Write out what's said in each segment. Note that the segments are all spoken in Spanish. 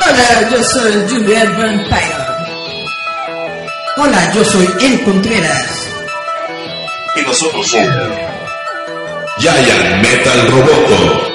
Hola, yo soy Juliet Vampire. Hola, yo soy El Contreras. Y nosotros somos Giant Metal Roboto.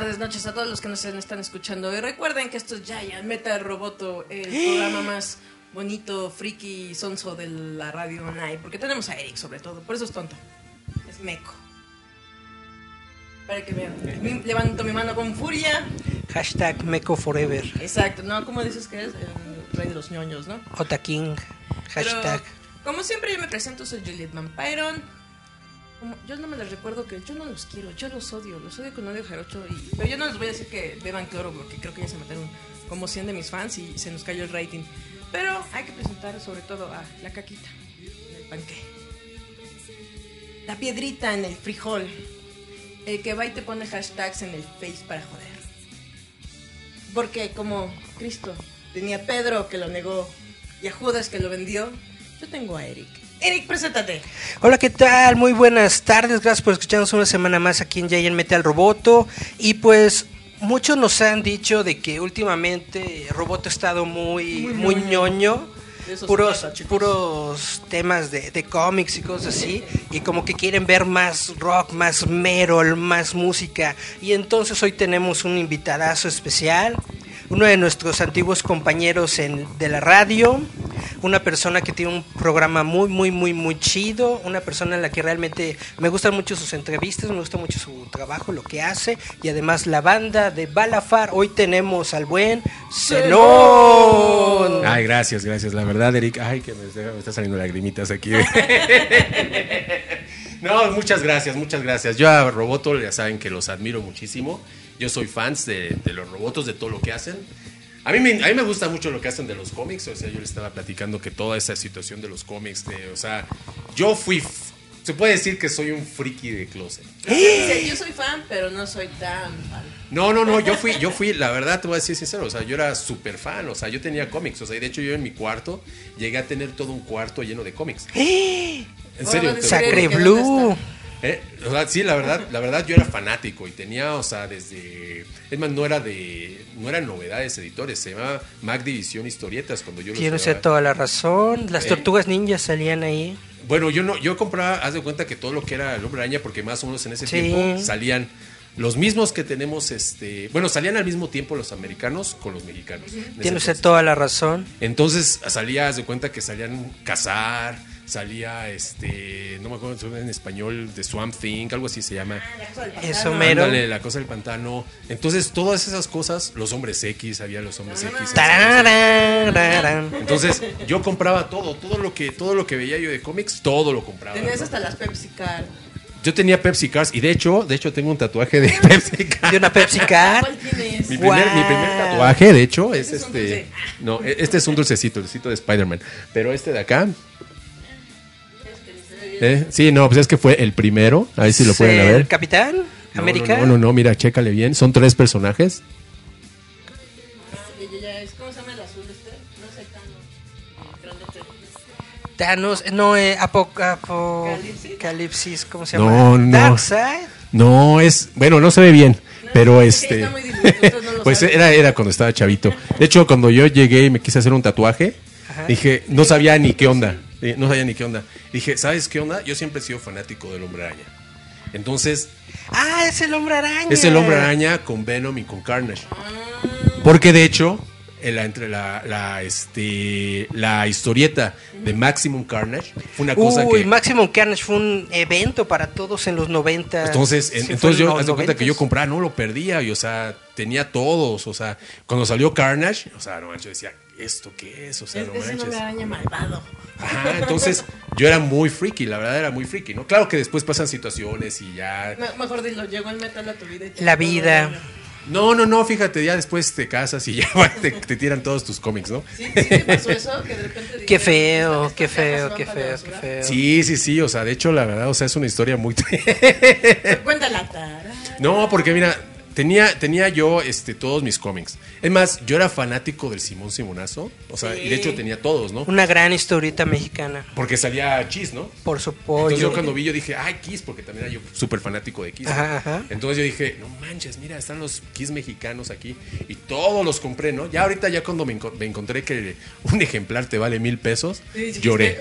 Tardes, noches a todos los que nos están escuchando. Y recuerden que esto es Giant Metal Roboto, el programa más bonito, friki y sonso de la radio online. Porque tenemos a Eric, sobre todo. Por eso es tonto. Es meco. Para que vean. Mi- levanto mi mano con furia. Hashtag Meco Forever. Exacto, ¿no? ¿Cómo dices que es? El rey de los ñoños, ¿no? Ota King. Pero, Hashtag. como siempre, yo me presento, soy Juliet Vampiron. Como- yo no me les recuerdo que yo no los quiero, yo los odio, los odio con odio jarocho. Y, pero yo no les voy a decir que beban cloro porque creo que ya se mataron como 100 de mis fans y se nos cayó el rating. Pero hay que presentar sobre todo a la caquita, el panque. La piedrita en el frijol. El que va y te pone hashtags en el face para joder. Porque como Cristo tenía a Pedro que lo negó y a Judas que lo vendió, yo tengo a Eric. Eric, preséntate. Hola, ¿qué tal? Muy buenas tardes. Gracias por escucharnos una semana más aquí en Giant Metal Roboto. Y pues muchos nos han dicho de que últimamente Roboto ha estado muy, Muy muy, ñoño. Puros, chicos. puros temas de, de cómics y cosas así. Y como que quieren ver más rock, más metal, más música. Y entonces hoy tenemos un invitadazo especial. Uno de nuestros antiguos compañeros en, de la radio. Una persona que tiene un programa muy, muy, muy, muy chido. Una persona en la que realmente me gustan mucho sus entrevistas, me gusta mucho su trabajo, lo que hace. Y además la banda de Balafar. Hoy tenemos al buen Zenón. Ay, gracias, gracias. La verdad, Eric, ay, que me, me está saliendo lagrimitas aquí. no, muchas gracias, muchas gracias. Yo a Roboto ya saben que los admiro muchísimo. Yo soy fans de, de los robotos, de todo lo que hacen. A mí, me, a mí me gusta mucho lo que hacen de los cómics. O sea, yo les estaba platicando que toda esa situación de los cómics, de, o sea, yo fui. Se puede decir que soy un friki de closet. Dice, Yo soy fan, pero no soy tan fan. No, no, no, yo fui, yo fui, la verdad te voy a decir sincero, o sea, yo era súper fan, o sea, yo tenía cómics, o sea, y de hecho yo en mi cuarto llegué a tener todo un cuarto lleno de cómics. En serio. Sacre juro. ¿Dónde Blue. Eh, o sea, sí, la verdad, la verdad yo era fanático y tenía, o sea, desde, es más, no era de, no eran novedades editores, se llamaba Mac División Historietas cuando yo Tiene usted toda la razón. Las Eh. tortugas ninjas salían ahí. Bueno, yo no, yo compraba, haz de cuenta que todo lo que era el hombre araña, porque más o menos en ese Sí. tiempo salían los mismos que tenemos, este, bueno, salían al mismo tiempo los americanos con los mexicanos. Tiene usted toda la razón. Entonces salía, haz de cuenta que salían cazar, salía este, no me acuerdo en español, de Swamp Thing, algo así se llama. Eso mero. Ándale, la cosa del pantano. Entonces, todas esas cosas, los hombres X, había los hombres X. Entonces, yo compraba todo, todo lo que, todo lo que veía yo de cómics, todo lo compraba. Tenías ¿no? hasta las Pepsi Car. Yo tenía Pepsi Cars y de hecho, de hecho tengo un tatuaje de Pepsi Cars. De una Pepsi Car. ¿Cuál tienes? Mi primer, mi primer tatuaje, de hecho, es este. dulce. No, e- este es un dulcecito, el dulcecito de Spider-Man. Pero este de acá. ¿Eh? Sí, no, pues es que fue el primero. A ver si lo pueden ¿El ver. Capitán No, América? No, no, no, mira, chécale bien. Son tres personajes. Ya, ya, ya, es- ¿Cómo se llama el azul este? No sé, Thanos. Thanos, no, eh, Apo- Apo- ¿Calipsis? Calipsis, ¿cómo se No, llama? no. Darkseid. No, es. Bueno, no se ve bien. Pero es que este. está muy ustedes no lo Pues era, era cuando estaba chavito. De hecho, cuando yo llegué y me quise hacer un tatuaje, dije, no sabía ni qué onda. Eh, No sabía ni qué onda. Dije, ¿sabes qué onda? Yo siempre he sido fanático del hombre araña. Entonces, Ah, es el hombre araña. es el hombre araña con Venom y con Carnage. Porque de hecho, la, entre la, la, este, la historieta de Maximum Carnage fue una cosa Uy, que... Maximum Carnage fue un evento para todos en los 90. Entonces, en- Sí, fue entonces en yo, haz de cuenta que yo 90s. compraba, no lo perdía, y o sea, tenía todos, o sea, cuando salió Carnage, o sea, no manches, decía, ¿esto qué es? O sea, Es, no es un manches. araña malvado. Ajá, entonces yo era muy freaky, la verdad era muy freaky, ¿no? Claro que después pasan situaciones y ya... Me- mejor dilo, llegó el metal a tu vida. y La vida. No, no, no, fíjate, ya después te casas y ya te, te tiran todos tus cómics, ¿no? ¿Sí, sí te pasó eso? Que de repente Qué feo, "Estas qué feo, qué feo, qué basura". feo. Sí, sí, sí, o sea, de hecho, la verdad, o sea, es una historia muy... Cuéntala. tarara. no, porque mira, tenía, tenía yo este, todos mis cómics. Es más, yo era fanático del Simón Simonazo, o sea, y de hecho tenía todos, ¿no? Una gran historieta mexicana. Porque salía Cheese, ¿no? Por su Entonces yo cuando vi, yo dije, ay, Kiss, porque también era yo súper fanático de Kiss. ¿no? Ajá, ajá. Entonces yo dije, no manches, mira, están los Kiss mexicanos aquí. Y todos los compré, ¿no? Ya ahorita, ya cuando me, enco- me encontré que un ejemplar te vale mil pesos, Sí, lloré.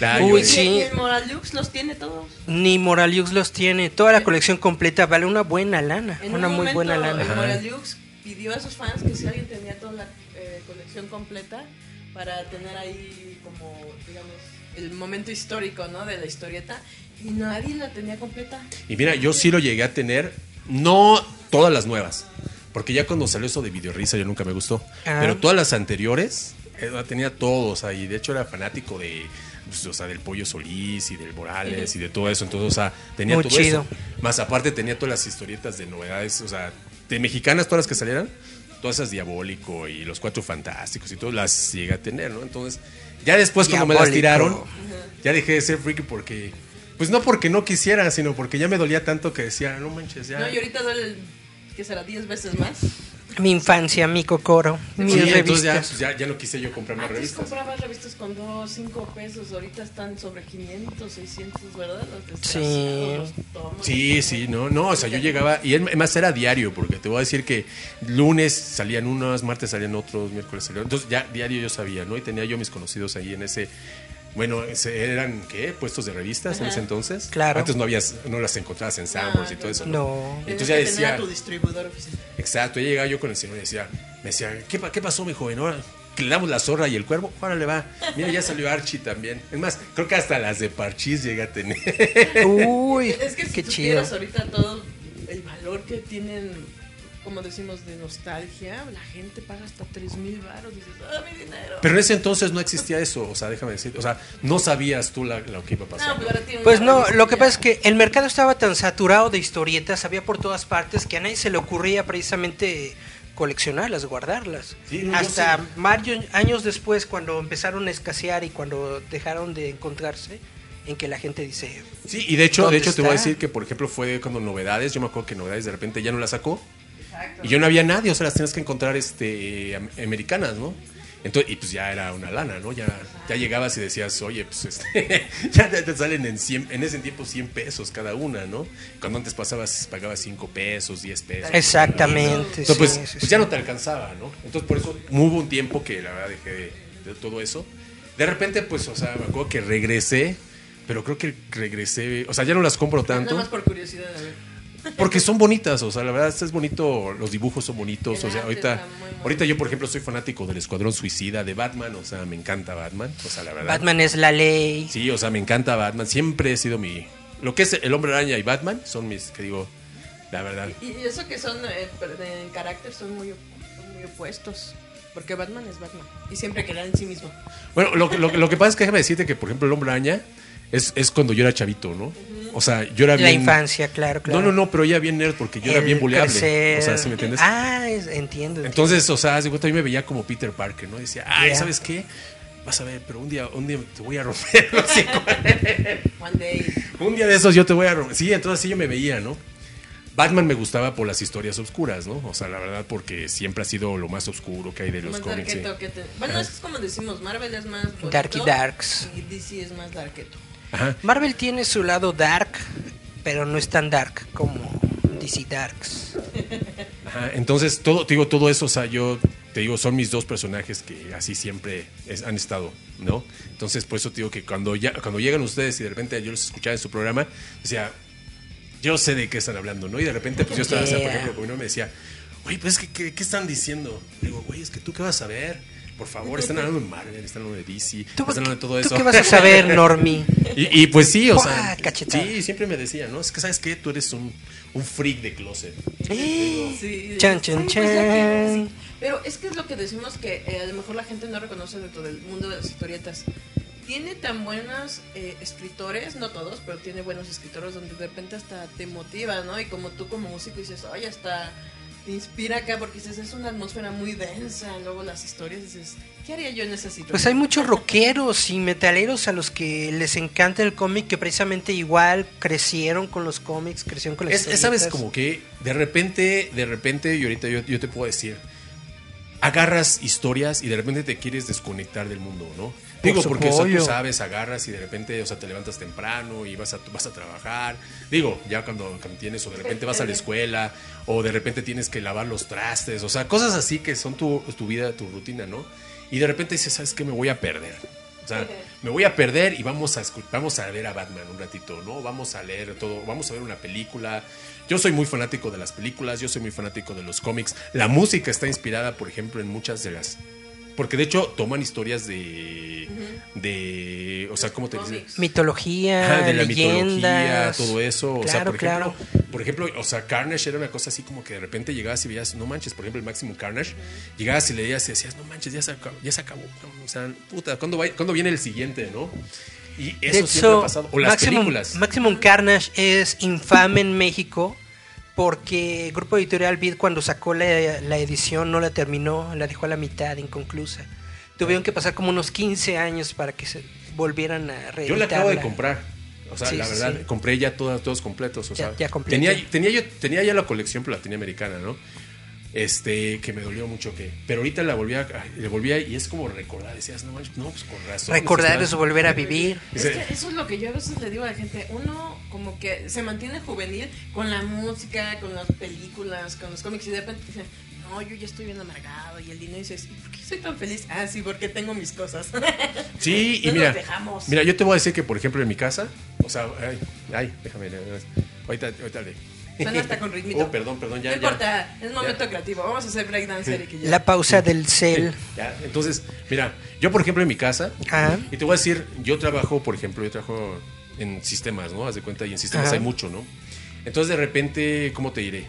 La Uy, lloré. ¿Y- sí. ¿Y el Moralux los tiene todos? Ni Moraliux los tiene. Toda la colección completa vale una buena lana. En Una un muy momento, buena lana. Moralux pidió a sus fans que si alguien tenía toda la eh, colección completa para tener ahí como, digamos, el momento histórico, ¿no? De la historieta. Y nadie la tenía completa. Y mira, yo sí lo llegué a tener, no todas las nuevas. Porque ya cuando salió eso de Videorrisa yo nunca me gustó. Ah. Pero todas las anteriores, eh, tenía todos ahí. De hecho era fanático de, pues, o sea, del Pollo Solís y del Morales y de todo eso. Entonces, o sea, tenía Muy todo chido. eso. Más aparte tenía todas las historietas de novedades, o sea, de mexicanas todas las que salieran. Todas esas Diabólico y Los Cuatro Fantásticos y todo, las llegué a tener, ¿no? Entonces, ya después cuando me las Diabólico. tiraron, ya dejé de ser freaky porque... Pues no porque no quisiera, sino porque ya me dolía tanto que decía, no manches, ya. No, y ahorita duele, el- ¿qué será? ¿10 veces más? Mi infancia, mi cocoro, mis Sí, entonces ya, revistas. ya, ya no quise yo comprar más Antes revistas. comprabas revistas con 2, 5 pesos, ahorita están sobre 500, 600, ¿verdad? Los Sí. los. Sí, sí, no, no, o sea, yo llegaba, y además era diario, porque te voy a decir que lunes salían unos, martes salían otros, miércoles salían, entonces ya diario yo sabía, ¿no? Y tenía yo mis conocidos ahí en ese, bueno, eran, ¿qué? Puestos de revistas en ese entonces. Claro. Antes no había, no las encontrabas en Sanborns y todo eso. No. Entonces Tenías ya decía, tu distribuidor oficial. Exacto, ya llegaba yo con el señor y decía, me decía, ¿qué, pa- qué pasó, mi joven? Ahora que le damos la zorra y el cuervo, ahora le va. Mira, ya salió Archie también. Es más, creo que hasta las de Parchís llega a tener. Uy, Es que si qué chido. ahorita todo el valor que tienen, como decimos, de nostalgia, la gente paga hasta 3 mil baros. Dices, ¡ah, mi dinero! Pero en ese entonces no existía eso, o sea, déjame decir, o sea, no sabías tú la- lo que iba a pasar. no, pues tiene Pues no, lo que pasa es que el mercado estaba tan saturado de historietas, había por todas partes, que a nadie se le ocurría precisamente coleccionarlas, guardarlas. Sí, no, Hasta sí. varios años después, cuando empezaron a escasear y cuando dejaron de encontrarse, en que la gente dice, Sí, y de hecho, de ¿Dónde hecho te voy a decir que, por ejemplo, fue cuando Novedades, yo me acuerdo que Novedades de repente ya no la sacó. Y yo no había nadie, o sea, las tenías que encontrar este, am- americanas, ¿no? Entonces, y pues ya era una lana, ¿no? Ya, ya llegabas y decías, oye, pues este, ya te te salen en 100, en ese tiempo 100 pesos cada una, ¿no? Cuando antes pasabas, pagabas 5 pesos, 10 pesos. exactamente. Entonces, pues, sí, sí, pues sí. ya no te alcanzaba, ¿no? Entonces, por eso hubo un tiempo que la verdad dejé de, de todo eso. De repente, pues, o sea, me acuerdo que regresé, pero creo que regresé, o sea, ya no las compro Nada tanto. más por curiosidad, a ver. Porque son bonitas, o sea, la verdad es bonito, los dibujos son bonitos, El o sea, ahorita, está muy, muy ahorita yo por ejemplo soy fanático del Escuadrón Suicida de Batman, o sea, me encanta Batman, o sea, la verdad. Batman es la ley. Sí, o sea, me encanta Batman, siempre he sido mi... Lo que es el Hombre Araña y Batman son mis, que digo, la verdad. Y y eso que son eh, en carácter son muy, muy opuestos. Porque Batman es Batman. Y siempre queda en sí mismo. Bueno, lo, que- lo, que- lo que pasa es que déjame decirte que, por ejemplo, el Hombre Araña es, es cuando yo era chavito, ¿no? O sea, yo era La bien... infancia, claro, claro. No, no, no, pero ya bien nerd porque yo era bien buleable. crecer. O sea, ¿sí me entiendes? Ah, es- entiendo. Entonces, o sea, de cuenta, yo me veía como Peter Parker, ¿no? Y decía, ay, Yeah. ¿sabes qué? Vas a ver, pero un día, un día te voy a romper los. One day. Un día de esos yo te voy a romper. Sí, entonces sí yo me veía, ¿no? Batman me gustaba por las historias oscuras, ¿no? O sea, la verdad, porque siempre ha sido lo más oscuro que hay de los cómics. sí. Bueno, es como decimos, Marvel es más Darky darks. Y DC es más darketo. Ajá. Marvel tiene su lado dark, pero no es tan dark como DC Darks. Ajá, entonces, todo, te digo, todo eso, o sea, yo te digo, son mis dos personajes que así siempre es- han estado, ¿no? Entonces, por eso te digo que cuando, ya, cuando llegan ustedes y de repente yo los escuchaba en su programa, decía, yo sé de qué están hablando, ¿no? Y de repente, pues yo estaba, o sea, por Yeah. ejemplo, uno me decía, güey, pues, ¿qué, qué, qué están diciendo? Digo, güey, es que tú qué vas a ver. Por favor, están hablando de Marvel, están hablando de DC, ¿Tú, están hablando de todo ¿tú eso. qué vas a saber, Normie? Y, y pues sí, o sea, Cachetada. sí, siempre me decía, ¿no? Es que, ¿sabes qué? Tú eres un, un freak de closet. Eh, Sí, Chan, sí, chan, pues, que- chan. sí. Pero es que es lo que decimos que eh, a lo mejor la gente no reconoce dentro del mundo de las historietas. Tiene tan buenos eh, escritores, no todos, pero tiene buenos escritores donde de repente hasta te motiva, ¿no? Y como tú como músico dices, oye, hasta te inspira acá porque dices, es una atmósfera muy densa. Luego las historias dices, ¿qué haría yo en esa situación? Pues hay muchos rockeros y metaleros a los que les encanta el cómic que precisamente igual crecieron con los cómics, crecieron con las Es, es, sabes como que de repente, de repente, y ahorita yo, yo te puedo decir, agarras historias y de repente te quieres desconectar del mundo, ¿no? Digo, porque o sea, pollo. tú sabes, agarras y de repente, o sea, te levantas temprano y vas a, vas a trabajar. Digo, ya cuando, cuando tienes, o de repente vas a la escuela, o de repente tienes que lavar los trastes, o sea, cosas así que son tu, tu vida, tu rutina, ¿no? Y de repente dices, ¿sabes qué? Me voy a perder. O sea, me voy a perder y vamos a, escu- vamos a ver a Batman un ratito, ¿no? Vamos a leer todo, vamos a ver una película. Yo soy muy fanático de las películas, yo soy muy fanático de los cómics. La música está inspirada, por ejemplo, en muchas de las... Porque de hecho toman historias de... de o sea, ¿cómo te? Cómics. Mitología, Ajá, de la mitología, todo eso. o sea, Claro, por ejemplo, claro. por ejemplo, o sea, Carnage era una cosa así como que de repente llegabas y veías, no manches, por ejemplo, el máximo Carnage, llegabas y leías y decías, no manches, ya se acabó, ya se acabó. O sea, puta, ¿cuándo, va- ¿cuándo viene el siguiente, no? Y eso De siempre hecho, ha pasado. O las Maximum, películas. Maximum Carnage es infame en México porque el grupo editorial Vid cuando sacó la, la edición no la terminó, la dejó a la mitad, inconclusa. Tuvieron que pasar como unos 15 años para que se volvieran a reeditarla. Yo la acabo de comprar. O sea, Sí, la verdad, sí. compré ya todas, todos completos. O Ya- sea, ya tenía, tenía, yo, tenía ya la colección, pero la tenía americana, ¿no? Este, que me dolió mucho que. Pero ahorita la volví a, le volví a, y es como recordar, decías, no pues con razón. Recordar es volver a vivir. Es que eso es lo que yo a veces le digo a la gente. Uno como que se mantiene juvenil con la música, con las películas, con los cómics y de repente dice, no, yo ya estoy bien amargado y el dinero y dices, ¿y por qué soy tan feliz? Ah, sí, porque tengo mis cosas. Sí, y No mira, nos dejamos. mira, yo te voy a decir que, por ejemplo, en mi casa, o sea, ay, ay déjame, ahorita, ahorita le. Suena hasta con ritmito. Oh, perdón, perdón, ya, no ya. importa, es momento creativo. Vamos a hacer breakdance, Eric. y ya. La pausa del cel. Ya, entonces, mira, yo por ejemplo en mi casa, Ajá. y te voy a decir, yo trabajo, por ejemplo, yo trabajo en sistemas, ¿no? Haz de cuenta, y en sistemas Ajá. hay mucho, ¿no? Entonces de repente, ¿cómo te diré?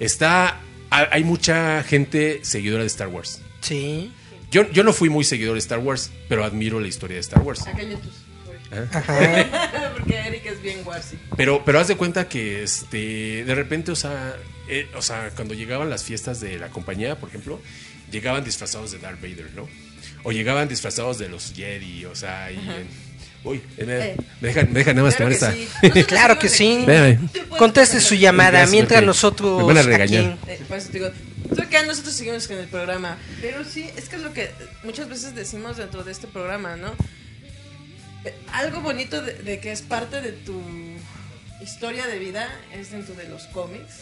Está, ha- hay mucha gente seguidora de Star Wars. Sí. Yo, yo no fui muy seguidor de Star Wars, pero admiro la historia de Star Wars. Acá ya Ajá. Porque Eric es bien guarsi. Pero, pero haz de cuenta que este, de repente, o sea, eh, o sea, cuando llegaban las fiestas de la compañía, por ejemplo, llegaban disfrazados de Darth Vader, ¿no? O llegaban disfrazados de los Jedi, o sea, y, eh, uy, eh, me, Eh. me dejan, me dejan nada más Claro esta. sí. Claro que sí. Conteste su llamada Gracias, mientras nosotros me van a regañar. aquí- Eh, por eso te digo, acá nosotros seguimos con el programa. Pero sí, es que es lo que muchas veces decimos dentro de este programa, ¿no? Algo bonito de, de que es parte de tu historia de vida es dentro de los cómics.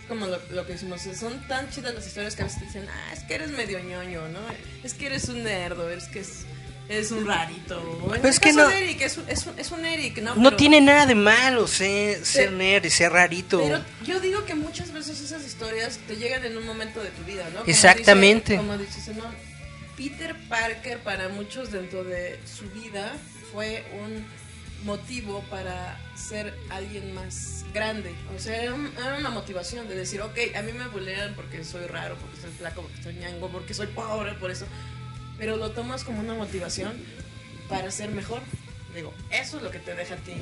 Es como lo, lo que decimos, son tan chidas las historias que a veces te dicen, ah, es que eres medio ñoño, ¿no? Es que eres un nerdo, es que es, eres un rarito. Pero es que no- Eric, es un, es un, es un Eric, ¿no? No Pero- tiene nada de malo ser, ser Pero- nerd y ser rarito. pero yo digo que muchas veces esas historias te llegan en un momento de tu vida, ¿no? Como Exactamente. dice- como dices, ¿no? Peter Parker para muchos dentro de su vida fue un motivo para ser alguien más grande. O sea, era, un- era una motivación de decir, ok, a mí me bulean porque soy raro, porque soy flaco, porque soy ñango, porque soy pobre, por eso. Pero lo tomas como una motivación para ser mejor. Digo, eso es lo que te deja a ti.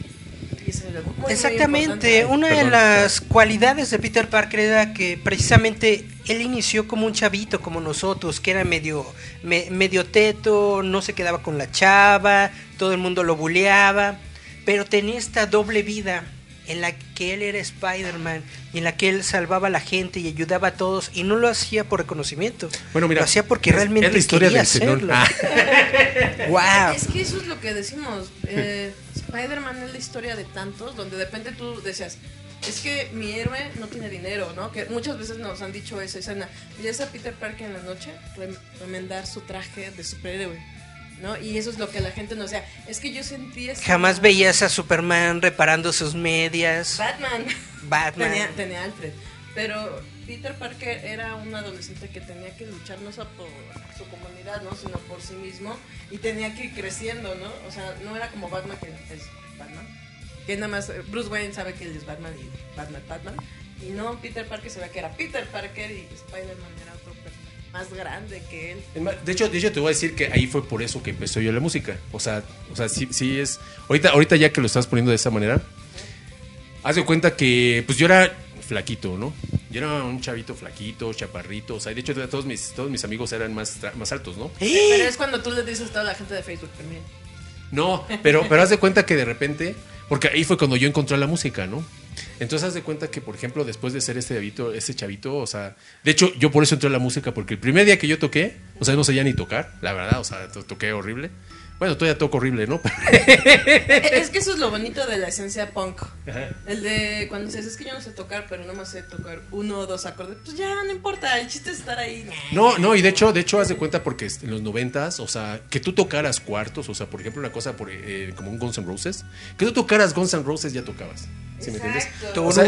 Y eso es lo muy, muy Exactamente, una de Perdón. las cualidades de Peter Parker era que precisamente él inició como un chavito como nosotros, que era medio, me- medio teto, no se quedaba con la chava, todo el mundo lo buleaba, pero tenía esta doble vida en la que él era Spider-Man y en la que él salvaba a la gente y ayudaba a todos y no lo hacía por reconocimiento, Bueno, mira, lo hacía porque es- realmente es la historia quería del señor. hacerlo. Ah. wow. Es que eso es lo que decimos. Eh, Spider-Man es la historia de tantos, donde de repente tú decías, es que mi héroe no tiene dinero, ¿no? Que muchas veces nos han dicho esa escena. Ves a Peter Parker en la noche rem- remendar su traje de superhéroe, ¿no? Y eso es lo que la gente no sea. Es que yo sentí esa- Jamás veías a Superman reparando sus medias. Batman. Batman. Tenía, tenía Alfred. Pero Peter Parker era un adolescente que tenía que luchar no solo por su comunidad, ¿no? Sino por sí mismo y tenía que ir creciendo, ¿no? O sea, no era como Batman que es Batman. Que nada más eh, Bruce Wayne sabe que él es Batman y Batman Batman. Y no, Peter Parker se ve que era Peter Parker y Spider-Man era más grande que él. De hecho, de hecho, te voy a decir que ahí fue por eso que empezó yo la música. O sea, o sea sí, sí es. Ahorita, ahorita ya que lo estás poniendo de esa manera, haz de cuenta que pues yo era flaquito, ¿no? Yo era un chavito flaquito, chaparrito. O sea, de hecho, todos mis, todos mis amigos eran más, más altos, ¿no? Pero es cuando tú le dices a toda la gente de Facebook también. No, pero, pero haz de cuenta que de repente, porque ahí fue cuando yo encontré la música, ¿no? Entonces haz de cuenta que, por ejemplo, después de ser este chavito, este chavito, o sea, de hecho, yo por eso entré a la música, porque el primer día que yo toqué, o sea, no sabía ni tocar, la verdad, o sea, to- toqué horrible. Bueno, todavía toco horrible, ¿no? Es que eso es lo bonito de la esencia punk. El de cuando dices, es que yo no sé tocar, pero no me sé tocar uno o dos acordes. Pues ya, no importa, el chiste es estar ahí. No, no, y de hecho, de hecho, haz de cuenta porque en los noventas, o sea, que tú tocaras cuartos, o sea, por ejemplo, una cosa por, eh, como un Guns N' Roses, que tú tocaras Guns N' Roses ya tocabas, ¿sí me entiendes? O sea.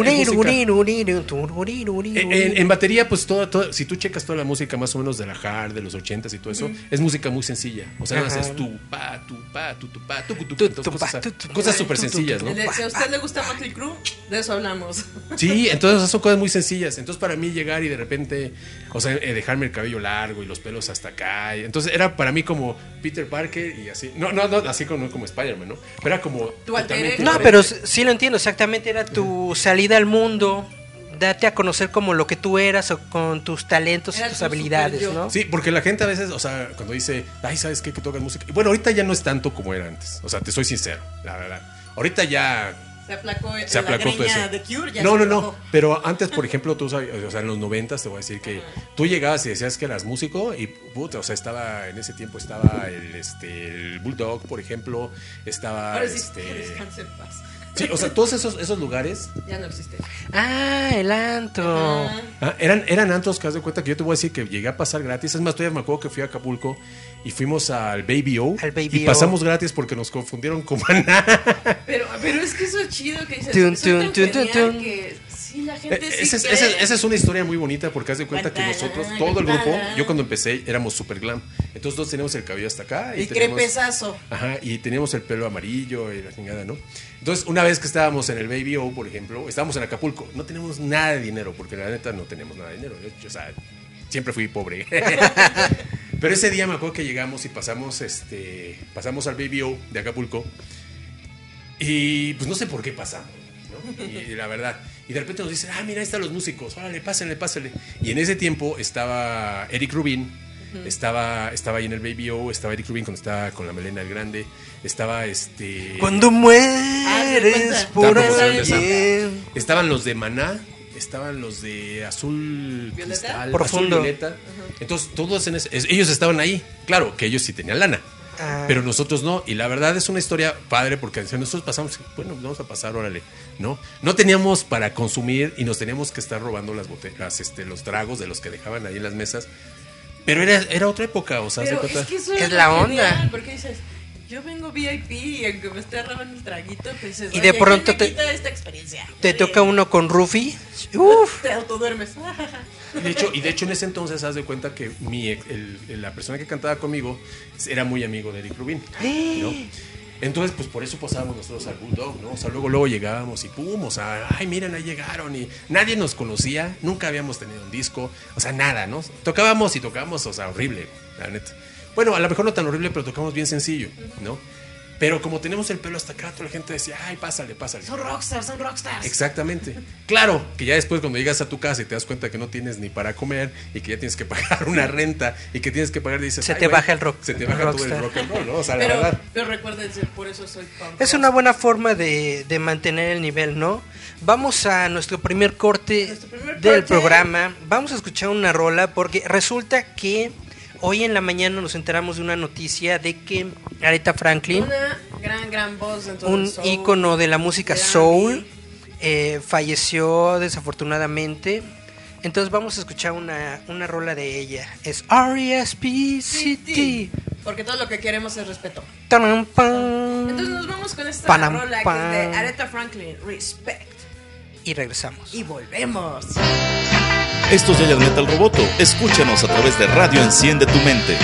En, en- en batería, pues todo, todo- si tú checas toda la música más o menos de la hard, de los ochentas y todo eso, es música muy sencilla. O sea, nada más Ajá. es tu, pa, tu, pa, tu, tu, pa, tu, tu, tu, Tu, entonces, tu, cosas, pa, tu, tu, cosas súper sencillas, ¿no? Si a usted le gusta Motley Crue, de eso hablamos. Sí, entonces son cosas muy sencillas. Entonces para mí llegar y de repente, o sea, eh, dejarme el cabello largo y los pelos hasta acá. y- Entonces era para mí como Peter Parker y así. No, no, no así como, como Spider-Man, ¿no? Pero era como... No, pero sí lo entiendo, exactamente era tu salida al mundo, date a conocer como lo que tú eras o con tus talentos Era y tus tu habilidades. ¿no? Sí, porque la gente a veces, o sea, cuando dice, ay, ¿sabes qué? Que tocas música. Bueno, ahorita ya no es tanto como era antes. O sea, te soy sincero, la verdad. Ahorita ya Se aplacó, se aplacó todo eso. de Cure. Ya no, se no, no. Pero antes, por ejemplo, tú sabes, o sea, en los noventas te voy a decir que tú llegabas y decías que eras músico y puta, o sea, estaba en ese tiempo estaba el este el Bulldog, por ejemplo, estaba Ahora sí, este. Sí, o sea, todos esos esos lugares Ya no existe. Ah, el antro. Ah, ah, eran eran antros que haz de cuenta que yo te voy a decir que llegué a pasar gratis. Es más, todavía me acuerdo que fui a Acapulco y fuimos al Baby O Al Baby y O. pasamos gratis porque nos confundieron con Maná. pero, pero es que eso es chido que dices. Tun, tun, tun, tun, genial tun. que sí, la gente sí Eh, Esa es, cree. esa es- esa es una historia muy bonita porque haz de cuenta que nosotros, todo el grupo, yo cuando empecé éramos super glam. Entonces todos teníamos el cabello hasta acá. Y teníamos, crepesazo. Ajá, y teníamos el pelo amarillo y la chingada, ¿no? Entonces, una vez que estábamos en el Baby O, por ejemplo, estábamos en Acapulco, no teníamos nada de dinero, porque la neta no tenemos nada de dinero. Yo, o sea, siempre fui pobre. Pero ese día me acuerdo que llegamos y pasamos, este, pasamos al Baby O de Acapulco. Y pues no sé por qué pasamos, ¿no? Y, la verdad. Y de repente nos dicen, ah, mira, ahí están los músicos, órale, pásenle, pásenle. Y en ese tiempo estaba Eric Rubin, estaba, estaba ahí en el Baby O, estaba Eric Rubin cuando estaba con la melena el grande, estaba este... Cuando Ah, mueres cuenta. por alguien. Estaban los de Maná, estaban los de azul ¿Violeta? cristal, Profundo. azul violeta. Entonces, todos en ese- es- ellos estaban ahí. Claro, que ellos sí tenían lana. Ah. Pero nosotros no, y la verdad es una historia padre porque nosotros pasamos, bueno, vamos a pasar, órale, ¿no? No teníamos para consumir y nos teníamos que estar robando las botellas, este, los tragos de los que dejaban ahí en las mesas. Pero era, era otra época, o sea, Pero es que eso Es es, la onda. genial, Porque dices, yo vengo VIP y aunque me esté robando el traguito, pues dices, Y de "Oye, pronto ¿quién me te- quita esta experiencia. Te toca uno con Rufi. Uf. Te autoduermes. Y de hecho, y de hecho en ese entonces haz de cuenta que mi el- el- la persona que cantaba conmigo era muy amigo de Eric Rubin. ¿no? Entonces, pues por eso pasábamos nosotros al Bulldog, ¿no? O sea, luego, luego llegábamos y pum, o sea, ay, miren, ahí llegaron y nadie nos conocía, nunca habíamos tenido un disco, o sea, nada, ¿no? Tocábamos y tocábamos, o sea, horrible, la neta. Bueno, a lo mejor no tan horrible, pero tocamos bien sencillo, ¿no? Pero como tenemos el pelo hasta acá, toda la gente decía, ay, pásale, pásale. Son rockstars, son rockstars. Exactamente. Claro, que ya después cuando llegas a tu casa y te das cuenta que no tienes ni para comer y que ya tienes que pagar una renta y que tienes que pagar, dices, Se "Ay, te güey", baja el rock- Se te baja todo el rock and roll, ¿no? O sea, la verdad. pero recuérdense, por eso soy punk. Es una buena forma de, de mantener el nivel, ¿no? Vamos a nuestro primer corte Nuestro primer del corte. programa. Vamos a escuchar una rola porque resulta que hoy en la mañana nos enteramos de una noticia de que Aretha Franklin, Una gran, gran voz dentro un del soul. ícono de la música de soul, eh, falleció desafortunadamente. Entonces vamos a escuchar una, una rola de ella. Es R.E.S.P.C.T. Porque todo lo que queremos es respeto. Entonces nos vamos con esta Panam, rola que es de Aretha Franklin, Respect. Y regresamos. Y volvemos. Esto es Giant Metal Roboto. Escúchanos a través de Radio Enciende tu Mente.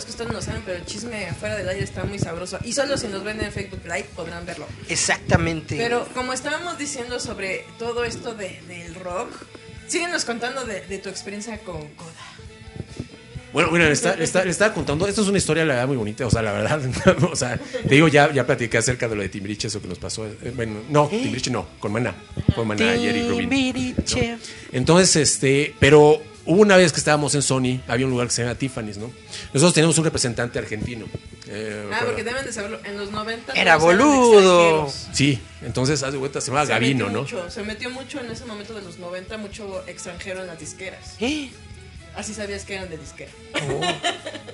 Es que ustedes no saben, pero el chisme fuera del aire está muy sabroso. Y solo si nos ven en Facebook Live podrán verlo. Exactamente. Pero como estábamos diciendo sobre todo esto de, del rock, síguenos contando de, de tu experiencia con Koda. Bueno, mira, le está- le está- le estaba contando, esto es una historia, la verdad, muy bonita, o sea, la verdad, o sea, te digo, ya, ya platiqué acerca de lo de Timbiriche, eso que nos pasó, eh, bueno, no, Timbiriche no, con Maná, con Maná y Eric Rubin. Timbiriche. Entonces, este, pero hubo una vez que estábamos en Sony, había un lugar que se llama Tiffany's, ¿no? Nosotros teníamos un representante argentino. eh, Ah, porque deben de saberlo. En los 90 Era boludo. Sí, entonces, haz de vuelta, se llamaba Se Gavino, ¿no? mucho, se metió mucho en ese momento de los 90, mucho extranjero en las disqueras. ¿Eh? Así sabías que eran de disquera.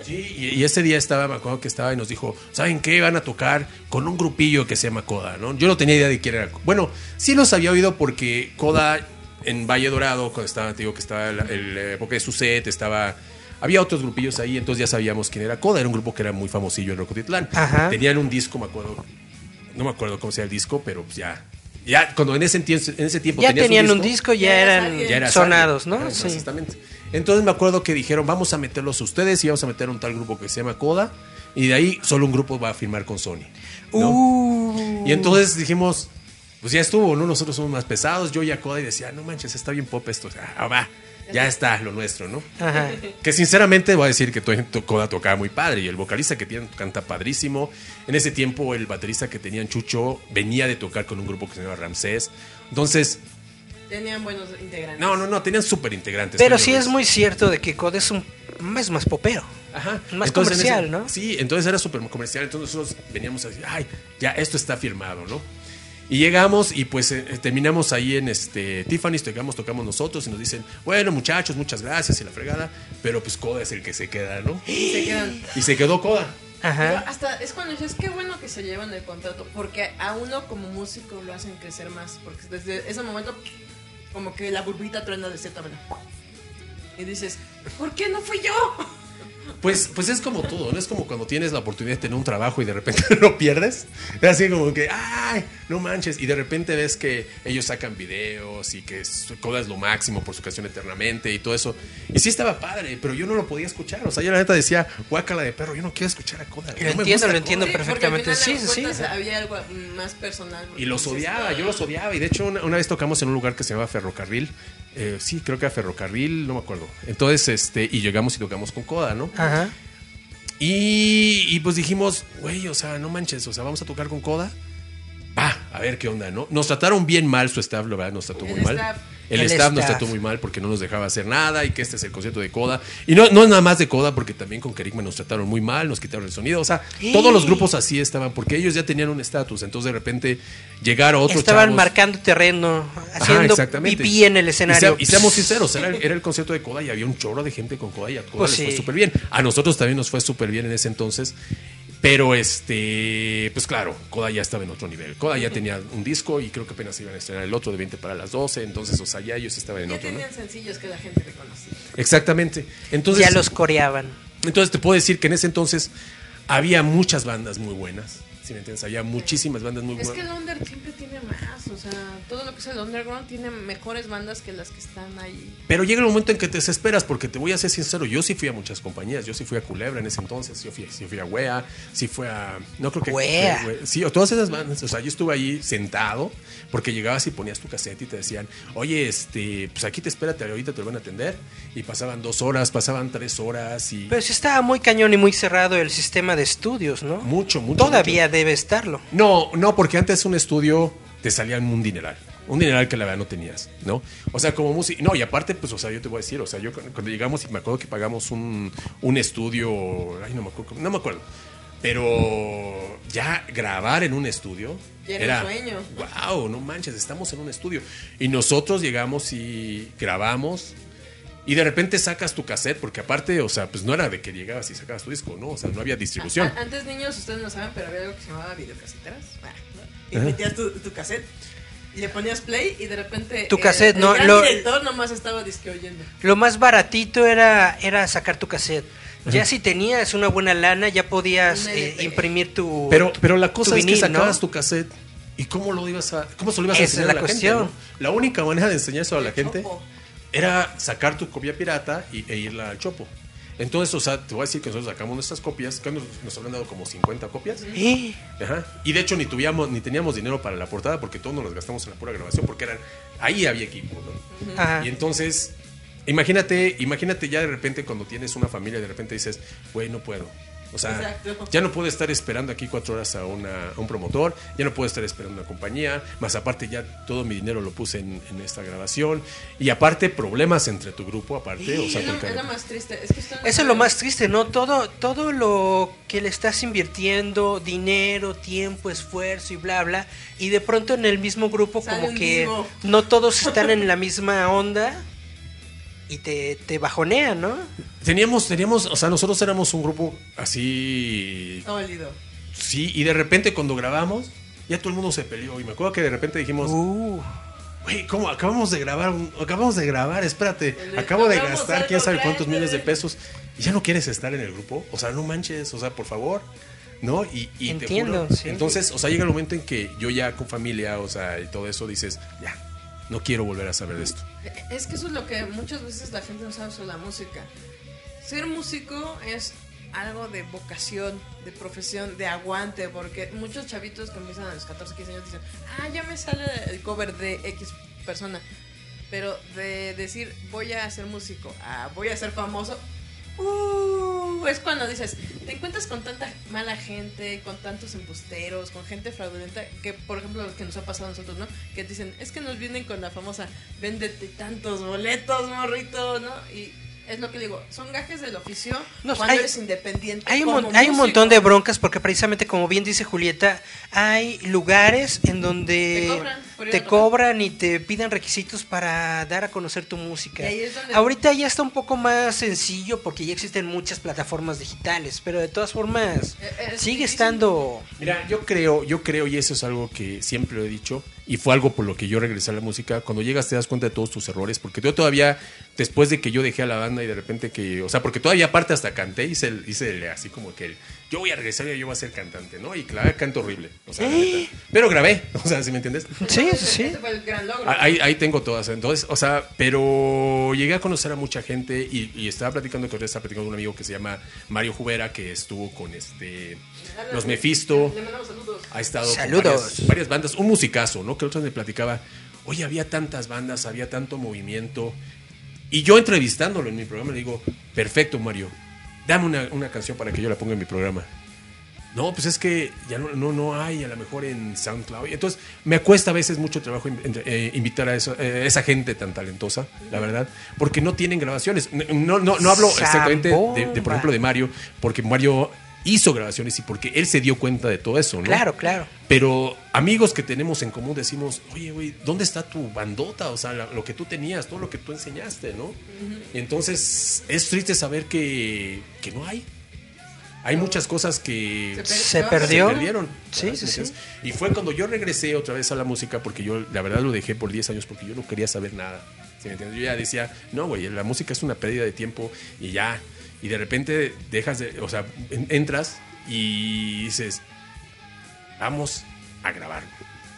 Sí, y, y ese día estaba, me acuerdo que estaba y nos dijo, ¿saben qué? Van a tocar con un grupillo que se llama Coda, ¿no? Yo no tenía idea de quién era. Bueno, sí los había oído porque Coda en Valle Dorado, cuando estaba, te digo que estaba la, el, la época de su set, estaba... Había otros grupillos ahí, entonces ya sabíamos quién era Coda. Era un grupo que era muy famosillo en Rocotitlán. Ajá. Tenían un disco, me acuerdo. No me acuerdo cómo se llama el disco, pero pues ya... Ya, cuando en ese, tiempo- en ese tiempo Ya tenían un disco, ya eran alguien. ya era sonados. ¿no? Sí. Exactamente. Entonces me acuerdo que dijeron, vamos a meterlos a ustedes y vamos a meter un tal grupo que se llama Coda. Y de ahí solo un grupo va a firmar con Sony. ¿no? Uh. Y entonces dijimos, pues ya estuvo, ¿no? Nosotros somos más pesados. Yo y a Coda y decía, no manches, está bien pop esto. O sea, ah, va, ya está lo nuestro, ¿no? Ajá. Que sinceramente voy a decir que Coda tocaba muy padre y el vocalista que tienen canta padrísimo. En ese tiempo el baterista que tenían Chucho venía de tocar con un grupo que se llama Ramsés. Entonces, Tenían buenos integrantes. no, no, no, tenían súper integrantes. Pero sí es muy cierto de que Code es un es más popero. Ajá. Más Entonces, comercial, ese- ¿no? Sí, entonces era súper comercial. Entonces nosotros veníamos a decir, ay, ya esto está firmado, ¿no? Y llegamos y pues eh, terminamos ahí en este Tiffany's, tocamos, tocamos nosotros y nos dicen, bueno muchachos, muchas gracias y la fregada, pero pues Coda es el que se queda, ¿no? Se quedan. Y se quedó Coda. Pero Ajá. hasta es cuando dices, qué bueno que se llevan el contrato, porque a uno como músico lo hacen crecer más, porque desde ese momento como que la burbita truena de cierta manera. Y dices, ¿por qué no fui yo? Pues, pues es como todo, ¿no? Es como cuando tienes la oportunidad de tener un trabajo y de repente lo pierdes. Es así como que, ¡ay! No manches. Y de repente ves que ellos sacan videos y que Coda es lo máximo por su canción eternamente y todo eso. Y sí estaba padre, pero yo no lo podía escuchar. O sea, yo la neta decía, guácala de perro, yo no quiero escuchar a Coda. Lo no me entiendo, gusta lo Coda". entiendo perfectamente. Sí, sí, sí. Había algo más personal. Y los odiaba, yo los odiaba. Y de hecho, una, una vez tocamos en un lugar que se llama Ferrocarril. Eh, sí, creo que era Ferrocarril, no me acuerdo. Entonces, este, y llegamos y tocamos con Coda, ¿no? Ajá. Y, y pues dijimos, güey, o sea, no manches, o sea, vamos a tocar con Coda. Va, a ver qué onda, ¿no? Nos trataron bien mal su staff, la verdad, nos trató El muy mal. staff. El, El staff nos trató muy mal porque no nos dejaba hacer nada y que este es el concierto de Coda. Y no, no es nada más de Coda porque también con Kerigma nos trataron muy mal, nos quitaron el sonido. O sea, todos los grupos así estaban porque ellos ya tenían un estatus. Entonces de repente llegar a otros Estaban chavos- marcando terreno, haciendo pipí en el Y, escenario. sea- y seamos sinceros, era el, era el concierto de Coda y había un chorro de gente con Coda y a Coda Pues les fue súper bien. A nosotros también nos fue súper bien en ese entonces. Pero este, pues claro, Coda ya estaba en otro nivel. Coda ya tenía un disco y creo que apenas iban a estrenar el otro de 20 para las 12. Entonces, o sea, ya ellos estaban en Ya otro, ¿no? tenían sencillos que la gente reconocía. Exactamente. Entonces, ya los coreaban. entonces te puedo decir que en ese entonces había muchas bandas muy buenas. ¿Sí me entiendes? Había muchísimas bandas muy Es buenas. que el under siempre tiene o sea, todo lo que es el underground tiene mejores bandas que las que están ahí. Pero llega el momento en que te desesperas, porque te voy a ser sincero, yo sí fui a muchas compañías, yo sí fui a Culebra en ese entonces, yo fui, sí fui a Wea, sí fui a... No creo que... Wea. fue- Sí, o todas esas bandas, o sea, yo estuve ahí sentado, porque llegabas y ponías tu cassette y te decían, oye, este, pues aquí te espérate, ahorita te lo van a atender, y pasaban dos horas, pasaban tres horas, y... Pero sí estaba muy cañón y muy cerrado el sistema de estudios, ¿no? Mucho, mucho, Todavía debe estarlo. No, no, porque antes un estudio te salía un dineral. Un dineral que la verdad no tenías, ¿no? O sea, como música. No, y aparte, pues, o sea, yo te voy a decir, o sea, yo cu- cuando llegamos y me acuerdo que pagamos un, un estudio. Ay, no me acuerdo. No me acuerdo. Pero ya grabar en un estudio. Ya era un sueño. Wow, no manches, estamos en un estudio. Y nosotros llegamos y grabamos. Y de repente sacas tu cassette, porque aparte, o sea, pues no era de que llegabas y sacabas tu disco, ¿no? O sea, no había distribución. Antes, niños, ustedes no saben, pero había algo que se llamaba videocaseteras. Y metías tu, tu cassette. Y le ponías play y de repente. Tu cassette, el no, gran lo- director nomás estaba disque oyendo. Lo más baratito era, era sacar tu cassette. Ya si tenías una buena lana, ya podías eh, imprimir tu. Pero, pero la cosa es que vinil, sacabas ¿no? tu cassette y cómo lo ibas a, cómo se lo ibas a Esa es enseñar la a la cuestión. gente. ¿no? La única manera de enseñar eso a la El gente chopo. era sacar tu copia pirata y, e irla al chopo. Entonces, o sea, te voy a decir que nosotros sacamos nuestras copias, que nos, nos habrán dado como 50 copias. ¿Eh? Ajá. Y de hecho ni tuvíamos, ni teníamos dinero para la portada porque todos nos las gastamos en la pura grabación porque eran, ahí había equipo, ¿no? Ajá. Y entonces, imagínate, imagínate ya de repente cuando tienes una familia, de repente dices, güey, no puedo. O sea, Exacto. ya no puedo estar esperando aquí cuatro horas a, una, a un promotor, ya no puedo estar esperando una compañía, más aparte ya todo mi dinero lo puse en, en esta grabación, y aparte problemas entre tu grupo, aparte, o sea, Es lo, porque- es lo más triste. Es que Eso es lo más triste, ¿no? Todo, todo lo que le estás invirtiendo, dinero, tiempo, esfuerzo y bla, bla, y de pronto en el mismo grupo Sale como que no todos están en la misma onda y te, te bajonean, ¿no? teníamos, teníamos, o sea, nosotros éramos un grupo así Sólido. Sí, y de repente cuando grabamos, ya todo el mundo se peleó. Y me acuerdo que de repente dijimos, Uh, güey, ¿cómo? Acabamos de grabar, un- acabamos de grabar, espérate, acabo de gastar quién sabe cuántos grande. millones de pesos. ¿Y ya no quieres estar en el grupo? O sea, no manches, o sea, por favor. ¿No? Y, y te Entiendo, juro, sí. Entonces, o sea, llega el momento en que yo ya con familia, o sea, y todo eso, dices, ya, no quiero volver a saber de esto. Es que eso es lo que muchas veces la gente no sabe sobre la música. Ser músico es algo de vocación, de profesión, de aguante, porque muchos chavitos que empiezan a los 14, 15 años dicen, ah, ya me sale el cover de X persona. Pero de decir, voy a ser músico, a voy a ser famoso, uh, es cuando dices, te encuentras con tanta mala gente, con tantos embusteros, con gente fraudulenta, que por ejemplo lo que nos ha pasado a nosotros, ¿no? Que dicen, es que nos vienen con la famosa, véndete tantos boletos, morrito, ¿no? Y es lo que digo, son gajes del oficio No, cuando hay- eres independiente. hay, un, como hay un montón de broncas porque precisamente como bien dice Julieta, hay lugares en donde Te cobran te y te piden requisitos para dar a conocer tu música. Y ahí es donde- Ahorita ya está un poco más sencillo porque ya existen muchas plataformas digitales, pero de todas formas es sigue difícil. estando... Mira, yo creo, yo creo, y eso es algo que siempre lo he dicho, y fue algo por lo que yo regresé a la música, cuando llegas te das cuenta de todos tus errores, porque yo todavía después de que yo dejé a la banda y de repente que, o sea, porque todavía aparte hasta canté, hice, el- hice el- así como que el, yo voy a regresar y yo voy a ser cantante, ¿no? Y claro, canto horrible, o sea, la neta. pero grabé, o sea, ¿sí me entiendes? Sí, sí, sí. Ese fue el gran logro. Ah, Ahí, ahí tengo todas. Entonces, o sea, pero llegué a conocer a mucha gente y, y estaba platicando con estaba platicando con un amigo que se llama Mario Jubera, que estuvo con este los Mephisto. Le mandamos saludos. Ha estado con varias, varias bandas, un musicazo, ¿no? Que otros me platicaba, oye, había tantas bandas, había tanto movimiento. Y yo entrevistándolo en mi programa le digo, perfecto, Mario, dame una, una canción para que yo la ponga en mi programa. No, pues es que ya no, no, no hay a lo mejor en SoundCloud. Entonces, me cuesta a veces mucho trabajo eh, invitar a eso- eh, esa gente tan talentosa, la verdad, porque no tienen grabaciones. No, no, no hablo exactamente de, de, por ejemplo, de Mario, porque Mario hizo grabaciones y porque él se dio cuenta de todo eso, ¿no? Claro, claro. Pero amigos que tenemos en común decimos, oye, güey, ¿dónde está tu bandota? O sea, la- lo que tú tenías, todo lo que tú enseñaste, ¿no? Entonces, es triste saber que, que no hay. Hay muchas cosas que Se perdió. se perdieron. Sí, sí, sí. Y fue cuando yo regresé otra vez a la música, porque yo la verdad lo dejé por 10 años porque yo no quería saber nada. ¿sí me entiendes? Yo ya decía, no, güey, la música es una pérdida de tiempo y ya. Y de repente dejas de, o sea, en- entras y dices, vamos a grabar.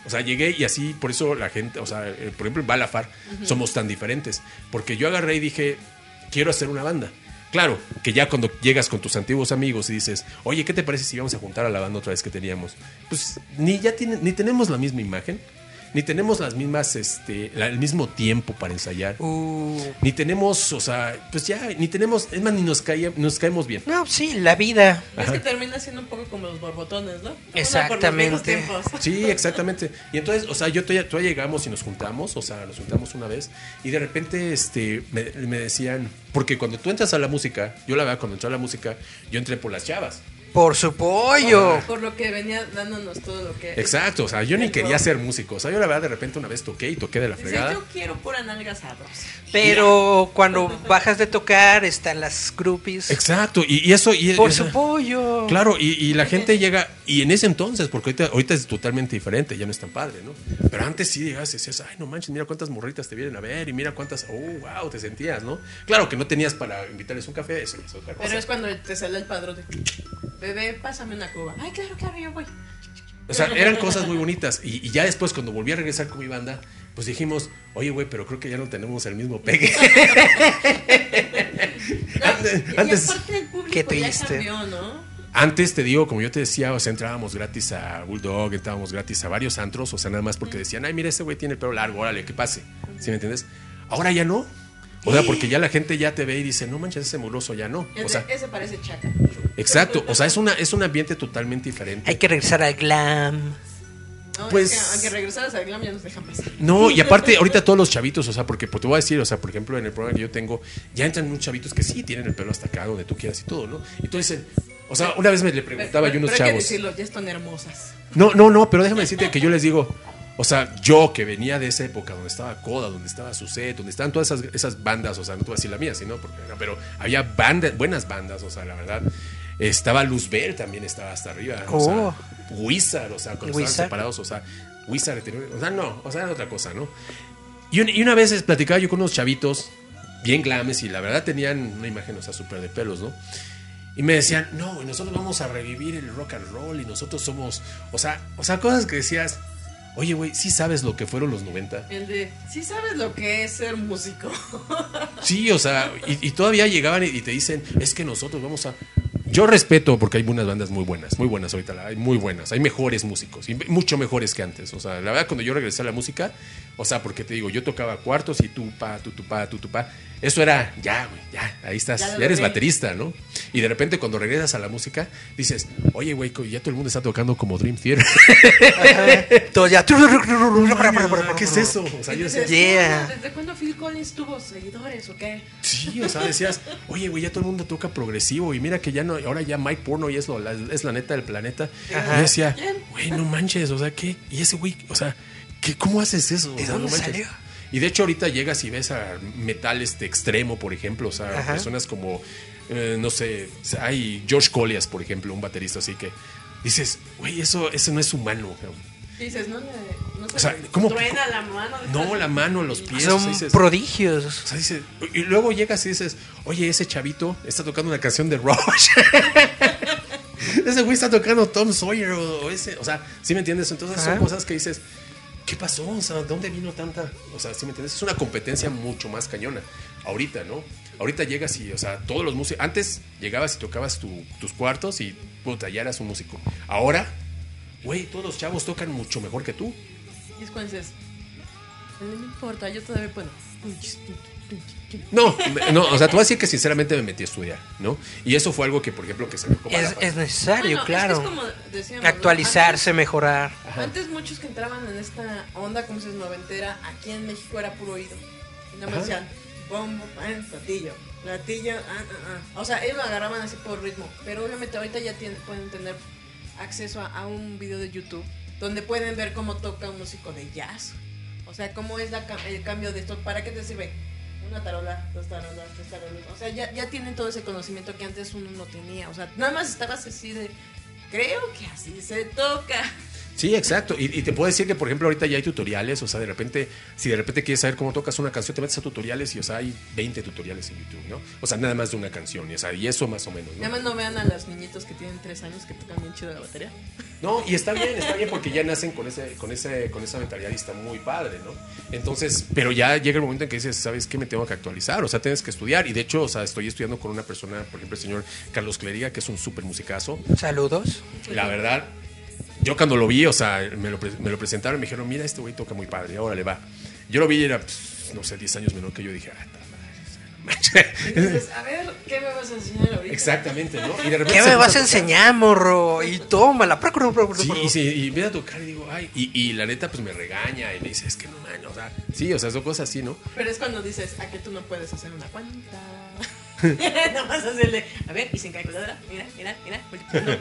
O sea, llegué y así, por eso la gente, o sea, eh, por ejemplo, en Balafar somos tan diferentes. Porque yo agarré y dije, quiero hacer una banda. Claro, que ya cuando llegas con tus antiguos amigos y dices, oye, ¿qué te parece si vamos a juntar a la banda otra vez que teníamos? Pues ni ya tiene, ni tenemos la misma imagen, ni tenemos las mismas, este, la- el mismo tiempo para ensayar, Uh, ni tenemos, o sea, pues ya, ni tenemos, es más, ni nos, caía- nos caemos bien. no, sí, la vida. Es que termina siendo un poco como los borbotones, ¿no? Por los Exactamente. tiempos. Sí, exactamente. Y entonces, o sea, yo todavía, todavía llegamos y nos juntamos, o sea, nos juntamos una vez y de repente este, me, me decían, porque cuando tú entras a la música, yo la verdad, cuando entré a la música, yo entré por las chavas. Por su pollo. Por lo que venía dándonos todo lo que. Exacto, o sea, yo ni quería ser músico. O sea, yo la verdad de repente una vez toqué y toqué de la Dice, fregada. yo quiero pura nalga sabrosa. Pero cuando bajas de tocar están las groupies. Exacto, y, y eso... Y, Por su sea, pollo. Claro, y, y la gente llega, y en ese entonces, porque ahorita, ahorita es totalmente diferente, ya no es tan padre, ¿no? Pero antes sí llegabas y decías, ay, no manches, mira cuántas morritas te vienen a ver, y mira cuántas, oh, wow, te sentías, ¿no? Claro que no tenías para invitarles un café, eso es otra cosa. Pero es cuando te sale el padrón de. Bebé, pásame una cuba. Ay, claro, claro, yo voy. O sea, eran cosas muy bonitas. Y, y ya después, cuando volví a regresar con mi banda, pues dijimos, oye, güey, pero creo que ya no tenemos el mismo pegue. Antes- Y antes- aparte el público Qué ya triste. cambió, ¿no? Antes te digo, como yo te decía, o sea, entrábamos gratis a Bulldog, entrábamos gratis a varios antros, o sea, nada más porque decían, ay, mira, ese güey tiene el pelo largo, órale, que pase. ¿Sí me entiendes? Ahora ya no. O sea, porque ya la gente ya te ve y dice, no manches, ese muroso ya no. Ese, O sea, ese parece chaca. exacto. O sea, es, una, es un ambiente totalmente diferente. Hay que regresar al glam. No, Pues- es que aunque regresaras al glam ya nos dejan pasar. No, y aparte, ahorita todos los chavitos, o sea, porque pues, te voy a decir, o sea, por ejemplo, en el programa que yo tengo, ya entran unos chavitos que sí tienen el pelo hasta acá, donde tú quieras y todo, ¿no? Y tú dicen, o sea, una vez me le preguntaba yo a unos pero hay que chavos. decirlo, ya están hermosas. No, no, no, pero déjame decirte que yo les digo, o sea, yo que venía de esa época donde estaba Coda, donde estaba Suset, donde estaban todas esas, esas bandas, o sea, no te voy a decir la mía, sino porque, no, pero había bandas, buenas bandas, o sea, la verdad. Estaba Luzbel también estaba hasta arriba, o Oh. sea, Wizard, o sea, cuando estaban separados, o sea, Wizard, o sea, no, o sea, era otra cosa, ¿no? Y, un- y una vez platicaba yo con unos chavitos bien glames y la verdad tenían una imagen, o sea, súper de pelos, ¿no? Y me decían, no, y nosotros vamos a revivir el rock and roll y nosotros somos, o sea, o sea, cosas que decías, oye, güey, ¿sí sabes lo que fueron los 90? El de, sí sabes lo que es ser músico. Sí, o sea, y, y todavía llegaban y, y te dicen, es que nosotros vamos a... Yo respeto porque hay unas bandas muy buenas, muy buenas ahorita, hay muy buenas, hay mejores músicos, y mucho mejores que antes. O sea, la verdad cuando yo regresé a la música, o sea, porque te digo, yo tocaba cuartos y tú pa, tú, tú pa, tú pa. Eso era, ya, güey, ya, ahí estás, Ya eres baterista, ¿no? Y de repente cuando regresas a la música, dices, oye, güey, ya todo el mundo está tocando como Dream Theater. Todo ya. ¿Qué es eso? O sea, yo decía, Dices, Yeah. "¿Cómo? ¿Desde cuándo Phil Collins tuvo seguidores o qué? Sí, o sea, decías, oye, güey, ya todo el mundo toca progresivo y mira que ya no, ahora ya Mike Porno y es, lo, la, es la neta del planeta. Y yo decía, güey, no manches, o sea, ¿qué? Y ese güey, o sea, ¿qué, ¿cómo haces eso? ¿De dónde no manches. salió? Y de hecho ahorita llegas y ves a metal este extremo, por ejemplo, o sea, Ajá. personas como, eh, no sé, hay George Colias, por ejemplo, un baterista así que dices, güey, eso, eso no es humano. cabrón". Y dices, no, le- no se O sea, ¿cómo- truena la mano. No, la mano, los pies. o sea, Son dices- prodigios. o sea, dices- y luego llegas y dices, oye, ese chavito está tocando una canción de Rush. ese güey está tocando Tom Sawyer o, o ese, o sea, ¿sí me entiendes? Entonces son cosas que dices, ¿qué pasó? O sea, ¿dónde vino tanta? O sea, ¿sí me entiendes? Es una competencia mucho más cañona. Ahorita, ¿no? Ahorita llegas y, o sea, todos los músicos. Antes llegabas y tocabas tu- tus cuartos y, puta, ya eras un músico. Ahora, güey, todos los chavos tocan mucho mejor que tú. Y es cuando dices, no me importa, yo todavía puedo. No, me- no, o sea, te voy a decir que sinceramente me metí a estudiar, ¿no? Y eso fue algo que, por ejemplo, que se me Es, es necesario, Bueno, es que claro. es como decíamos, ¿no? Actualizarse, mejorar. Antes, antes muchos que entraban en esta onda, como se dice, noventera, aquí en México era puro oído. Y nada más Ajá. decían, bombo, pan, platillo, platillo, ah, ah, ah. O sea, ellos lo agarraban así por ritmo. Pero obviamente ahorita ya tienen, pueden tener acceso a, a un video de YouTube donde pueden ver cómo toca un músico de jazz. O sea, cómo es la el cambio de esto. ¿Para qué te sirve? Una tarola, dos tarolas, tres tarolas. O sea, ya, ya tienen todo ese conocimiento que antes uno no tenía. O sea, nada más estabas así de, creo que así se toca. Sí, exacto. Y, y te puedo decir que, por ejemplo, ahorita ya hay tutoriales. O sea, de repente, si de repente quieres saber cómo tocas una canción, te metes a tutoriales y, o sea, hay 20 tutoriales en YouTube, ¿no? O sea, nada más de una canción. Y, o sea, y eso más o menos, Nada más no vean a los niñitos que tienen tres años que tocan bien chido la batería. No, y está bien, está bien porque ya nacen con ese, con ese, con esa mentalidad y está muy padre, ¿no? Entonces, pero ya llega el momento en que dices, ¿sabes qué? Me tengo que actualizar, o sea, tienes que estudiar. Y de hecho, o sea, estoy estudiando con una persona, por ejemplo, el señor Carlos Cleriga, que es un súper musicazo. Saludos. La verdad, yo cuando lo vi, o sea, me lo, me lo presentaron y me dijeron, mira, este güey toca muy padre, ahora le va. Yo lo vi y era, pues, no sé, 10 años menor que yo, dije, ah, dices, a ver, ¿qué me vas a enseñar ahorita? Exactamente, ¿no? Y de repente ¿Qué me vas a enseñar, morro? Y tómala. Procuro, procuro, Sí, y, sí, y empieza a tocar y digo, ay, y, y la neta, pues me regaña y me dice, es que no man, o sea, sí, o sea, son cosas así, ¿no? Pero es cuando dices, ¿a que tú no puedes hacer una cuenta? Nada más hacerle, a ver, y sin calculadora, mira, mira, mira.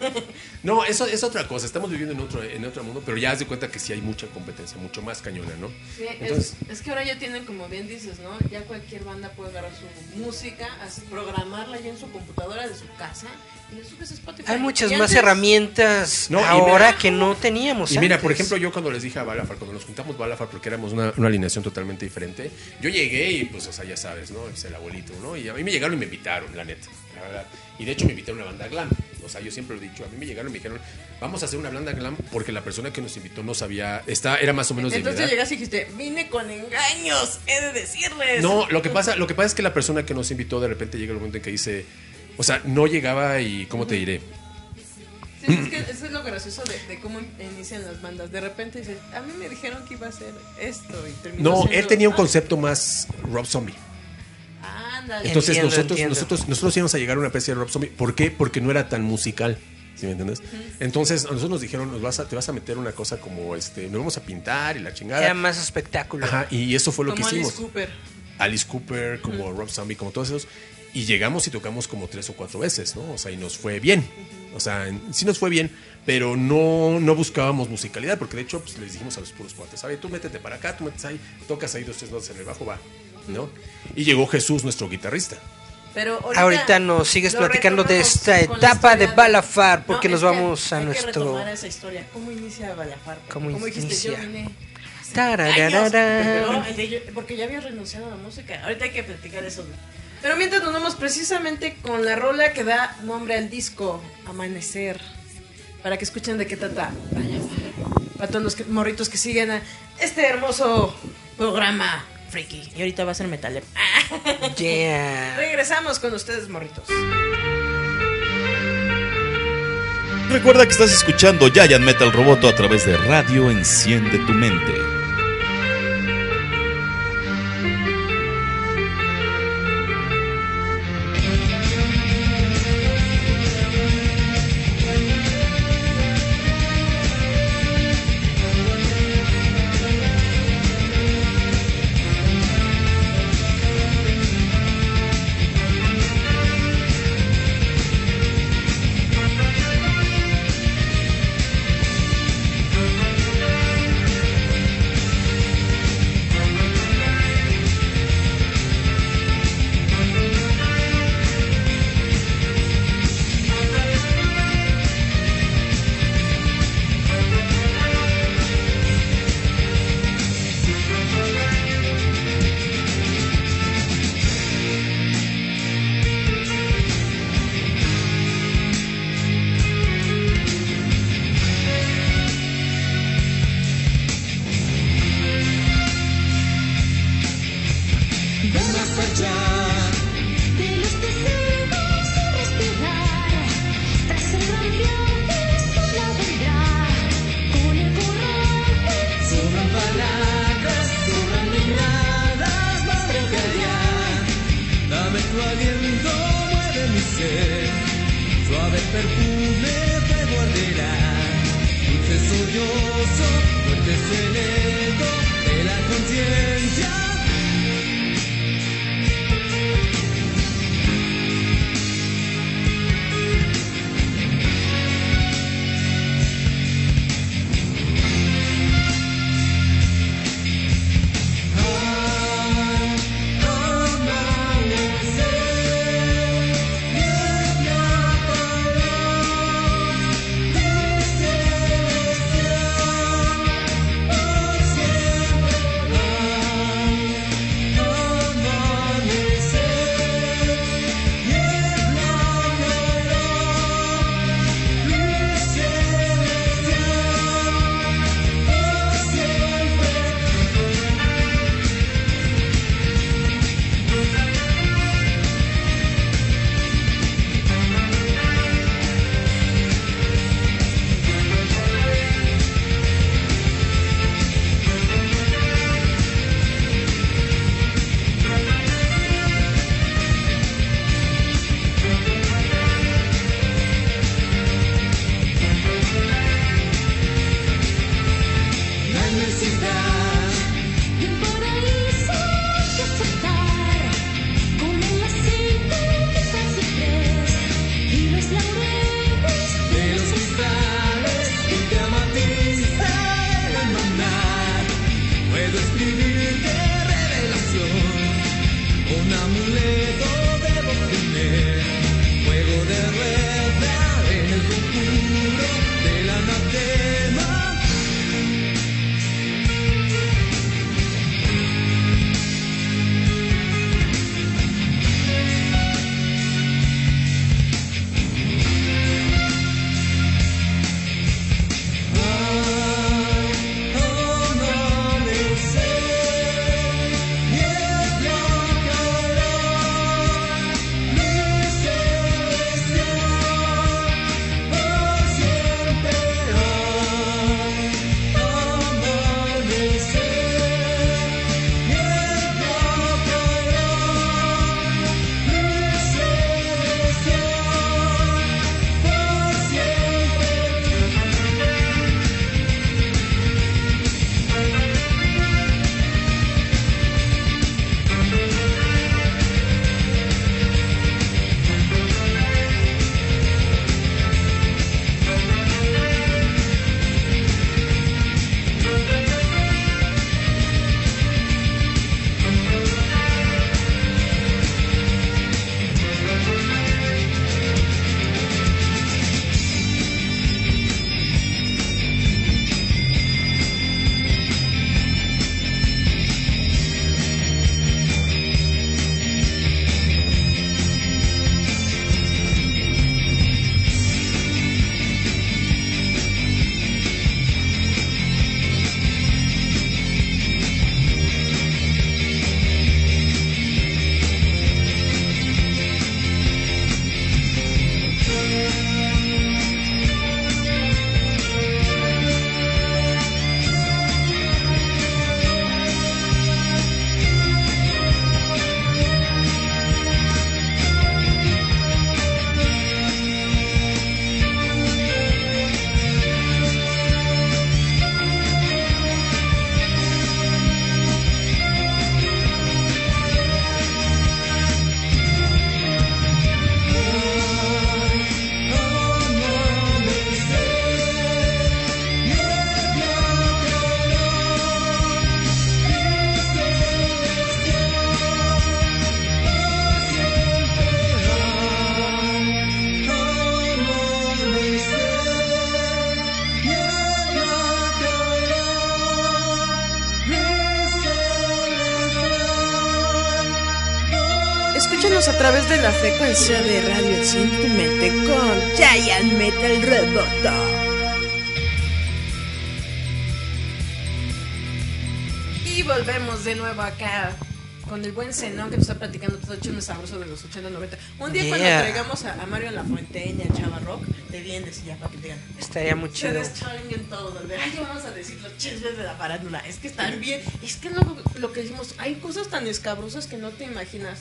No, eso es otra cosa, estamos viviendo en otro, en otro mundo, pero ya haz de cuenta que sí hay mucha competencia, mucho más cañona, ¿no? Sí, Entonces, es, es que ahora ya tienen, como bien dices, ¿no? Ya cualquier banda puede agarrar su música, así, programarla ya en su computadora de su casa y le subes a Spotify. Hay muchas más herramientas No, ahora mira- que no teníamos. Y mira, antes. por ejemplo, yo cuando les dije a Balafar, cuando nos juntamos Balafar, porque éramos una, una alineación totalmente diferente, yo llegué y pues, o sea, ya sabes, ¿no? Es el abuelito, ¿no? Y a mí me llegaron y me invitaron, la neta, la verdad. Y de hecho me invitaron a una banda glam. O sea, yo siempre lo he dicho, a mí me llegaron y me dijeron, vamos a hacer una banda glam porque la persona que nos invitó no sabía, está, era más o menos de mi Entonces edad. llegaste y dijiste, vine con engaños, he de decirles. No, lo que pasa, lo que pasa es que la persona que nos invitó de repente llega el momento en que dice, o sea, no llegaba y ¿cómo te diré? Sí, es que eso es lo gracioso de, de cómo inician las bandas. De repente dices, a mí me dijeron que iba a ser esto y terminó No, siendo- él tenía un Ah, concepto más Rob Zombie. Ándale. Entonces Entiendo, nosotros, entiendo. nosotros, nosotros íbamos a llegar a una especie de Rob Zombie. ¿Por qué? Porque no era tan musical. ¿Sí me entiendes? Entonces, a nosotros nos dijeron, nos vas a, te vas a meter una cosa como este, nos vamos a pintar y la chingada. Era más espectáculo. Ajá, y eso fue lo como que Alice hicimos. Cooper. Alice Cooper, como Rob Zombie, como todos esos. Y llegamos y tocamos como tres o cuatro veces, ¿no? O sea, y nos fue bien. O sea, en- sí nos fue bien, pero no, no buscábamos musicalidad, porque de hecho pues, les dijimos a los puros cuates, ¿sabes? Tú métete para acá, tú metes ahí, tocas ahí dos, tres notas en el bajo, va, ¿no? Y llegó Jesús, nuestro guitarrista. Pero ahorita, Ahorita nos sigues platicando de esta etapa de Balafar, porque No, nos que vamos a hay que nuestro... retomar esa historia. ¿Cómo inicia Balafar? ¿Cómo Como dijiste, yo inicia? porque ya había renunciado a la música. Ahorita hay que platicar eso. Pero mientras nos vamos precisamente con la rola que da nombre al disco, Amanecer. Para que escuchen de qué trata Balafar. Para todos los que- morritos que siguen a este hermoso programa freaky. Y ahorita va a ser metal. Yeah. Regresamos con ustedes, morritos. Recuerda que estás escuchando Giant Metal Roboto a través de Radio Enciende tu Mente. La frecuencia de Radio en tu mente con Giant Metal Roboto. Y volvemos de nuevo acá con el buen Zenón que nos está platicando todo chisme sabroso de los 80 90. Un día cuando traigamos a, a Mario La Fuenteña, Chava Rock, te vienes y ya para que te digan. Estaría muy chido. Ustedes chinguen todo, donde ay, vamos a decir los chismes de la farándula. Es que están bien, es que lo, lo que decimos, hay cosas tan escabrosas que no te imaginas.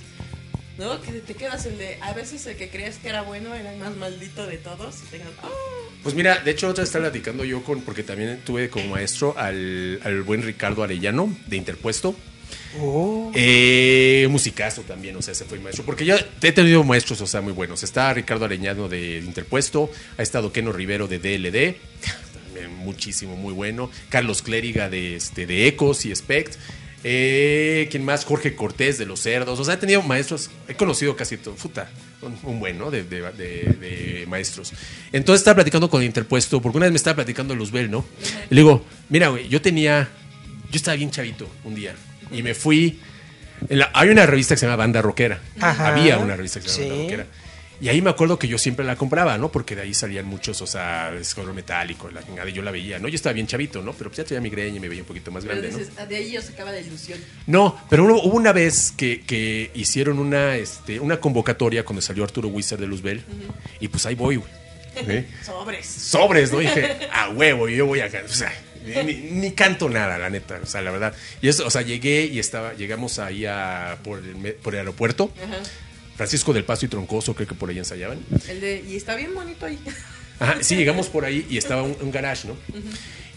¿No? Que te quedas el de. A veces el que creías que era bueno era el más maldito de todos. Y tengas, "Oh". Pues mira, de hecho otra vez estaba platicando yo con, porque también tuve como maestro al, al buen Ricardo Arellano de Interpuesto. Oh. Eh, musicazo también, o sea, ese fue maestro. Porque ya he tenido maestros, o sea, muy buenos. Está Ricardo Arellano de Interpuesto, ha estado Keno Rivero de DLD, también muchísimo, muy bueno. Carlos Clériga de, este, de Ecos y Spect. Eh, ¿Quién más? Jorge Cortés de Los Cerdos. O sea, he tenido maestros, he conocido casi todo, puta, un, un buen, ¿no? De, de- de- de maestros. Entonces estaba platicando con Interpuesto, porque una vez me estaba platicando Luzbel, ¿no? Y le digo, mira, güey, yo tenía, yo estaba bien chavito un día y me fui. en la- hay una revista que se llama Banda Rockera. Ajá. Había una revista que se llama Sí. Banda Rockera. Y ahí me acuerdo que yo siempre la compraba, ¿no? Porque de ahí salían muchos, o sea, escuadrón metálico, la chingada, y yo la veía, ¿no? Yo estaba bien chavito, ¿no? Pero pues ya tenía migraña y me veía un poquito más Pero grande, ¿no? dices, "Ah, de ahí yo sacaba la ilusión. No, pero hubo hubo una vez que, que hicieron una, este, una convocatoria cuando salió Arturo Wizard de Luzbel. Y pues ahí voy, güey. ¿Eh? Sobres. Sobres, ¿no? Y dije, a huevo, yo voy a cantar. O sea, ni, ni canto nada, la neta. O sea, la verdad. Y eso, o sea, llegué y estaba, llegamos ahí a, por, el, me- por el aeropuerto. Ajá. Francisco del Paso y Troncoso, creo que por ahí ensayaban. El de, y está bien bonito ahí. Ajá, sí, llegamos por ahí y estaba un, un garage, ¿no?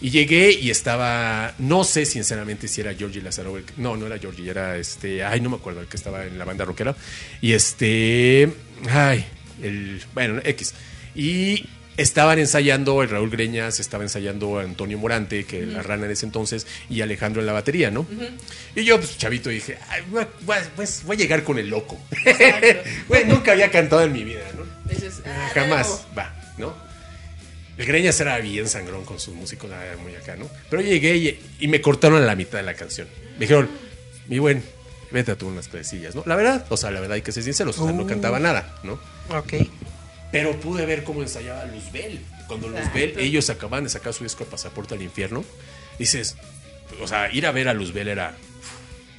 Y llegué y estaba, no sé sinceramente si era Georgie Lazaro, el- no, no era Georgie, era este, ay, no me acuerdo, el que estaba en la banda rockera. Y este, ay, el, bueno, X. Y estaban ensayando, el Raúl Greñas estaba ensayando Antonio Morante, que la rana en ese entonces, y Alejandro en la batería, ¿no? Y yo, pues, chavito, dije, voy, a- pues, voy a llegar con el loco. Nunca había cantado en mi vida, ¿no? Dices, ah, Jamás, va, ¿no? El Greñas era bien sangrón con sus músicos, era muy acá, ¿no? Pero llegué y, y me cortaron a la mitad de la canción. Me dijeron, mi buen, vete a tú unas clasecillas, ¿no? La verdad, o sea, la verdad hay que ser sinceros, o sea, no cantaba nada, ¿no? Ok. Pero pude ver cómo ensayaba Luzbel. Cuando Luzbel, ellos acaban de sacar su disco Pasaporte al Infierno, dices, o sea, ir a ver a Luzbel era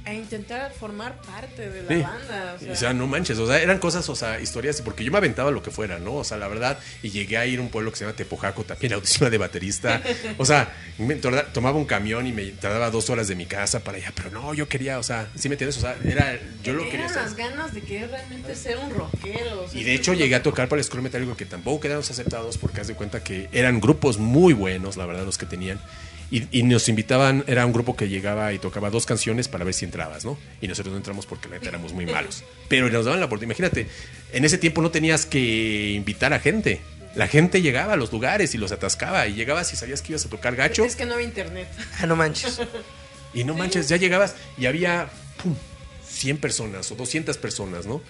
A intentar formar parte de la Sí. banda. O O sea, no manches, o sea, eran cosas, o sea, historias, porque yo me aventaba lo que fuera, ¿no? O sea, la verdad, y llegué a ir a un pueblo que se llama Tepojaco, también audición de baterista. O sea, me tomaba un camión y me tardaba dos horas de mi casa para allá, pero no, yo quería, o sea, ¿sí me entiendes? O sea, era, yo lo quería hacer. las ganas de querer realmente ser un rockero. o sea, Y de hecho llegué a tocar para el Escuela Metálico que tampoco quedamos aceptados porque haz de cuenta que eran grupos muy buenos, la verdad, los que tenían. Y, y nos invitaban, era un grupo que llegaba y tocaba dos canciones para ver si entrabas, ¿no? Y nosotros no entramos porque la neta éramos muy malos. Pero nos daban la oportunidad. Imagínate, en ese tiempo no tenías que invitar a gente. La gente llegaba a los lugares y los atascaba. Y llegabas y sabías que ibas a tocar gacho. Es que no había internet. Ah, no manches. Y no manches, ya llegabas y había pum, 100 personas o 200 personas, ¿no?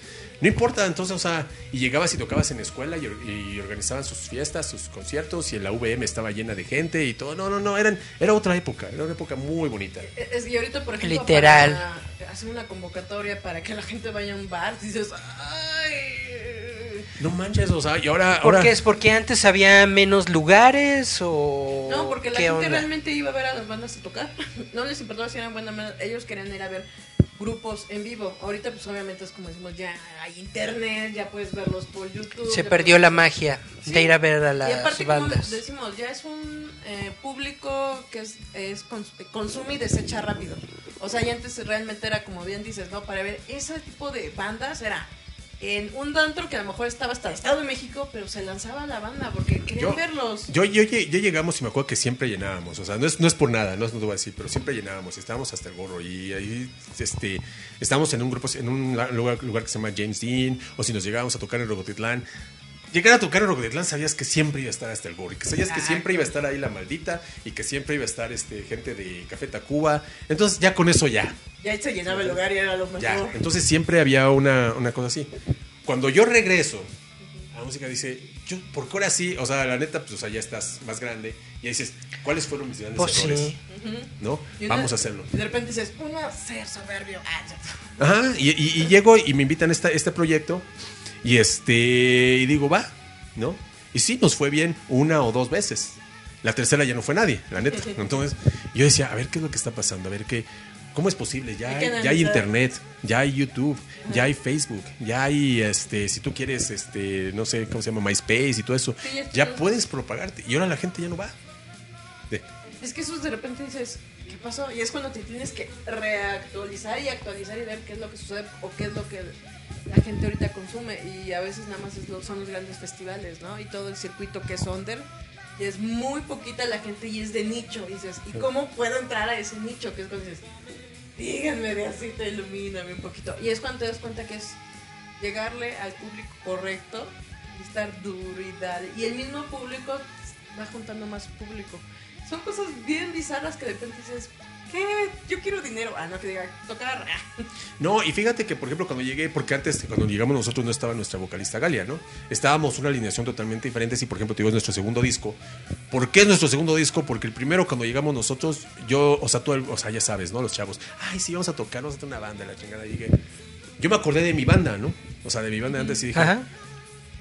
No importa, entonces, o sea, y llegabas y tocabas en la escuela y, or- y organizaban sus fiestas, sus conciertos y en la VM estaba llena de gente y todo. No, no, no, eran, era otra época, era una época muy bonita. Es, y ahorita, por ejemplo, Literal. para hacer una convocatoria para que la gente vaya a un bar, dices, ay. No manches, o sea, y ahora... ¿Por ahora qué? ¿Es porque antes había menos lugares o No, porque la gente onda? realmente iba a ver a las bandas a tocar. No les importaba si eran buenas. Ellos querían ir a ver grupos en vivo. Ahorita, pues obviamente es como decimos, ya hay internet, ya puedes verlos por YouTube. Se perdió puedes- la magia Sí. de ir a ver a y las aparte, como bandas. decimos, ya es un eh, público que es, es cons- consume y desecha rápido. O sea, y antes realmente era como bien dices, ¿no? Para ver ese tipo de bandas era en un antro que a lo mejor estaba hasta el Estado de México, pero se lanzaba la banda porque querían Yo- verlos. Yo, yo, yo llegamos y me acuerdo que siempre llenábamos, o sea, no es, no es por nada, no, es- no te voy a decir, pero siempre llenábamos, estábamos hasta el gorro y ahí este, estábamos en un grupo, en un lugar, lugar que se llama James Dean, o si nos llegábamos a tocar en Rogotitlán. Llegar a tocar en Rogotitlán sabías que siempre iba a estar hasta el gorro y que sabías que siempre iba a estar ahí la maldita y que siempre iba a estar este, gente de Café Tacuba. Entonces ya con eso ya, Ya se llenaba el lugar y era lo mejor. ya. Entonces siempre había una, una cosa así. Cuando yo regreso a la música dice, yo, porque ahora sí, o sea, la neta, pues, o sea, ya estás más grande, y dices, ¿cuáles fueron mis grandes Pues sí. errores? ¿No? Y una- Vamos a hacerlo. Y de repente dices, uno, ser soberbio. Ah. Ajá, y, y- y llego y me invitan a esta- este proyecto, y este, y digo, va, ¿no? Y sí, nos fue bien una o dos veces. La tercera ya no fue nadie, la neta. Entonces, yo decía, a ver qué es lo que está pasando, a ver qué, ¿cómo es posible? Ya Hay ya hay internet, ya hay YouTube, ya hay Facebook, ya hay, este, si tú quieres, este, no sé, ¿cómo se llama? MySpace y todo eso. Sí, ya puedes propagarte. Y ahora la gente ya no va. Es que eso de repente dices, ¿qué pasó? Y es cuando te tienes que reactualizar y actualizar y ver qué es lo que sucede o qué es lo que la gente ahorita consume. Y a veces nada más lo- son los grandes festivales, ¿no? Y todo el circuito que es under. Y es muy poquita la gente y es de nicho. Y dices, ¿y cómo puedo entrar a ese nicho? Que es cuando dices, díganme de así, te ilumíname un poquito. Y es cuando te das cuenta que es llegarle al público correcto y estar duro y dale. Y el mismo público va juntando más público. Son cosas bien bizarras que de repente dices, ¿qué? Yo quiero dinero. Ah, no, que diga, tocar. No, y fíjate que, por ejemplo, cuando llegué, porque antes, cuando llegamos nosotros no estaba nuestra vocalista Galia, ¿no? Estábamos una alineación totalmente diferente. Si, por ejemplo, te digo, es nuestro segundo disco. ¿Por qué es nuestro segundo disco? Porque el primero, cuando llegamos nosotros, yo, o sea, tú, o sea, ya sabes, ¿no? Los chavos, ay, sí, vamos a tocar, vamos a hacer una banda, la chingada. Y dije, yo me acordé de mi banda, ¿no? O sea, de mi banda antes y dije, Ajá.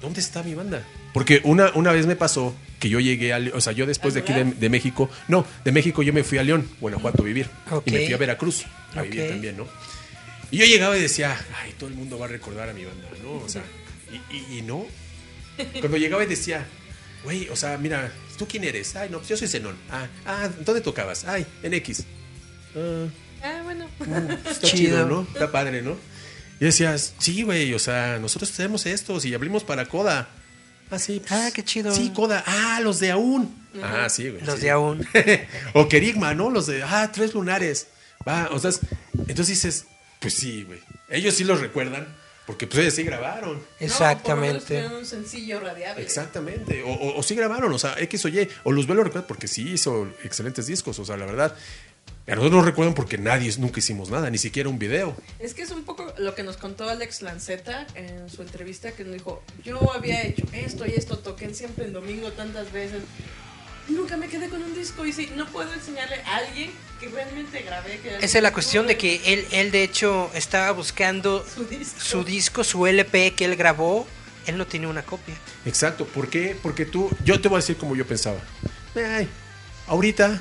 ¿Dónde está mi banda? Porque una, una vez me pasó que yo llegué a, o sea, yo después de aquí de, de México, no, de México yo me fui a León, Guanajuato a vivir. Y me fui a Veracruz a vivir también, ¿no? Y yo llegaba y decía, ay, todo el mundo va a recordar a mi banda, ¿no? O sea, y, y- y no. Cuando llegaba y decía, güey, o sea, mira, ¿tú quién eres? Ay, no, pues yo soy Zenón. Ah, ah, ¿dónde tocabas? Ay, en X. Ah, Ah, bueno. Está Chido. chido, ¿no? Está padre, ¿no? Y decías, sí, güey, o sea, nosotros tenemos estos y abrimos para Coda. Ah, sí. pues, Ah, qué chido. Sí, Coda. Ah, los de aún. Ah, sí, güey. Los sí. de aún. o Kerigma, ¿no? Los de, ah, tres lunares. Va, o sea, es- entonces dices, pues sí, güey. Ellos sí los recuerdan porque pues ellos sí grabaron. No, por Exactamente. tienen un sencillo radiable. Exactamente. O, o- o sí grabaron, o sea, X o Y. O Luzbel lo recuerda porque sí hizo excelentes discos, o sea, la verdad. A nosotros nos recuerdan porque nadie, nunca hicimos nada, ni siquiera un video. Es que es un poco lo que nos contó Alex Lanceta en su entrevista, que nos dijo, yo había hecho esto y esto, toqué siempre en domingo tantas veces. Nunca me quedé con un disco y sí, no puedo enseñarle a alguien que realmente grabé. Que Esa es la cuestión de que él, él de hecho estaba buscando Su disco. su disco, su LP que él grabó. Él no tenía una copia. Exacto. ¿Por qué? Porque tú, yo te voy a decir como yo pensaba. Ay, ahorita,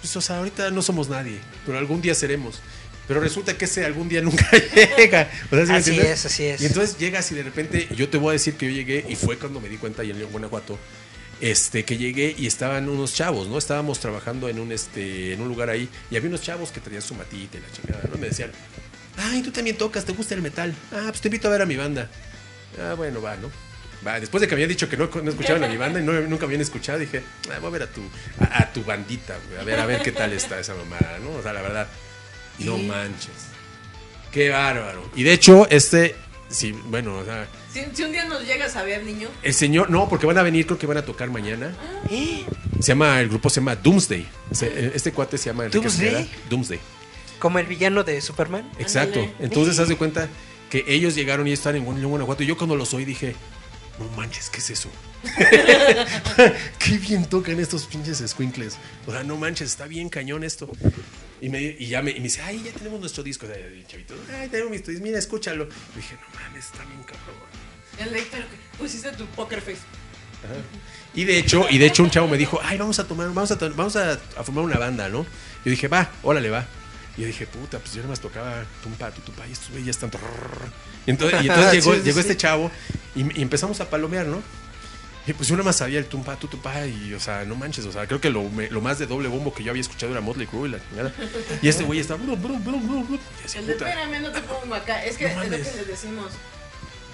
pues, o sea, ahorita no somos nadie, pero algún día seremos. Pero resulta que ese algún día nunca llega. O sea, ¿sí me Así es, así es. Y entonces llegas y de repente, yo te voy a decir que yo llegué y fue cuando me di cuenta y en León, Guanajuato, este, que llegué y estaban unos chavos, ¿no? Estábamos trabajando en un, este, en un lugar ahí y había unos chavos que traían su matita y la chingada, ¿no? Me decían, ay, tú también tocas, te gusta el metal. Ah, pues te invito a ver a mi banda. Ah, bueno, va, ¿no? Va, después de que me habían dicho que no, no escuchaban a mi banda y no, nunca habían escuchado, dije, ah, voy a ver a tu, a, a tu bandita, güey, a ver, a ver qué tal está esa mamada, ¿no? O sea, la verdad, no manches. Qué bárbaro. Y de hecho, este, sí, bueno, o sea, Si, si un día nos llegas a ver, niño, el señor, no, porque van a venir, creo que van a tocar mañana. Se llama, el grupo se llama Doomsday. Se- Este cuate se llama Enrique ¿Doomsday? Doomsday. Como el villano de Superman. Exacto. Ándale. Entonces, haz de cuenta que ellos llegaron y están en Guanajuato. Y yo cuando los oí dije, no manches, ¿qué es eso? Qué bien tocan estos pinches squinkles. O sea, no manches, está bien cañón esto. Y, me, y ya me, y me dice, ay, ya tenemos nuestro disco. Chavito, ay, tenemos mi disco. Mira, escúchalo. Y dije, no mames, está bien cabrón. el de, pero que pusiste tu poker face. Y de hecho, y de hecho un chavo me dijo, ay, vamos a tomar, vamos a, vamos a, a formar una banda, ¿no? Yo dije, va, órale, va. Y yo dije, puta, pues yo nada más tocaba tumpa, tutupa, y estos güeyes ya están. Y entonces, y entonces llegó, Sí, sí, llegó sí. este chavo y, y empezamos a palomear, ¿no? Y pues yo nada más sabía el tumpa, tutupa, y o sea, no manches, o sea, creo que lo, me- lo más de doble bombo que yo había escuchado era Motley Crue y la chingada. Y este güey estaba. brum, brum, brum, brum, brum. Y decía, El de puta. espérame, no te pongo acá. Es que No es lo que les decimos.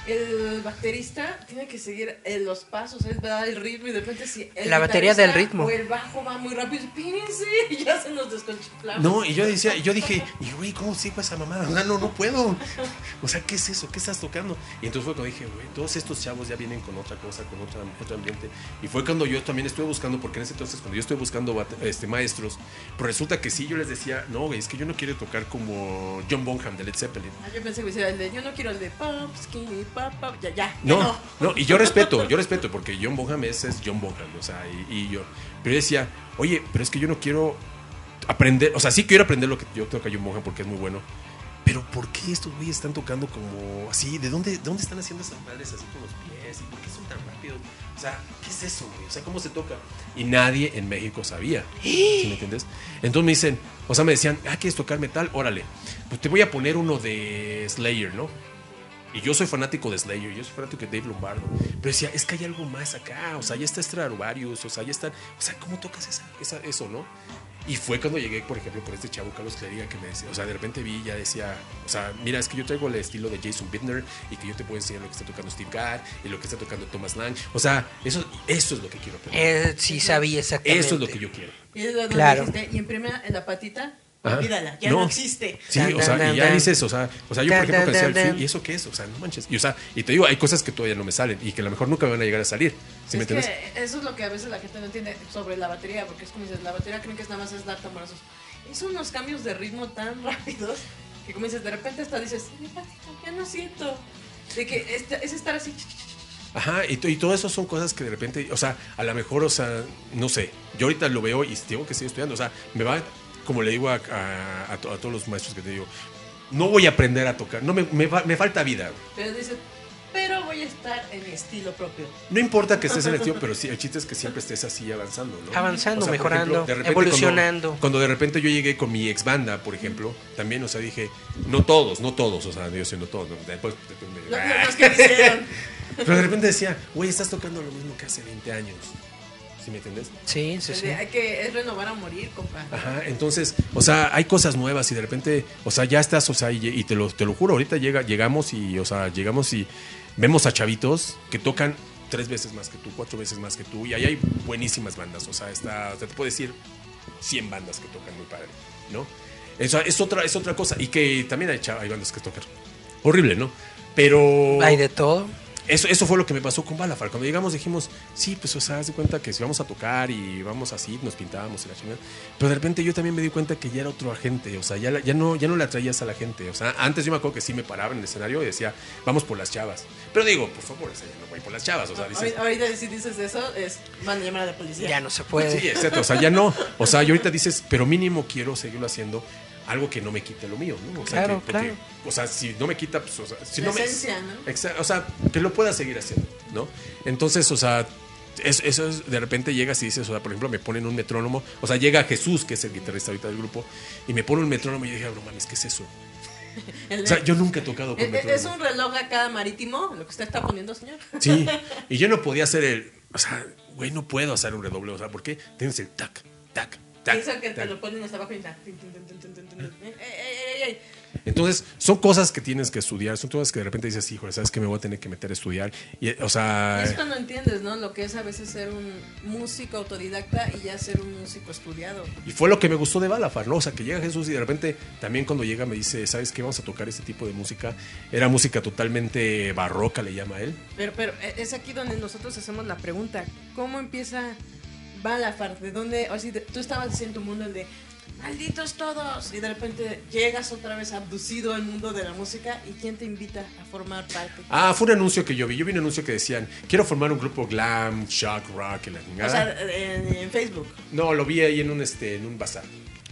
El baterista tiene que seguir los pasos, él va el ritmo y de repente si el La batería del ritmo. O el bajo va muy rápido, espérense, y ya se nos desconchiflamos. No, y yo decía, y yo dije, y güey, ¿cómo sigo esa mamada? O sea, no, no puedo. O sea, ¿qué es eso? ¿Qué estás tocando? Y entonces fue cuando dije, güey, todos estos chavos ya vienen con otra cosa, con otra, otro ambiente. Y fue cuando yo también estuve buscando, porque en ese entonces, cuando yo estuve buscando este, maestros, pero resulta que sí, yo les decía, no, güey, es que yo no quiero tocar como John Bonham de Led Zeppelin. Ah, yo pensé que decía el de yo no quiero el de pop, skinny pa, pa, ya, ya. No, ya no, y yo respeto, yo respeto, porque John Bonham es, es John Bonham, o sea, y, y yo. Pero yo decía, oye, pero es que yo no quiero aprender, o sea, sí quiero aprender lo que yo toca John Bonham porque es muy bueno. Pero ¿por qué estos güeyes están tocando como así? ¿De dónde, de dónde están haciendo esas madres así con los pies? ¿Y por qué son tan rápidos? O sea, ¿qué es eso, güey? O sea, ¿cómo se toca? Y nadie en México sabía. ¿Sí me entiendes? Entonces me dicen, o sea, me decían, ah, ¿quieres tocar metal? Órale. Pues te voy a poner uno de Slayer, ¿no? Y yo soy fanático de Slayer, yo soy fanático de Dave Lombardo. Pero decía, es que hay algo más acá, o sea, ya está Stradivarius, o sea, ya están. O sea, ¿cómo tocas esa, esa- eso, no? Y fue cuando llegué, por ejemplo, por este chavo Carlos Clariga que me decía, o sea, de repente vi, ya decía, o sea, mira, es que yo traigo el estilo de Jason Bittner y que yo te puedo enseñar lo que está tocando Steve Gadd y lo que está tocando Thomas Lang. O sea, eso, eso es lo que quiero aprender. Eh, sí, sabía exactamente. Eso es lo que yo quiero. Y es Claro. dijiste, y en primera, en la patita, Ajá. olvídala, ya no, existe. Sí, o sea, y ya dices, o sea, o sea, yo por ejemplo pensé al fin. ¿y eso qué es? O sea, no manches. Y, o sea, y te digo, hay cosas que todavía no me salen y que a lo mejor nunca me van a llegar a salir. ¿Sí me es entiendes? que eso es lo que a veces la gente no entiende sobre la batería, porque es como dices, la batería creen que es nada más es dar tamborazos. Hizo unos cambios de ritmo tan rápidos que como dices, de repente hasta dices, "Mi patita, ya no siento. De que este- es estar así. Ajá, y, y todo eso son cosas que de repente, o sea, a lo mejor, o sea, no sé, yo ahorita lo veo y tengo que seguir estudiando, o sea, me va, como le digo a, a- a to- a todos los maestros que te digo, no voy a aprender a tocar, no me, me, me falta vida. Pero dices, pero voy a estar en mi estilo propio. No importa que estés en el tío, pero sí, el chiste es que siempre estés así avanzando, ¿no? Avanzando, mejorando, repente evolucionando. Cuando, cuando de repente yo llegué con mi ex banda, por ejemplo, también, o sea, dije, no todos, no todos, o sea, yo siendo todos, ¿no? después, después me- Los, los que hicieron. Pero de repente decía, güey, estás tocando lo mismo que hace 20 años. ¿Sí me entiendes? Sí, sí, El sí. Hay que es renovar a morir, compa. Ajá, entonces, o sea, hay cosas nuevas y de repente, o sea, ya estás, o sea, y, y te, lo, te lo juro, ahorita llega, llegamos y, o sea, llegamos y vemos a chavitos que tocan tres veces más que tú, cuatro veces más que tú, y ahí hay buenísimas bandas, o sea, está, o sea, te puedo decir 100 bandas que tocan muy padre, ¿no? Eso es otra, es otra cosa, y que también hay, hay bandas que tocan horrible, ¿no? Pero... Hay de todo. Eso, eso fue lo que me pasó con Balafar. Cuando llegamos dijimos, sí, pues o sea, haz de cuenta que si vamos a tocar y vamos así, nos pintábamos y la chingada. Pero de repente yo también me di cuenta que ya era otro agente, o sea, ya, ya, no, ya no le atraías a la gente. O sea, antes yo me acuerdo que sí me paraba en el escenario y decía, vamos por las chavas. Pero digo, por favor, o sea, ya no voy por las chavas. O sea, dices, Ahorita, ahorita si dices eso, es van a llamar a la policía. Ya no se puede. Sí, exacto. O sea, ya no. O sea, yo ahorita dices, pero mínimo quiero seguirlo haciendo algo que no me quite lo mío, ¿no? O sea, Claro, que- porque- claro. O sea, si no me quita, pues, o sea, si La no me. esencia, ¿no? Exa- o sea, que lo pueda seguir haciendo, ¿no? Entonces, o sea. es- Eso es, de repente llegas y dices, o sea, por ejemplo, me ponen un metrónomo, o sea, llega Jesús, que es el guitarrista ahorita del grupo, y me pone un metrónomo y yo dije, "Ah, no mames, ¿qué es eso? El- O sea, yo nunca he tocado con es, es- un reloj acá marítimo, lo que usted está poniendo, señor. Sí, y yo no podía hacer el, o sea, güey, no puedo hacer un redoble, o sea, ¿por qué? Tienes el tac, tac, tac. Que te lo ponen hasta abajo y está. Entonces, son cosas que tienes que estudiar, son cosas que de repente dices, híjole, ¿sabes que Me voy a tener que meter a estudiar. Y, o sea, es cuando entiendes, ¿no? Lo que es a veces ser un músico autodidacta y ya ser un músico estudiado. y fue lo que me gustó de Balafar, ¿no? O sea, que llega Jesús y de repente también cuando llega me dice, ¿sabes qué? Vamos a tocar este tipo de música. Era música totalmente barroca, le llama él. Pero, pero eh, es aquí donde nosotros hacemos la pregunta: ¿cómo empieza Balafar? ¿De dónde? O sea, de- tú estabas en tu mundo el de malditos todos, y de repente llegas otra vez abducido al mundo de la música, ¿y quién te invita a formar parte? Ah, fue un anuncio que yo vi. Yo vi un anuncio que decían, quiero formar un grupo glam, shock, rock y la O chingada. sea, en, en Facebook. no, lo vi ahí en un, este, en un bazar.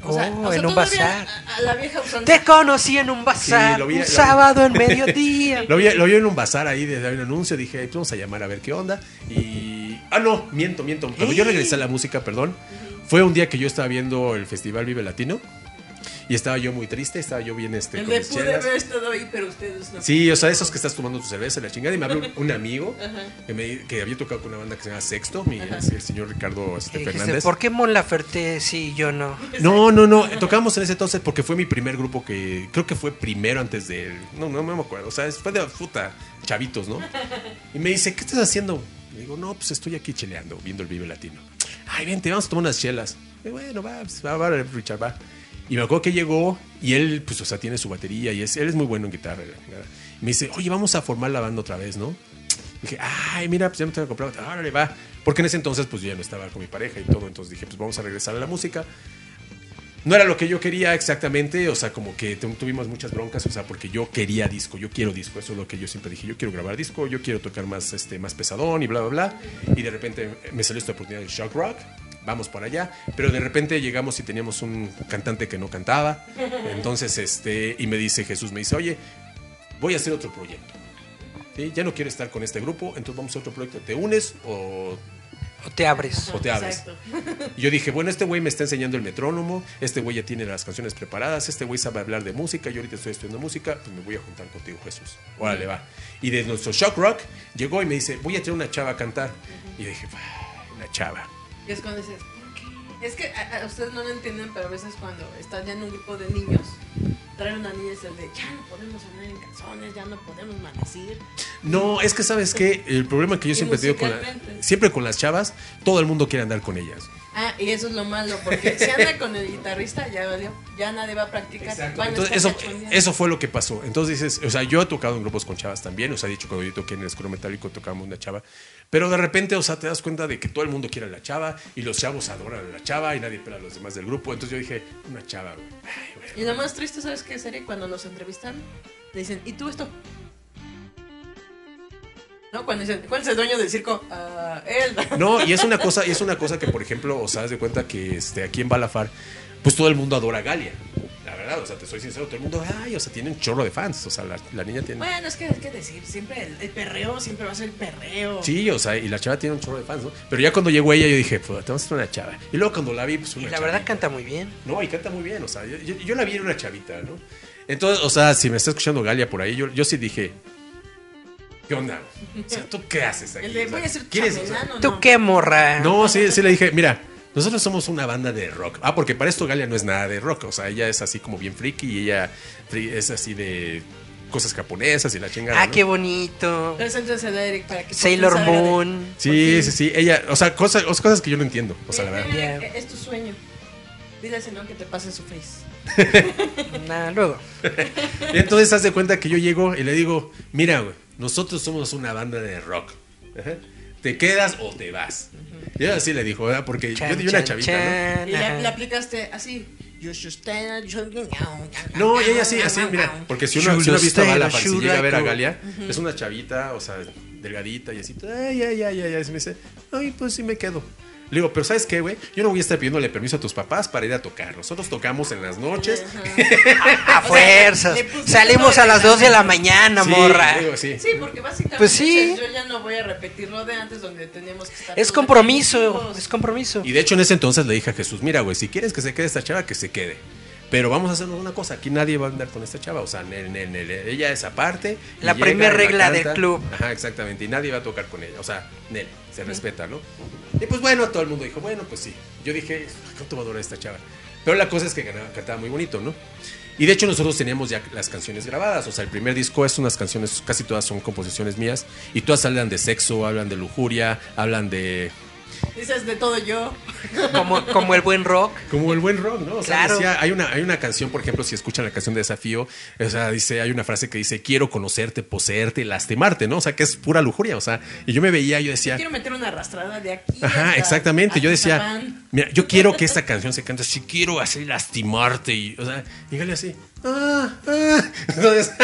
O sea, Oh, o sea, en un bazar. A, a la vieja usanza. Te conocí en un bazar, Sí, lo vi- un lo vi. sábado en mediodía. Lo vi, lo vi en un bazar ahí, desde un anuncio, dije, pues vamos a llamar a ver qué onda. Y. Ah, no, miento, miento. Cuando yo regresé a la música, perdón, fue un día que yo estaba viendo el Festival Vive Latino. Y estaba yo muy triste, estaba yo bien este, mis pude haber estado ahí, pero ustedes no. Sí, o sea, esos que estás tomando tu cerveza, la chingada. Y me habló un, amigo que, me- que había tocado con una banda que se llama Sexto, mi, el señor Ricardo este, Fernández. ¿Por qué Mon Laferte sí y yo no? No, no, no. Tocamos en ese entonces porque fue mi primer grupo que creo que fue primero antes de. No, no, no me acuerdo. O sea, fue de puta, chavitos, ¿no? Y me dice, ¿qué estás haciendo? Digo, no, pues estoy aquí cheleando, viendo el Vive Latino. Ay, vente, vamos a tomar unas chelas. Y bueno, va, pues, va, va, Richard, va. Y me acuerdo que llegó y él, pues, o sea, tiene su batería y es, él es muy bueno en guitarra. Y me dice, oye, vamos a formar la banda otra vez, ¿no? Dije, ay, mira, pues ya me tengo que comprar. Órale, va. Porque en ese entonces, pues yo ya no estaba con mi pareja y todo. Entonces dije, pues vamos a regresar a la música. No era lo que yo quería exactamente, o sea, como que tu- tuvimos muchas broncas, o sea, porque yo quería disco, yo quiero disco, eso es lo que yo siempre dije, yo quiero grabar disco, yo quiero tocar más, este, más pesadón y bla, bla, bla, y de repente me salió esta oportunidad de shock rock, vamos para allá, pero de repente llegamos y teníamos un cantante que no cantaba, entonces, este, y me dice Jesús, me dice, oye, voy a hacer otro proyecto. Ya no quiero estar con este grupo, entonces vamos a otro proyecto. ¿Te unes o O te abres. o te abres. Exacto. Y yo dije, bueno, este güey me está enseñando el metrónomo, este güey ya tiene las canciones preparadas, este güey sabe hablar de música, yo ahorita estoy estudiando música, pues me voy a juntar contigo, Jesús. Órale, va. Y de nuestro shock rock llegó y me dice, voy a traer una chava a cantar. Y yo dije, "Ah, una chava. Y es cuando dices. Es que a, a ustedes no lo entienden, pero a veces cuando están ya en un grupo de niños, traer una niña es el de, ya no podemos andar en calzones, ya no podemos maldecir. No, es que sabes que el problema que yo Y siempre he tenido con la- siempre con las chavas, todo el mundo quiere andar con ellas. Ah, y eso es lo malo, porque si anda con el guitarrista, ya nadie va a practicar. van Entonces, eso, eso fue lo que pasó. Entonces dices, o sea, yo he tocado en grupos con chavas también, o sea, he dicho cuando yo toqué en el escudo metálico tocábamos una chava, pero de repente, o sea, te das cuenta de que todo el mundo quiere a la chava y los chavos adoran a la chava y nadie pela a los demás del grupo. Entonces yo dije, una chava, güey. Ay, güey. Y lo más triste, ¿sabes qué sería? Cuando los entrevistan, le dicen, ¿y tú esto? ¿No? Cuando dicen, ¿cuál es el dueño del circo? Ah, él. No, y es una cosa, y es una cosa que, por ejemplo, o sea, de cuenta que este, aquí en Balafar, pues todo el mundo adora a Galia. Verdad, o sea, te soy sincero, todo el mundo, ay, o sea, tiene un chorro de fans. O sea, la, la niña tiene. Bueno, es que hay que decir, siempre el, el perreo siempre va a ser el perreo. Sí, o sea, y la chava tiene un chorro de fans, ¿no? Pero ya cuando llegó ella, yo dije, pues, te vamos a hacer una chava. Y luego cuando la vi, pues, Y una la verdad canta muy bien. No, y canta muy bien, o sea, yo, yo- yo la vi en una chavita, ¿no? Entonces, o sea, si me está escuchando Galia por ahí, yo, yo sí dije, ¿qué onda? O sea, ¿tú qué haces aquí? El de, voy a ser ¿quieres- o sea, ¿Tú no? qué, morra? No, sí, sí le dije, mira, nosotros somos una banda de rock. Ah, porque para esto Galia no es nada de rock, o sea, ella es así como bien friki y ella es así de cosas japonesas y la chingada. Ah, ¿no? qué bonito. Para que Sailor Moon. Sí, sí, sí, ella, o sea, cosas, cosas que yo no entiendo, o sea, la verdad. Yeah. Es tu sueño. Dile a ese no que te pase su face. Nah, luego. Y entonces haz de cuenta que yo llego y le digo, mira, güey, nosotros somos una banda de rock. Ajá. ¿Te quedas o te vas? Y ella así le dijo, ¿verdad? Porque yo di una chan, chavita, ¿no? Y le, ajá. le aplicaste así. No, y ella así, así, mira, porque si uno, si uno ha visto a Balafar, si llega a ver a? Galia, es una chavita, o sea, delgadita y así, ay, ay, ay, ay, ay, y me dice, ay, pues sí me quedo. Le digo, pero ¿sabes qué, güey? Yo no voy a estar pidiéndole permiso a tus papás para ir a tocar. Nosotros tocamos en las noches. A fuerzas. Salimos a las el 2 de la mañana, Sí, morra. digo, sí. Sí, porque básicamente Pues sí. dices, yo ya no voy a repetir lo de antes donde teníamos que estar. Es compromiso, es compromiso. Y de hecho en ese entonces le dije a Jesús, mira, güey, si quieres que se quede esta chava, que se quede. Pero vamos a hacernos una cosa, aquí nadie va a andar con esta chava, o sea, Nel, Nel, Nel, ella es aparte. La llega primer y la regla del club. Ajá, exactamente, y nadie va a tocar con ella, o sea, Nel, se respeta, ¿no? Y pues bueno, todo el mundo dijo, bueno, pues sí. Yo dije, ¿cuánto va a durar esta chava? Pero la cosa es que ganaba- cantaba muy bonito, ¿no? Y de hecho nosotros teníamos ya las canciones grabadas, o sea, el primer disco es unas canciones, casi todas son composiciones mías, y todas hablan de sexo, hablan de lujuria, hablan de Dices de todo yo. Como, como el buen rock. Como el buen rock, ¿no? O sea, Claro. decía- hay, una, hay una canción, por ejemplo, si escuchan la canción de Desafío, o sea, dice, hay una frase que dice, quiero conocerte, poseerte, lastimarte, ¿no? O sea, que es pura lujuria, o sea, y yo me veía, yo decía, Quiero meter una arrastrada de aquí. ajá, hasta- exactamente, yo decía, mira, yo quiero que esta canción se cante así, quiero así lastimarte, y, o sea, dígale así, ah, ah. Entonces,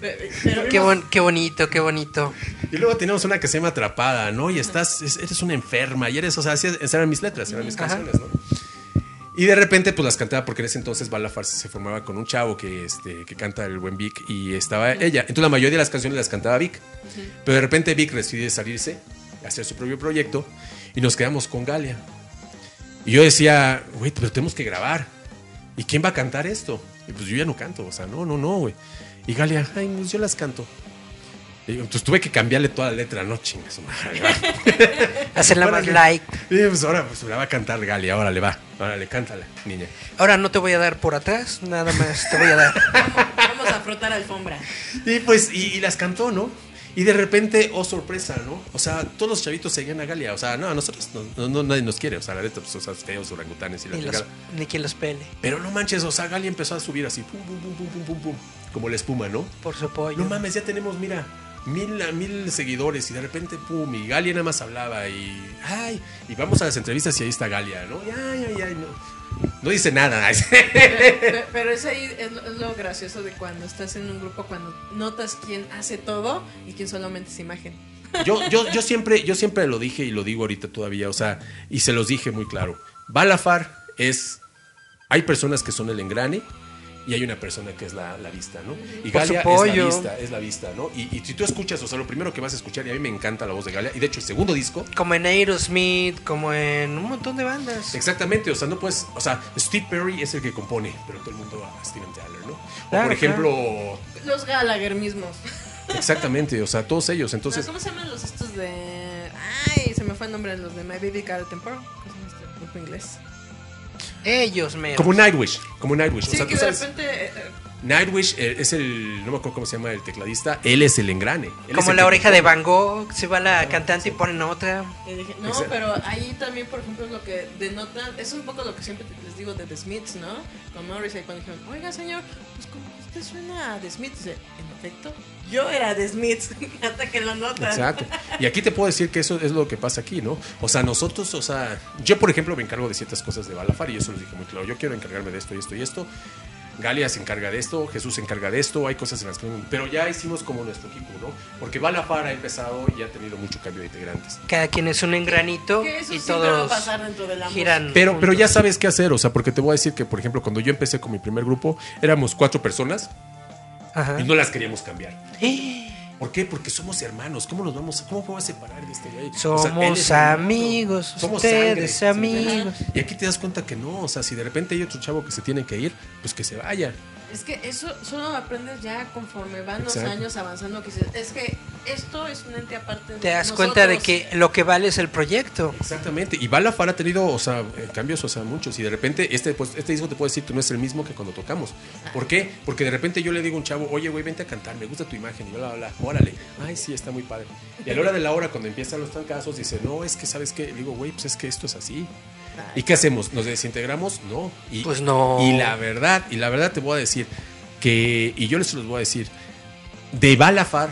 Qué, vimos- bon- qué bonito, qué bonito. y luego tenemos una que se llama Atrapada, ¿no? Y estás, es- eres una enferma, y eres, o sea, así, esas eran mis letras, eran mis Ajá. canciones, ¿no? Y de repente, pues las cantaba porque en ese entonces Balafar se formaba con un chavo que, este, que canta el buen Vic y estaba ella. Entonces la mayoría de las canciones las cantaba Vic. Pero de repente Vic decide salirse, hacer su propio proyecto y nos quedamos con Galia. Y yo decía, güey, pero tenemos que grabar. ¿Y quién va a cantar esto? Y pues yo ya no canto, o sea, no, no, no, güey. Y Galia, ay, pues yo las canto. Y entonces tuve que cambiarle toda la letra, no chingas. Hacerla más like. Y pues ahora pues la va a cantar Galia, órale, va. Órale, cántala, niña. Ahora no te voy a dar por atrás, nada más te voy a dar. Vamos a frotar alfombra. Y pues, y, y las cantó, ¿no? Y de repente, oh sorpresa, ¿no? O sea, todos los chavitos seguían a Galia. O sea, no, a nosotros no, no- no- nadie nos quiere. O sea, la neta, pues, o sea, feos, orangutanes y la Ni, los, ni quien los pele. Pero no manches, o sea, Galia empezó a subir así, pum, pum, pum, pum, pum, pum, pum, como la espuma, ¿no? Por su apoyo. No mames, ya tenemos, mira, mil, mil seguidores y de repente, pum, y Galia nada más hablaba y, ay, y vamos a las entrevistas y ahí está Galia, ¿no? Y, ay, ay, ay, no. No dice nada. Pero, pero es ahí es lo, es lo gracioso de cuando estás en un grupo, cuando notas quién hace todo y quién solamente es imagen. Yo, yo, yo, siempre, yo siempre lo dije y lo digo ahorita todavía, o sea, y se los dije muy claro. Balafar es. Hay personas que son el engrane y hay una persona que es la, la vista, ¿no? Y Por Galia es la vista, es la vista, ¿no? Y, y si tú escuchas, o sea, lo primero que vas a escuchar, y a mí me encanta la voz de Galia, y de hecho el segundo disco, Como en Aerosmith, como en un montón de bandas. Exactamente, o sea, no puedes, o sea, Steve Perry es el que compone, pero todo el mundo va a Steven Tyler, ¿no? O Claro, por ejemplo, Los Gallagher mismos. exactamente, o sea, todos ellos, entonces, ¿Cómo se llaman los estos de. Ay, se me fue el nombre de los de My Baby Got a Temper? ¿Cómo se llama este grupo inglés? Ellos, me. como Nightwish, como Nightwish, o Sí, sea, que de sabes, repente. eh, eh, Nightwish eh, es el, no me acuerdo cómo se llama el tecladista, él es el engrane. él es Como el la oreja de. Van Gogh, se va la cantante y ponen otra. y dije, no, Exacto. pero ahí también, por ejemplo, es lo que denotan. Es un poco lo que siempre les digo de The Smiths, ¿no? Con Morris, ahí cuando dijeron, oiga, señor, pues como que usted suena a The Smiths. En efecto, yo era The Smiths. Hasta que lo notan. Exacto. Y aquí te puedo decir que eso es lo que pasa aquí, ¿no? O sea, nosotros, o sea, yo por ejemplo me encargo de ciertas cosas de Balafar y eso lo dije muy claro. Yo quiero encargarme de esto y esto y esto. Galia se encarga de esto, Jesús se encarga de esto, hay cosas en las que... Pero ya hicimos como nuestro equipo, ¿no? Porque Balafar ha empezado y ha tenido mucho cambio de integrantes. Cada quien es un engranito Que eso y siempre va a todos pasar dentro de la giran. Pero, pero ya sabes qué hacer, o sea, porque te voy a decir que, por ejemplo, cuando yo empecé con mi primer grupo, éramos cuatro personas Ajá. y no las queríamos cambiar. ¡Eh! ¿Por qué? Porque somos hermanos. ¿Cómo nos vamos? ¿Cómo a separar de este güey? Somos amigos, ustedes ¿sí? amigos. Y aquí te das cuenta que no. O sea, si de repente hay otro chavo que se tiene que ir, pues que se vaya. Es que eso solo lo aprendes ya conforme van los Exacto. años avanzando. Que dices, es que esto es un ente aparte de Te das nosotros. cuenta de que lo que vale es el proyecto. Exactamente. Y Balafar ha tenido, o sea, eh, cambios, o sea, muchos. Y de repente, este, pues, este disco te puedo decir que no es el mismo que cuando tocamos. ¿Por qué? Porque de repente yo le digo a un chavo, oye, güey, vente a cantar, me gusta tu imagen. Y bla, bla, bla. Órale. Ay, sí, está muy padre. Y a la hora de la hora, cuando empiezan los trancazos, dice, no, es que, ¿sabes qué? Le digo, güey, pues es que esto es así. ¿Y qué hacemos? ¿Nos desintegramos? No. Y, Pues no. Y la verdad, y la verdad te voy a decir que, y yo les los voy a decir, de Balafar,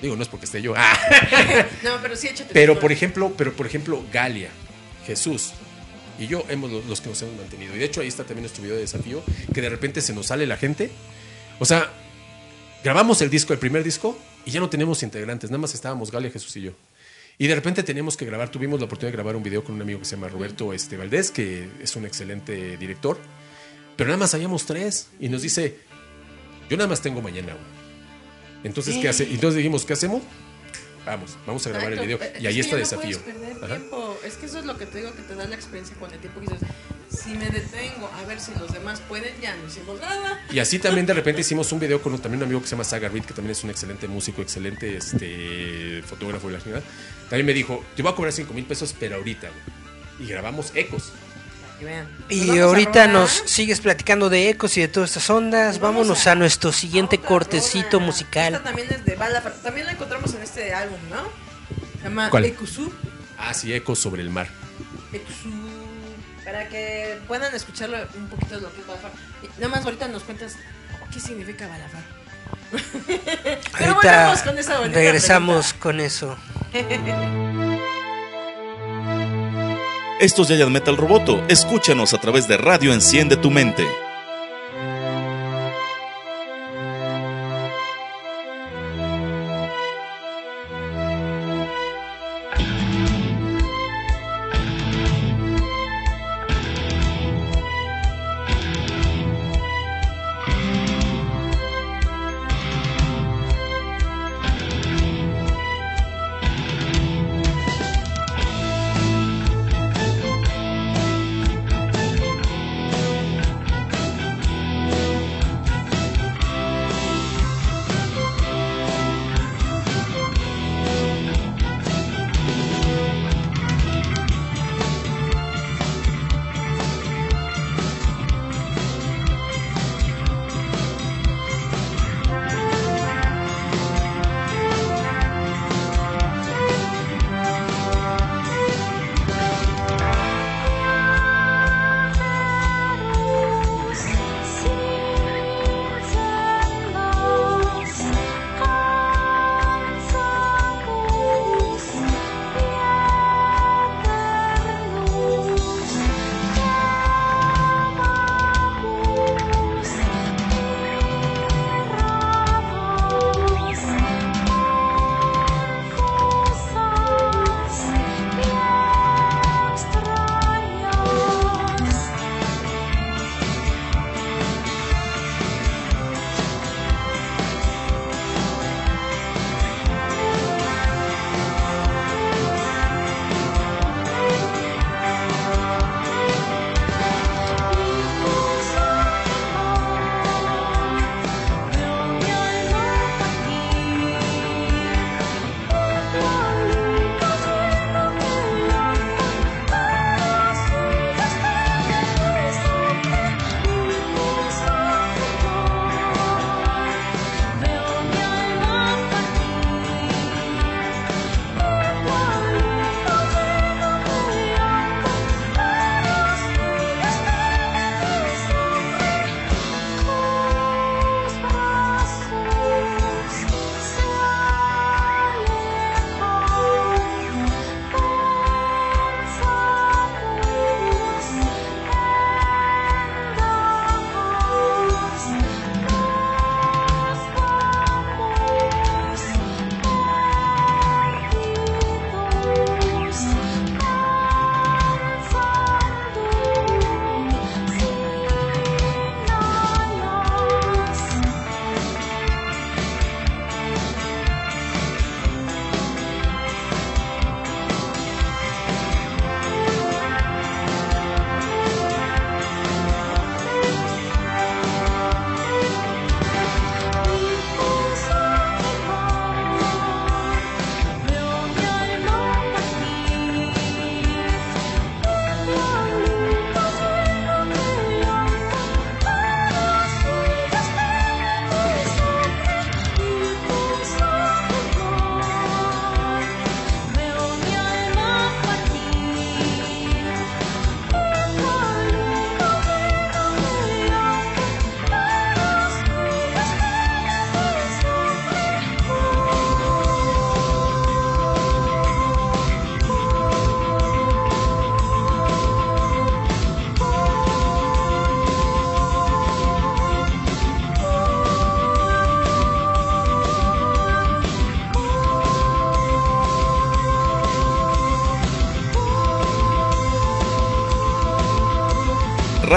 digo, no es porque esté yo, ah, No, pero sí, échate. pero por ejemplo, pero por ejemplo, Galia, Jesús y yo hemos los que nos hemos mantenido. Y de hecho ahí está también nuestro video de desafío, que de repente se nos sale la gente. O sea, grabamos el disco, el primer disco, y ya no tenemos integrantes, nada más estábamos Galia, Jesús y yo. Y de repente teníamos que grabar, tuvimos la oportunidad de grabar un video con un amigo que se llama Roberto este, Valdés, que es un excelente director. Pero nada más habíamos tres. Y nos dice, yo nada más tengo mañana. güey". Entonces, ¿qué hace? Entonces dijimos, ¿qué hacemos? Vamos, vamos a grabar el video. Y ahí está ya no desafío. puedes perder Ajá. tiempo. Es que eso es lo que te digo que te da la experiencia con el tiempo. Que dices, si me detengo a ver si los demás pueden, ya no hicimos nada. Y así también de repente hicimos un video con un- también un amigo que se llama Saga Reed, que también es un excelente músico, excelente este, fotógrafo y la chingada. También me dijo, te voy a cobrar 5 mil pesos, pero ahorita. güey". Y grabamos ecos. Para que vean. Nos Y a ahorita nos sigues platicando de ecos y de todas estas ondas. Vamos Vámonos a- a nuestro siguiente cortecito rola. musical. Esta también es de bala. También la encontramos en este álbum, ¿no? Se llama ¿Cuál? Ah, sí, ecos sobre el mar. Ekusu. Para que puedan escucharlo un poquito de lo que es Balafar. Nada más ahorita nos cuentas qué significa Balafar. Pero Ahorita volvemos con esa bonita regresamos con eso. Esto es Giant Metal Roboto. Escúchanos a través de Radio Enciende tu Mente.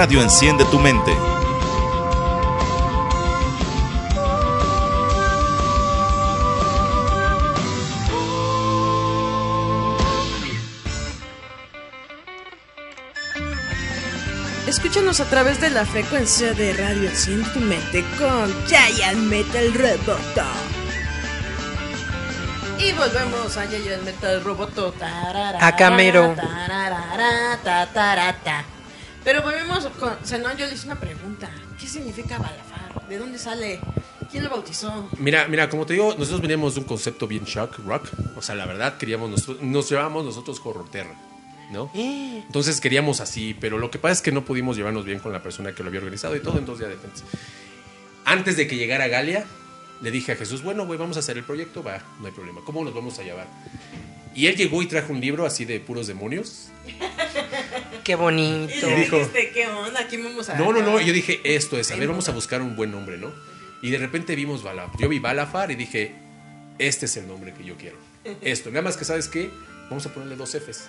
Radio Enciende tu Mente. Escúchanos a través de la frecuencia de Radio Enciende tu Mente con Giant Metal Roboto. Y volvemos a Giant Metal Roboto. A Camero. Volvemos con. Zenón, yo le hice una pregunta. ¿Qué significa Balafar? ¿De dónde sale? ¿Quién lo bautizó? Mira, mira, como te digo, nosotros veníamos de un concepto bien shock rock. O sea, la verdad, queríamos nosotros, nos llevábamos nosotros horror terror, ¿no? Entonces queríamos así, pero lo que pasa es que no pudimos llevarnos bien con la persona que lo había organizado y todo, entonces ya depende. Antes de que llegara Galia, le dije a Jesús, bueno, güey, vamos a hacer el proyecto, va, no hay problema. ¿Cómo nos vamos a llevar? Y él llegó y trajo un libro así de puros demonios. Qué Y bonito. le dijo- dijiste, ¿qué onda? Aquí vamos a. No, no, no, yo dije, esto es, a ver, vamos a buscar un buen nombre, ¿no? Y de repente vimos Balafar. Yo vi Balafar y dije, este es el nombre que yo quiero. Esto, nada más que, ¿sabes qué? Vamos a ponerle dos Fs,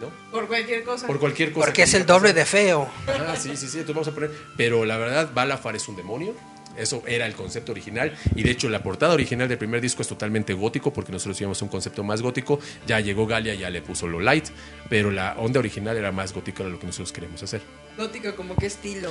¿no? Por cualquier cosa. Por cualquier cosa. Porque que es el doble de feo. Ah, sí, sí, sí, entonces vamos a poner. Pero la verdad, Balafar es un demonio. Eso era el concepto original. Y de hecho, la portada original del primer disco es totalmente gótico, porque nosotros íbamos un concepto más gótico. Ya llegó Galia, ya le puso lo light. Pero la onda original era más gótica de lo que nosotros queríamos hacer. Gótico, como qué estilo.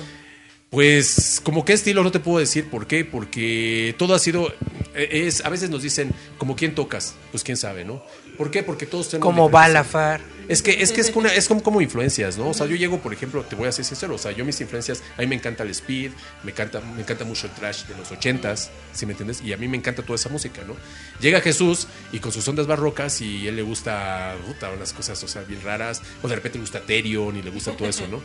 Pues, como qué estilo, no te puedo decir por qué, porque todo ha sido, eh, es, a veces nos dicen, como quién tocas, pues quién sabe, ¿no? ¿Por qué? Porque todos tenemos Como Balafar. Es que es que es, una, es como, como influencias, ¿no? O sea, yo llego, por ejemplo, te voy a ser sincero, o sea, yo mis influencias, a mí me encanta el speed, me encanta, me encanta mucho el trash de los ochentas, ¿sí me entiendes? Y a mí me encanta toda esa música, ¿no? Llega Jesús y con sus ondas barrocas y él le gusta, puta, unas cosas, o sea, bien raras, o de repente le gusta Terion y le gusta todo eso, ¿no?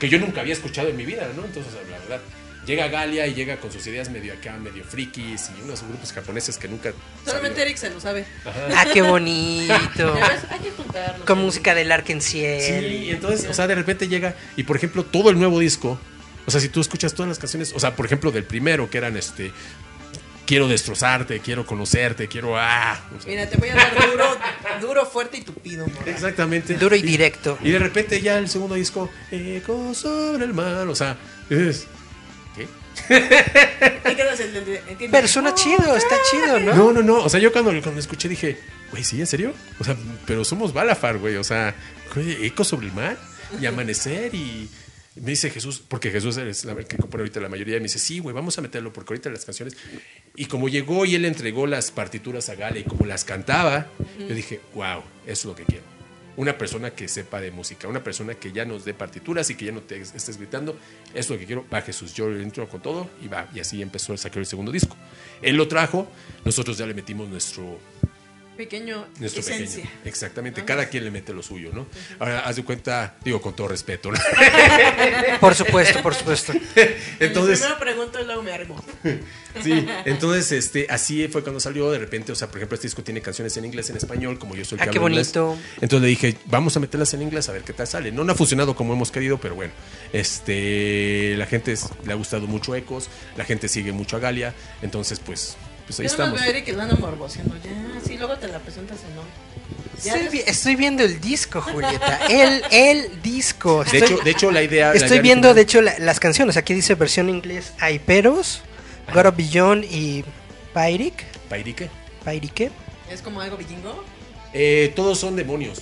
Que yo nunca había escuchado en mi vida, ¿no? Entonces, la verdad, llega Galia y llega con sus ideas medio acá, medio frikis y unos grupos japoneses que nunca... Solamente. Eric se lo sabe. Ah, qué bonito. Hay que juntarnos. Con música del Arkenciel. Sí, y entonces, o sea, de repente llega y por ejemplo, todo el nuevo disco, o sea, si tú escuchas todas las canciones, o sea, por ejemplo, del primero que eran este quiero destrozarte, quiero conocerte, quiero ah, o sea, Mira, te voy a dar duro, duro, fuerte y tupido, morra. exactamente. Duro y directo. Y de repente ya el segundo disco, Eco sobre el mar, o sea, es Pero suena chido, está chido, ¿no? No, no, no, o sea, yo cuando, cuando escuché dije, güey, ¿sí, en serio? O sea, pero somos Balafar, güey, o sea, güey, Eco sobre el mar y amanecer y me dice Jesús, porque Jesús es la- el que compone ahorita la mayoría, y me dice, sí, güey, vamos a meterlo, porque ahorita las canciones. Y como llegó y él entregó las partituras a Gale y como las cantaba, yo dije, wow, eso es lo que quiero. Una persona que sepa de música, una persona que ya nos dé partituras y que ya no te estés gritando, es lo que quiero. Va Jesús, yo entro con todo y va. Y así empezó a sacar el segundo disco. Él lo trajo, nosotros ya le metimos nuestro, Pequeño nuestro esencia. pequeño. Exactamente, cada quien le mete lo suyo, ¿no? Ahora, haz de cuenta, digo con todo respeto, ¿no? Por supuesto, por supuesto. Entonces, Primero pregunto y luego me arrimo. sí, entonces, este, así fue cuando salió, de repente, o sea, por ejemplo, este disco tiene canciones en inglés, en español, como yo soy el Ah, que qué hablo inglés. bonito. Entonces le dije, vamos a meterlas en inglés a ver qué tal sale. No, no ha funcionado como hemos querido, pero bueno, este, la gente es- le ha gustado mucho Ecos, la gente sigue mucho a Galia, entonces, pues, pues ahí Yo estamos. veo a Eric que anda morboseando. Ya, sí, luego te la presentas en no. Ya Estoy, vi- estoy viendo el disco, Julieta. El, el disco. De Estoy, hecho, de hecho, la idea. la estoy idea viendo, original- de hecho, la- las canciones. Aquí dice versión inglés Aiperos, God of Beyond y Pyric. Pairique. Pyrique. Es como algo vikingo. Eh, todos son demonios.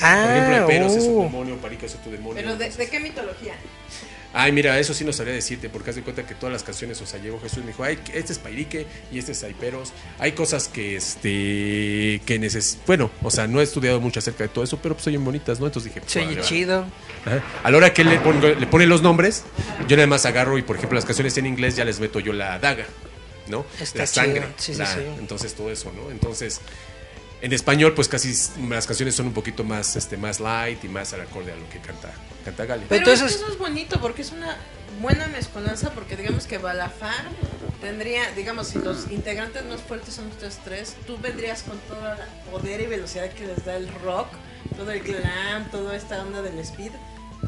Ah, Por ejemplo, Peros es un oh. demonio, Parica es otro demonio. Pero de, ¿de qué mitología? Ay, mira, eso sí no sabría decirte, porque haz de cuenta que todas las canciones, o sea, llegó Jesús y me dijo, ay, este es Pairique y este es Aiperos. Hay cosas que, este, que neces... Bueno, o sea, no he estudiado mucho acerca de todo eso, pero pues son bien bonitas, ¿no? Entonces dije, pues, va. chido. A la hora que él le, pongo- le pone los nombres, yo nada más agarro y, por ejemplo, las canciones en inglés ya les meto yo la daga, ¿no? Está la sangre. Sí, sí, la- sí. Entonces todo eso, ¿no? Entonces, en español, pues casi las canciones son un poquito más, este, más light y más al acorde a lo que canta, canta Gali. Pero Pero entonces- eso es bonito porque es una buena mezcolanza porque digamos que Balafar tendría, digamos, si los integrantes más fuertes son ustedes tres, tú vendrías con todo el poder y velocidad que les da el rock, todo el glam, toda esta onda del speed.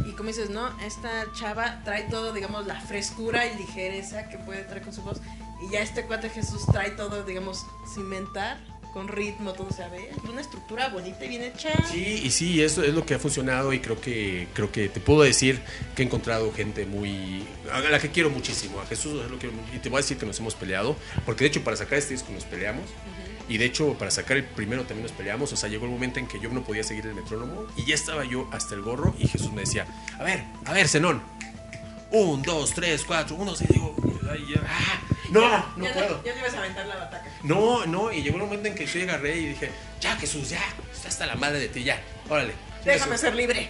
Y como dices, no, esta chava trae todo, digamos, la frescura y ligereza que puede traer con su voz. Y ya este cuate Jesús trae todo, digamos, cimentar con ritmo, todo, o sea, ve, una estructura bonita y bien hecha. Sí, y sí, eso es lo que ha funcionado y creo que creo que te puedo decir que he encontrado gente muy a la que quiero muchísimo, a Jesús es lo quiero mucho, y te voy a decir que nos hemos peleado, porque de hecho para sacar este disco nos peleamos. Y de hecho, para sacar el primero también nos peleamos. O sea, llegó el momento en que yo no podía seguir el metrónomo. Y ya estaba yo hasta el gorro. Y Jesús me decía: A ver, a ver, Zenón. Un, dos, tres, cuatro, uno, sí. Digo, ay, ya, ah, no, no ya, puedo. Ya te ibas a aventar la bataca. No, no, y llegó un momento en que yo agarré y dije, ya Jesús, ya, está hasta la madre de ti, ya, órale. Déjame ser libre.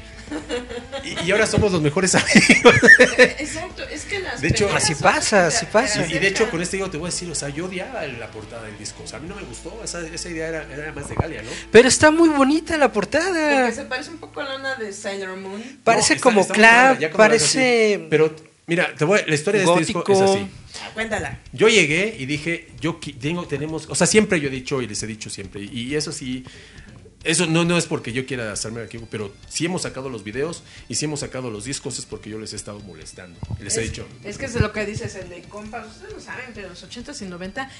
Y, y ahora somos los mejores amigos. Exacto, es que las De hecho, así pasa, así pasa. Y de hecho, con este digo, te voy a decir, o sea, yo odiaba la portada del disco. O sea, a mí no me gustó, esa, esa idea era, era más de Galia, ¿no? Pero está muy bonita la Porque portada. se parece un poco a la una de Sailor Moon. Parece No, está- como clap, parece. Pero, mira, te voy, la historia de este disco es así. Cuéntala. Yo llegué y dije, yo tengo, tenemos, o sea, siempre yo he dicho y les he dicho siempre, y eso sí, eso no, no es porque yo quiera hacerme aquí, pero si hemos sacado los videos y si hemos sacado los discos es porque yo les he estado molestando. Les he dicho, Es que es lo que dices, el de compas, ustedes lo saben, pero los 80s y 90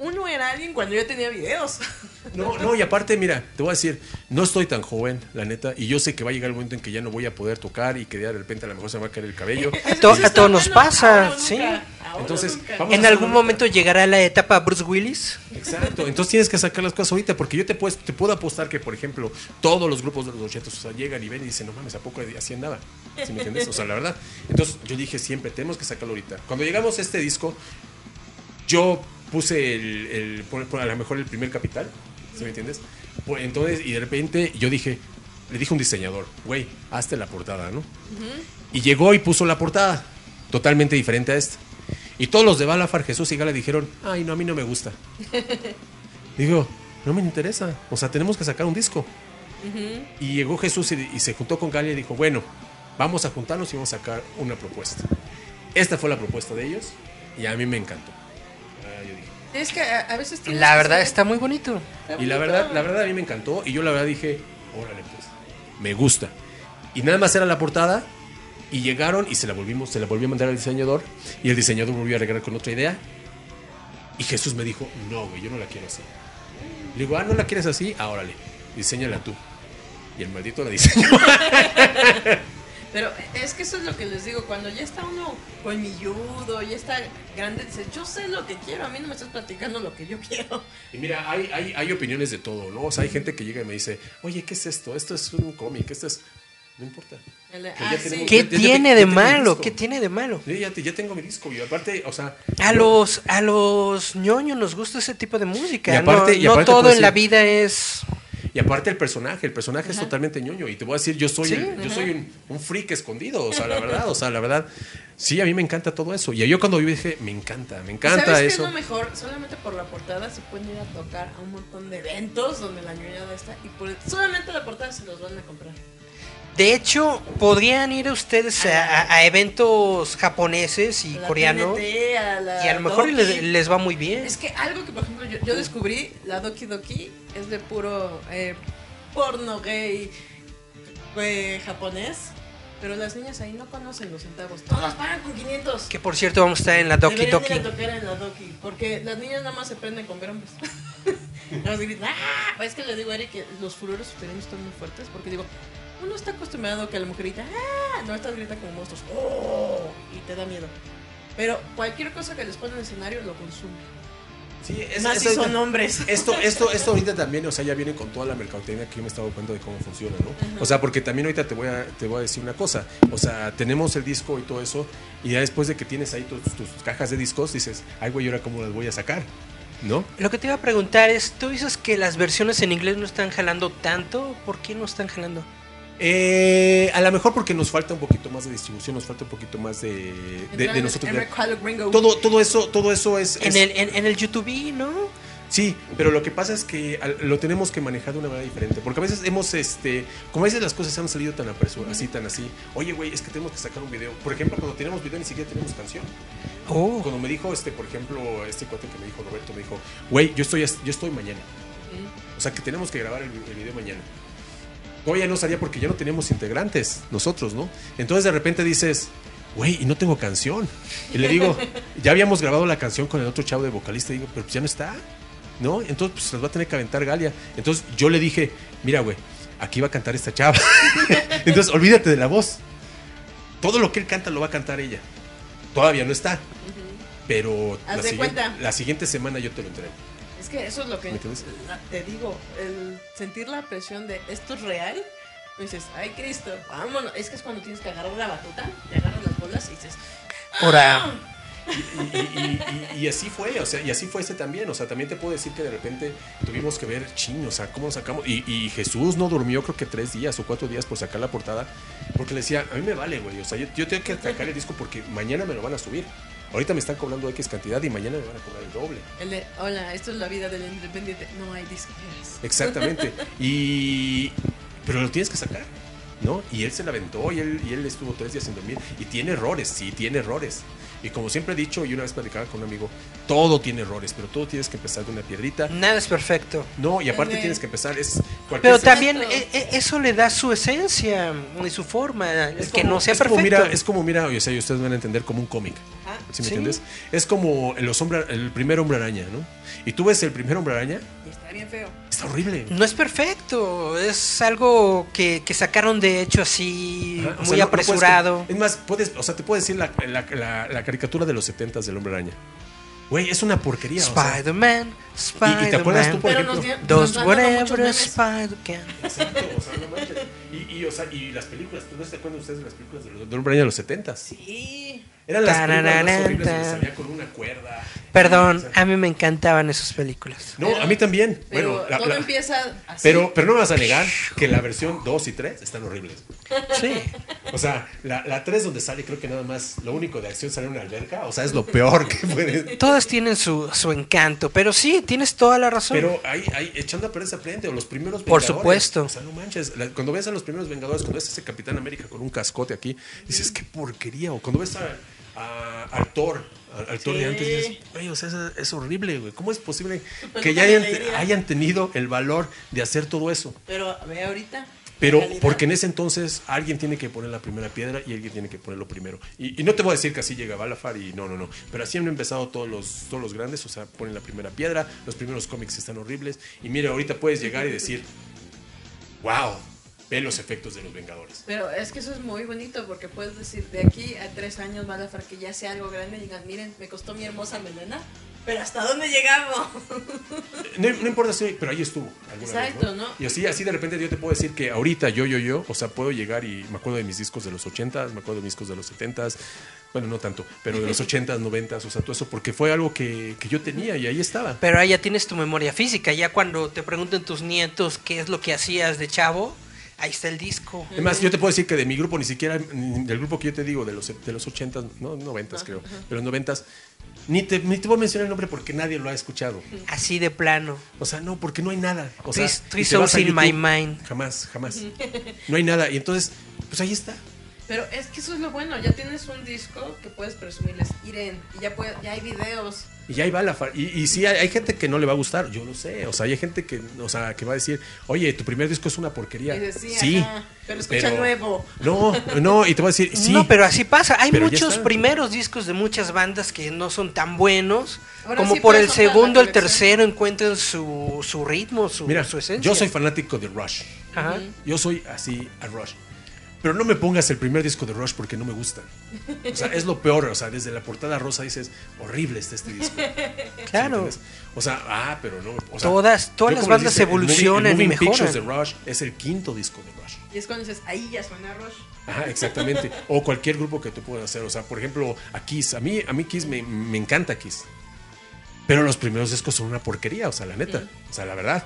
uno era alguien cuando yo tenía videos. no, no, y aparte, mira, te voy a decir, no estoy tan joven, la neta, y yo sé que va a llegar el momento en que ya no voy a poder tocar y que de repente a lo mejor se me va a caer el cabello. A to- a todos nos pasa, Ahora sí. nunca, ahora o Entonces, vamos en algún momento llegará la etapa Bruce Willis. Exacto, entonces tienes que sacar las cosas ahorita, porque yo te, puedo- te puedo apostar que, por ejemplo, todos los grupos de los 80 o sea, llegan y ven y dicen, no mames, ¿a poco así andaba? ¿Sí me entiendes? O sea, la verdad. Entonces yo dije siempre, tenemos que sacarlo ahorita. Cuando llegamos a este disco, yo puse el, el- por- por a lo mejor el primer capital, ¿sí me entiendes? Pues, entonces, y de repente yo dije, le dije a un diseñador, güey, hazte la portada, ¿no? Y llegó y puso la portada, totalmente diferente a esta. Y todos los de Balafar, Jesús y Gala dijeron, ay, no, a mí no me gusta. Digo, no me interesa, o sea, tenemos que sacar un disco. Y llegó Jesús y, y se juntó con Galia y dijo, bueno, vamos a juntarnos y vamos a sacar una propuesta. Esta fue la propuesta de ellos y a mí me encantó. Yo dije, Es que a, a veces tienes La verdad está muy bonito. y la verdad, la verdad a mí me encantó y yo la verdad dije, órale pues, me gusta. Y nada más era la portada y llegaron y se la volvimos, se la volvió a mandar al diseñador y el diseñador volvió a regalar con otra idea. Y Jesús me dijo, no, güey, yo no la quiero así. Le digo, ah, ¿no la quieres así? Ah, órale, diseñala tú. Y el maldito la diseñó. Pero es que eso es lo que les digo, cuando ya está uno colmilludo, ya está grande, dice, yo sé lo que quiero, a mí no me estás platicando lo que yo quiero. Y mira, hay, hay, hay opiniones de todo, ¿no? O sea, hay gente que llega y me dice, oye, ¿qué es esto? Esto es un cómic, esto es... No importa. De, ah, tenemos- ¿Qué ya- ya te- tiene de tengo mi malo? disco. ¿Qué tiene de malo? Ya, te- ya tengo mi disco y aparte, o sea... A yo- los, a los ñoños nos gusta ese tipo de música. Y aparte- no y no aparte todo puedo en la vida es. Y aparte el personaje, el personaje es totalmente ñoño. Y te voy a decir, yo soy, Sí, el- yo soy un, un freak escondido, o sea, la verdad, o sea, la verdad. Sí, a mí me encanta todo eso. Y yo cuando vi dije, me encanta, me encanta ¿Sabes qué eso. es lo mejor? Solamente por la portada se pueden ir a tocar a un montón de eventos donde la ñoñada está y por solamente la portada se los van a comprar. De hecho, podrían ir ustedes a, a- a eventos japoneses y coreanos. Y a lo mejor les, les va muy bien. Es que algo que, por ejemplo, yo, yo descubrí, la Doki Doki es de puro eh, porno gay eh, japonés, pero las niñas ahí no conocen los centavos. Todas pagan con 500. Que por cierto, vamos a estar en la Doki Deberían Doki. ir a tocar en la Doki, porque las niñas nada más se prenden con ver hombres. Nada más gritan, ¡ah! Es que le digo a Eric que los furores uterinos están muy fuertes, porque digo, uno está acostumbrado a que la mujer grita, ¡ah! No, estas gritan como monstruos, ¡oh! Y te da miedo. Pero cualquier cosa que les pongan en el escenario lo consume. Sí, es- Más es- si son hombres. Esto, esto, esto ahorita también, o sea, ya viene con toda la mercadotecnia que yo me he estado dando cuenta de cómo funciona, ¿no? O sea, porque también ahorita te voy a, te voy a decir una cosa. O sea, tenemos el disco y todo eso, y ya después de que tienes ahí tus, tus cajas de discos, dices, ay, güey, ¿y ahora cómo las voy a sacar? ¿No? Lo que te iba a preguntar es, ¿tú dices que las versiones en inglés no están jalando tanto? ¿Por qué no están jalando? Eh, a lo mejor porque nos falta un poquito más de distribución, nos falta un poquito más de, de, de nosotros. Todo, todo eso, todo eso es, En es- el, en, en el YouTube, ¿no? Sí, pero lo que pasa es que lo tenemos que manejar de una manera diferente. Porque a veces hemos, este, como a veces las cosas han salido tan apresuradas, así, tan así. Oye, güey, es que tenemos que sacar un video. Por ejemplo, cuando tenemos video ni siquiera tenemos canción. Oh, Cuando me dijo, este, por ejemplo, este cuate que me dijo Roberto, me dijo, güey, yo estoy, yo estoy mañana. O sea, que tenemos que grabar el, el video mañana. Todavía no salía porque ya no teníamos integrantes, nosotros, ¿no? Entonces de repente dices, güey, y no tengo canción. Y le digo, ya habíamos grabado la canción con el otro chavo de vocalista, y digo, pero pues ya no está. ¿no? Entonces, pues las va a tener que aventar Galia. Entonces, yo le dije, mira, güey, aquí va a cantar esta chava. Entonces, olvídate de la voz. Todo lo que él canta lo va a cantar ella. Todavía no está. Pero la, siguiente- la siguiente semana yo te lo entrego. Es que eso es lo que la- te digo, el sentir la presión de esto es real. pues Dices, ay Cristo, vámonos. Es que es cuando tienes que agarrar la batuta, te agarras las bolas y dices, Ahora, Y, y- y- y así fue, o sea, y así fue este también, o sea, también te puedo decir que de repente tuvimos que ver, ching, o sea, cómo sacamos, y, y Jesús no durmió creo que tres días o cuatro días por sacar la portada, porque le decía, a mí me vale, güey, o sea, yo, yo tengo que sacar el disco porque mañana me lo van a subir, ahorita me están cobrando X cantidad y mañana me van a cobrar el doble. el de, hola, esto es la vida del independiente. No hay disqueras. Exactamente. Y. Pero lo tienes que sacar, ¿no? Y él se la aventó y él, y él estuvo tres días sin dormir. Y tiene errores, sí, tiene errores. Y como siempre he dicho, y una vez platicaba con un amigo, todo tiene errores, pero todo tienes que empezar de una piedrita. nada es perfecto. No, y aparte tienes que empezar, es cualquier Pero también eh, eh, eso le da su esencia y su forma, es que como- no sea es como, perfecto. mira, es como, mira, o sea, y ustedes van a entender como un cómic. Ah, ¿Sí me Sí. entiendes? Es como los hombre, el primer hombre araña, ¿no? Y tú ves el primer hombre araña, está bien feo. está horrible. No es perfecto, es algo que, que sacaron de hecho así, Ajá, o muy sea, no- no puedes apresurado. es más, puedes, o sea, te puedo decir la, la- la- la caricatura de los 70 del Hombre Araña. Güey, es una porquería. o sea. Spider-Man, ¿Y- y te acuerdas tú, Spider-Man, por Pero ejemplo? dos whatever. Spider-Man. Exacto, o sea, no manches. Y, y, o sea, y las películas, ¿no se acuerdan ustedes de las películas de los- del Hombre Araña de los 70 Sí. Eran las películas más horribles donde salía con una cuerda. Perdón, a mí me encantaban esas películas. No, Pero- a mí también. Pero Bueno, la- todo la- empieza así. pero, pero no me vas a negar que la versión 2 y 3 están horribles. Sí. O sea, la, la 3 donde sale, creo que nada más lo único de acción sale en una alberca. O sea, es lo peor que puede. Todas tienen su, su encanto, pero sí, tienes toda la razón. Pero ahí, ahí echando a perder se aprende, o los primeros Por Vengadores. supuesto. O sea, no manches. la- cuando ves a los primeros Vengadores, cuando ves a ese Capitán América con un cascote aquí, dices, qué porquería. O cuando ves a, a- Thor, a- al Thor de Sí. antes, dices, güey, o sea, es, es horrible, güey. ¿Cómo es posible que ya hayan, tenido el valor de hacer todo eso? Pero ve ahorita. Pero porque en ese entonces alguien tiene que poner la primera piedra y alguien tiene que ponerlo primero. Y, y no te voy a decir que así llega Balafar y no, no, no. Pero así han empezado todos los, todos los grandes, o sea, ponen la primera piedra, los primeros cómics están horribles. Y mira, ahorita puedes llegar y decir, wow, ve los efectos de los Vengadores. Pero es que eso es muy bonito porque puedes decir, de aquí a tres años van a hacer que ya sea algo grande y digan, miren, me costó mi hermosa melena, pero ¿hasta dónde llegamos? No, no importa si, pero ahí estuvo. alguna vez, Exacto, ¿no? Y así, así de repente yo te puedo decir que ahorita yo, yo, yo, o sea, puedo llegar y me acuerdo de mis discos de los 80s, me acuerdo de mis discos de los 70s, bueno, no tanto, pero de los 80s, 90s, o sea, todo eso, porque fue algo que, que yo tenía y ahí estaba. Pero ahí ya tienes tu memoria física. Ya cuando te pregunten tus nietos qué es lo que hacías de chavo, ahí está el disco. Además, yo te puedo decir que de mi grupo, ni siquiera del grupo que yo te digo, de los, de los 80s, no, 90s creo, de los 90s, ni te, ni te voy a mencionar el nombre porque nadie lo ha escuchado. Así de plano. O sea, no, porque no hay nada. O sea, Three- Three Souls in YouTube, my mind. Jamás, jamás. No hay nada. Y entonces, pues ahí está. Pero es que eso es lo bueno, ya tienes un disco que puedes presumirles, Iren, y ya, puede, ya hay videos. Y ahí va la y, y sí, hay, hay gente que no le va a gustar, yo lo sé. O sea, hay gente que, o sea, que va a decir, oye, tu primer disco es una porquería. Y decía, sí, ajá, pero escucha nuevo. No, no, y te voy a decir, sí. No, pero así pasa. Hay ya muchos primeros discos de muchas bandas que no son tan buenos. Ahora como sí por el segundo, el tercero encuentran su, su ritmo, su, Mira, su esencia. yo soy fanático de Rush. Ajá. Yo soy así a Rush. Pero no me pongas el primer disco de Rush porque no me gusta. O sea, es lo peor. O sea, desde la portada rosa dices, horrible está este disco. Claro. ¿entiendes? O sea, ah, pero no. o sea, Todas- todas las bandas dije, el movie- evolucionan el y Moving Pictures mejoran. de Rush es el quinto disco de Rush. Y es cuando dices, ahí ya suena Rush. Ajá, exactamente. o cualquier grupo que tú puedas hacer. O sea, por ejemplo, a Kiss. A mí, a mí Kiss me, me encanta Kiss. Pero los primeros discos son una porquería, o sea, la neta. O sea, la verdad.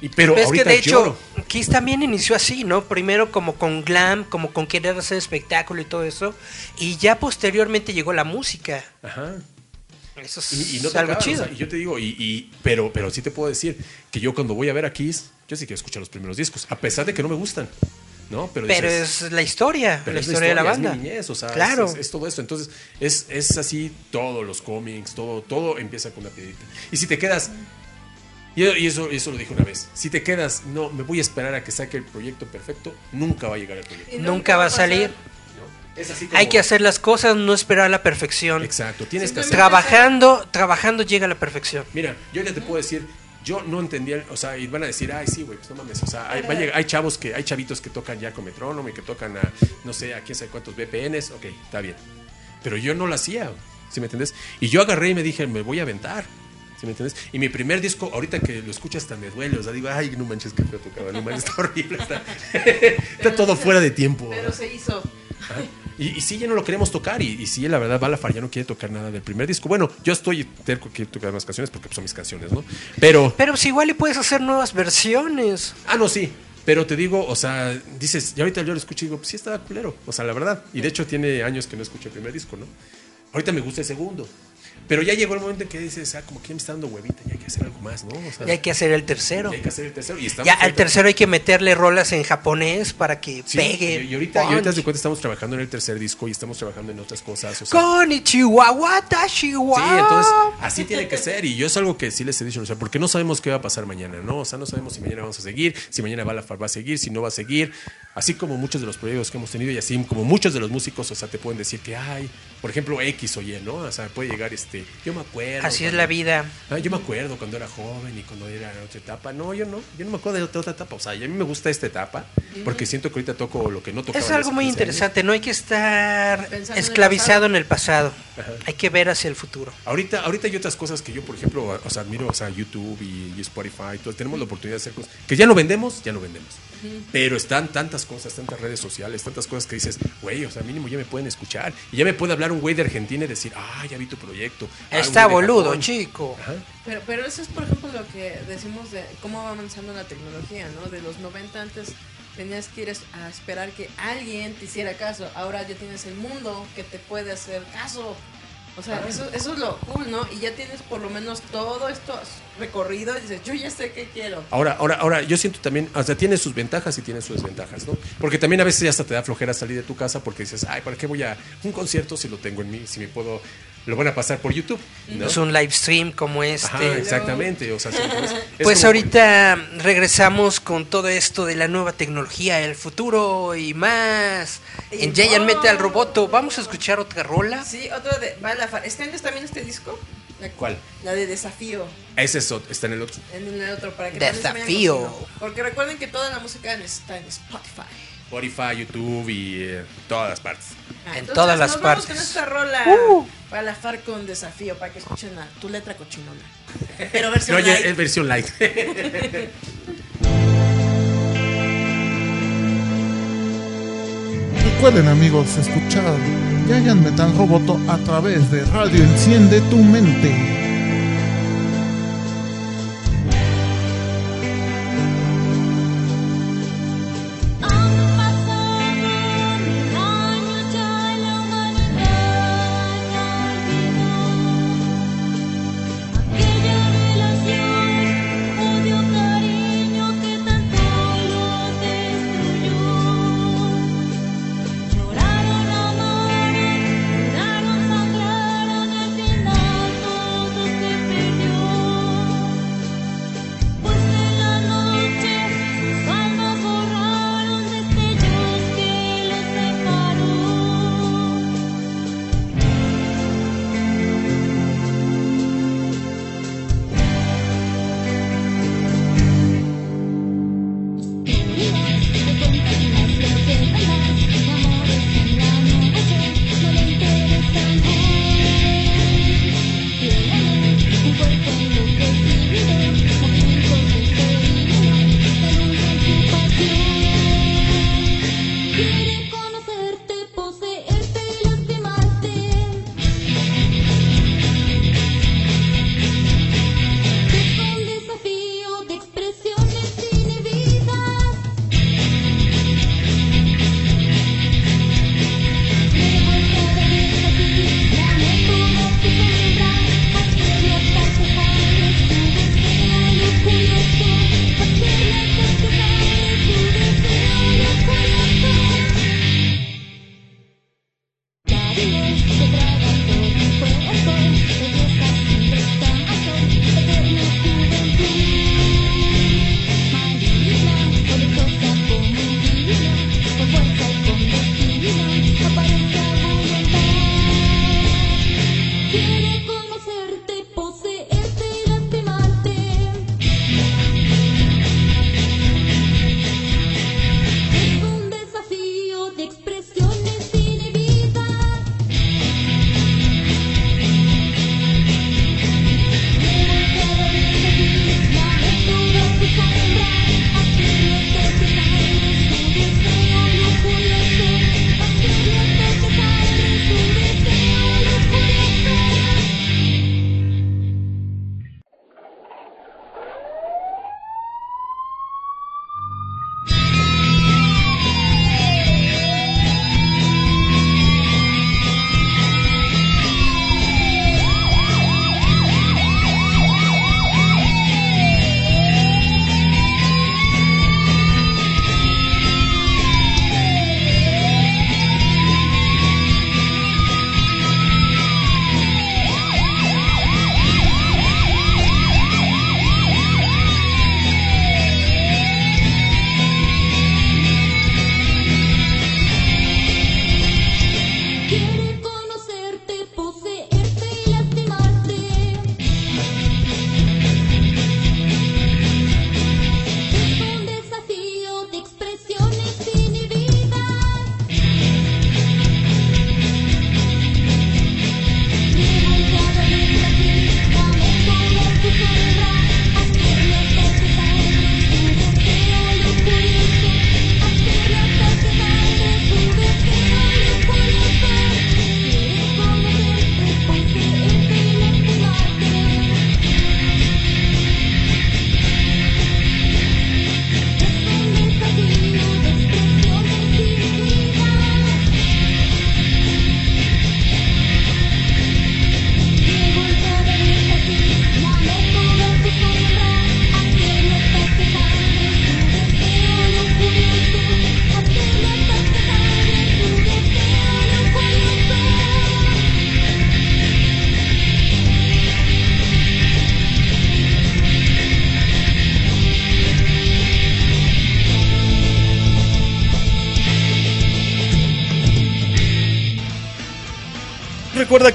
Y, pero Pero es que de hecho. Kiss también inició así, ¿no? Primero como con glam, como con querer hacer espectáculo y todo eso. Y ya posteriormente llegó la música. Ajá. Eso es Y, y no te algo acabas, chido. o sea, y yo te digo, y, y- pero, pero sí te puedo decir que yo cuando voy a ver a Kiss, yo sí quiero escuchar los primeros discos, a pesar de que no me gustan. ¿No? Pero, Pero dices, es la historia, la es historia de la es banda. mi niñez, o sea, es- claro. es, es todo esto. Entonces, es, es así todos los cómics, todo, todo empieza con una piedrita. Y si te quedas, y, y eso, eso lo dije una vez, si te quedas, no, me voy a esperar a que saque el proyecto perfecto, nunca va a llegar el proyecto. Y Nunca va a pasar. salir. ¿no? Es así como- Hay que hacer las cosas, no esperar la perfección. Exacto, tienes que hacer. Trabajando, trabajando llega la perfección. Mira, yo ya te puedo decir yo no entendía, o sea, y van a decir, ay, sí, güey, pues no mames, o sea, hay, va a llegar- hay chavos que, hay chavitos que tocan ya con metrónomo y que tocan a, no sé, a quién sabe cuántos VPNs, ok, está bien. Pero yo no lo hacía, ¿sí me entiendes? Y yo agarré y me dije, me voy a aventar. ¿Sí me entiendes? Y mi primer disco, ahorita que lo escuchas hasta me duele, o sea, digo, ay, no manches que feo tocaba, no manches, está horrible, está, está todo fuera de tiempo. Pero se hizo. Y, y sí, ya no lo queremos tocar. Y, y sí, la verdad, Balafar ya no quiere tocar nada del primer disco. Bueno, yo estoy terco que quiero tocar más canciones porque son mis canciones, ¿no? Pero. Pero pues igual y puedes hacer nuevas versiones. Ah, no, sí. Pero te digo, o sea, dices, y ahorita yo lo escucho y digo, pues sí estaba culero. O sea, la verdad. Y de hecho tiene años que no escucho el primer disco, ¿no? Ahorita me gusta el segundo. Pero ya llegó el momento en que dices, ah, como que ya me está dando huevita, ya hay que hacer algo más, ¿no? O sea, Y hay que hacer el tercero. ya hay que hacer el tercero. Y estamos Ya al tercero hay que meterle rolas en japonés para que Sí, pegue. y, y ahorita, y ahorita de cuenta estamos trabajando en el tercer disco y estamos trabajando en otras cosas. O sea, Konnichiwa, watashiwa. Sí, entonces así tiene que ser. Y yo es algo que sí les he dicho, o sea, porque no sabemos qué va a pasar mañana, ¿no? O sea, no sabemos si mañana vamos a seguir, si mañana Balafar va a seguir, si no va a seguir. Así como muchos de los proyectos que hemos tenido y así como muchos de los músicos, o sea, te pueden decir que hay, por ejemplo, X o Y, ¿no? O sea, puede llegar este. Yo me acuerdo. Así es la vida. Ah, yo me acuerdo cuando era joven y cuando era en otra etapa. No, yo no. Yo no me acuerdo de otra, otra etapa. O sea, a mí me gusta esta etapa porque siento que ahorita toco lo que no tocaba. Es algo muy 15 años. interesante, no hay que estar Pensando en el esclavizado pasado. en el pasado. Hay que ver hacia el futuro. Ahorita, ahorita hay otras cosas que yo, por ejemplo, o sea, admiro, o sea, YouTube y, y Spotify, todo, tenemos la oportunidad de hacer cosas que ya no vendemos, ya no vendemos. Pero están tantas cosas, tantas redes sociales, tantas cosas que dices, güey, o sea, mínimo ya me pueden escuchar. Y ya me puede hablar un güey de Argentina y decir, ah, ya vi tu proyecto. Ah, Está boludo, Japón. chico. Ajá. Pero, pero eso es, por ejemplo, lo que decimos de cómo va avanzando la tecnología, ¿no? De los 90 antes tenías que ir a esperar que alguien te hiciera caso. Ahora ya tienes el mundo que te puede hacer caso. O sea, eso, eso es lo cool, ¿no? Y ya tienes por lo menos todo esto recorrido y dices, yo ya sé qué quiero. Ahora, ahora, ahora, yo siento también, o sea, tiene sus ventajas y tiene sus desventajas, ¿no? Porque también a veces ya hasta te da flojera salir de tu casa porque dices, ay, ¿para qué voy a un concierto si lo tengo en mí, si me puedo, lo van a pasar por YouTube, ¿no? Es un live stream como este. Ajá, exactamente, o sea, sí, es- es Pues como- ahorita regresamos con todo esto de la nueva tecnología, el futuro y más. En Giant Metal Roboto, vamos a escuchar otra rola. Sí, otro de Balafar. ¿Estrenas también este disco? La, ¿Cuál? La de Desafío. Ese es ot- está en el otro. En el otro, para que Desafío. Porque recuerden que toda la música está en Spotify. Spotify, YouTube y eh, todas las partes. Ah, En entonces todas las nos vamos partes. con esta rola Uh. Balafar con Desafío, para que escuchen la- tu letra cochinona. Pero versión No, light. es versión light. Recuerden amigos escuchar Giant Metal Roboto a través de Radio Enciende tu Mente.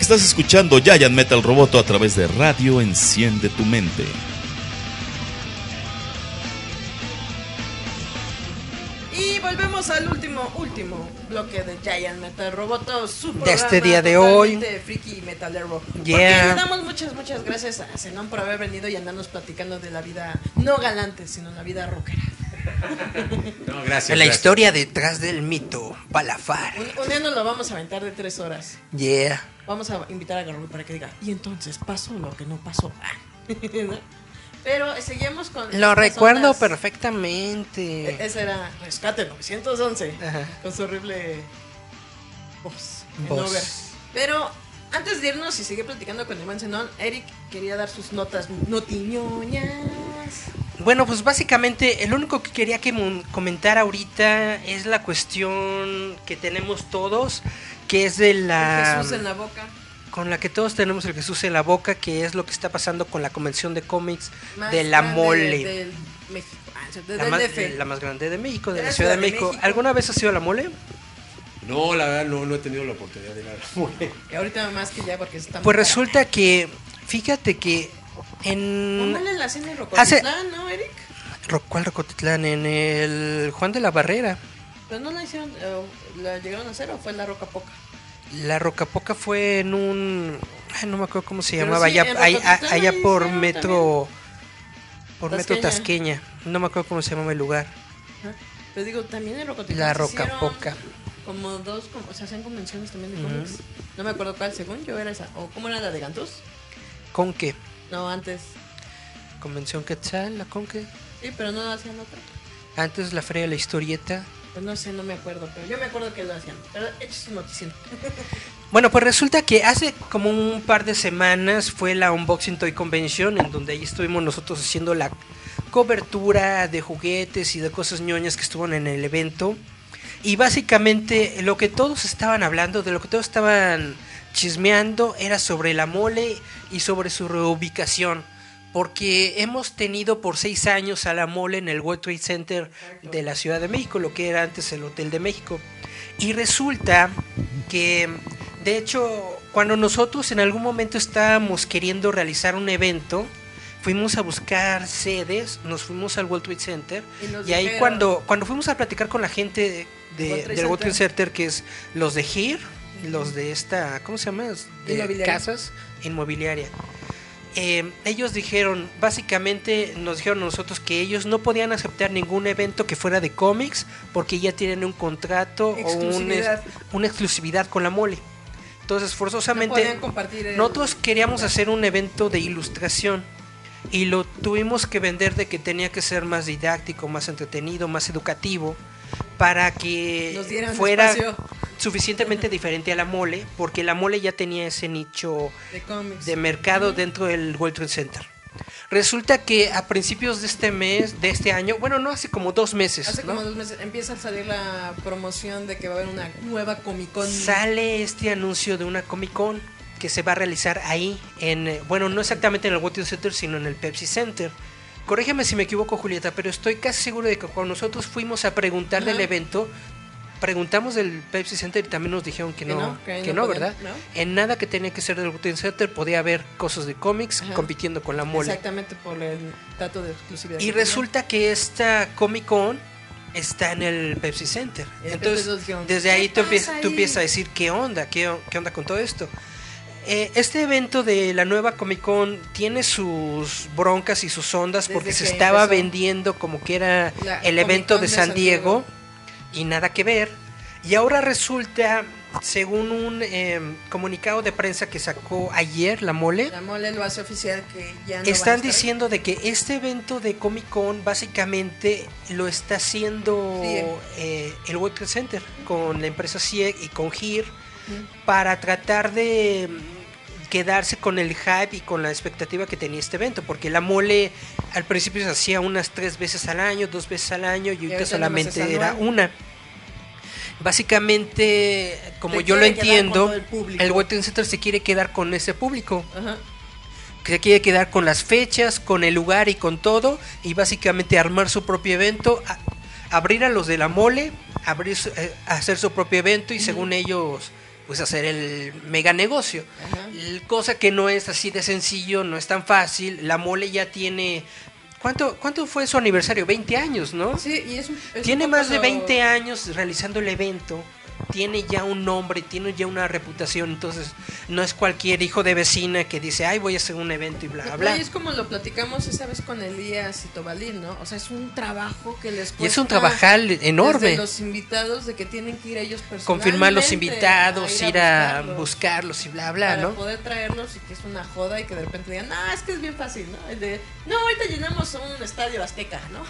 Que estás escuchando Giant Metal Roboto a través de Radio Enciende tu Mente. Y volvemos al último, último bloque de Giant Metal Roboto, su De este día de hoy. friki metalero. Yeah. Porque le damos muchas, muchas gracias a Zenón por haber venido y andarnos platicando de la vida, no galante, sino la vida rockera. No, gracias. la gracias. historia detrás del mito, Balafar. Un, un día nos lo vamos a aventar de tres horas. Yeah. Vamos a invitar a Garrul para que diga, y entonces pasó lo que no pasó. Pero seguimos con... Lo recuerdo perfectamente. E- Ese era Rescate 911. Ajá. Con su horrible voz. Pero antes de irnos y seguir platicando con el buen Zenón, Eric quería dar sus notas notiñoñas. Bueno, pues básicamente el único que quería que comentar ahorita es la cuestión que tenemos todos, que es de la... Jesús en la boca. con la que todos tenemos el Jesús en la boca, que es lo que está pasando con la convención de cómics Más de la mole. México. Ah, de- La más, DF. la más grande de México, de, De la la Ciudad de Ciudad de México. México. ¿Alguna vez has ido a la mole? No, la verdad, no, no he tenido la oportunidad de ir a la mole. Y ahorita más que ya porque está Pues resulta que, fíjate que en... Póngale la cena en Rocotitlán, ¿no, Eric? ¿Cuál Rocotitlán? En el Juan de la Barrera. Pero no la hicieron, eh, la llegaron a hacer o fue la Roca Poca. La Rocapoca fue en un... ay, no me acuerdo cómo se Pero llamaba, sí, allá, en allá por metro... Por metro Tasqueña. No me acuerdo cómo se llamaba el lugar. Ajá. Pero digo, también en Rocotitlán. La hicieron Rocapoca. Como dos, como, o sea, hacían convenciones también de cómics. No me acuerdo cuál, según yo era esa. ¿O cómo era la de Gantus? ¿Con qué? No, antes. Convención Quetzal, la Conque. Sí, pero no hacían otra. Antes la Feria de la Historieta. Pues no sé, no me acuerdo. Pero yo me acuerdo que lo hacían. Pero hecho su noticia. Bueno, pues resulta que hace como un par de semanas fue la Unboxing Toy Convention, en donde ahí estuvimos nosotros haciendo la cobertura de juguetes y de cosas ñoñas que estuvieron en el evento. Y básicamente lo que todos estaban hablando, de lo que todos estaban chismeando, era sobre la mole y sobre su reubicación. Porque hemos tenido por seis años a la mole en el World Trade Center de la Ciudad de México, lo que era antes el Hotel de México. Y resulta que, de hecho, cuando nosotros en algún momento estábamos queriendo realizar un evento, fuimos a buscar sedes, nos fuimos al World Trade Center Y ahí dijeron- cuando, cuando fuimos a platicar con la gente de, World Trade del World Trade Center. Center, que es los de HERE, los de esta, ¿cómo se llama? De Inmobiliaria. casas inmobiliaria. Eh, ellos dijeron, básicamente nos dijeron nosotros que ellos no podían aceptar ningún evento que fuera de cómics porque ya tienen un contrato o un, una exclusividad con la mole. Entonces, No forzosamente, compartir el- nosotros queríamos hacer un evento de ilustración y lo tuvimos que vender de que tenía que ser más didáctico, más entretenido, más educativo para que fuera espacio. Suficientemente diferente a la mole, porque la mole ya tenía ese nicho de mercado dentro del World Trade Center. Resulta que a principios de este mes, de este año, bueno, no hace como dos meses, Hace ¿no? como dos meses empieza a salir la promoción de que va a haber una nueva Comic Con. sale este anuncio de una Comic Con que se va a realizar ahí, en, bueno, no exactamente en el World Trade Center, sino en el Pepsi Center. Corrígeme si me equivoco, Julieta, pero estoy casi seguro de que cuando nosotros fuimos a preguntar Ajá. del evento, preguntamos del Pepsi Center y también nos dijeron que Que no, que no no, podían, ¿verdad? ¿no? En nada que tenía que ser del Trade Center podía haber cosas de cómics Ajá. compitiendo con la mole. Exactamente por el dato de exclusividad. Y que resulta que esta Comic Con está en el Pepsi Center. Entonces, desde ¿qué ahí tú empiezas, tú ahí? empiezas a decir, ¿qué onda? ¿Qué, qué onda con todo esto? Eh, este evento de la nueva Comic Con tiene sus broncas y sus ondas Desde porque se estaba empezó. vendiendo como que era La el evento de de San San Diego, Diego. Y nada que ver. Y ahora resulta, según un eh, comunicado de prensa que sacó ayer la mole, La mole lo hace oficial que ya no están diciendo de que este evento de Comic Con básicamente lo está haciendo CIE. eh, el World Trade Center con la empresa CIE y con GIR para tratar de quedarse con el hype y con la expectativa que tenía este evento, porque la mole al principio se hacía unas tres veces al año, dos veces al año y ahorita solamente era una. Básicamente, como yo lo entiendo, el el Center se quiere quedar con ese público Ajá. que se quiere quedar con las fechas, con el lugar y con todo, y básicamente armar su propio evento, a- abrir a los de la mole, abrir, su- eh, hacer su propio evento y según ellos pues hacer el mega negocio. Cosa que no es así de sencillo, no es tan fácil. La mole ya tiene... ¿Cuánto, cuánto fue su aniversario? 20 años, ¿no? Sí, y es un- es Tiene un más de lo- 20 años realizando el evento. Tiene ya un nombre, tiene ya una reputación. Entonces, no es cualquier hijo de vecina que dice, ay, voy a hacer un evento y bla, No, bla. y es como lo platicamos esa vez con Elías y Tobalín, ¿no? O sea, es un trabajo que les Y es un cuesta trabajal enorme. desde los invitados de que tienen que ir ellos personalmente. Confirmar los invitados, a ir a buscarlos, buscarlos y bla, bla, para ¿no? poder traerlos y que es una joda y que de repente digan, no, es que es bien fácil, ¿no? El de, no, ahorita llenamos un estadio azteca, ¿no?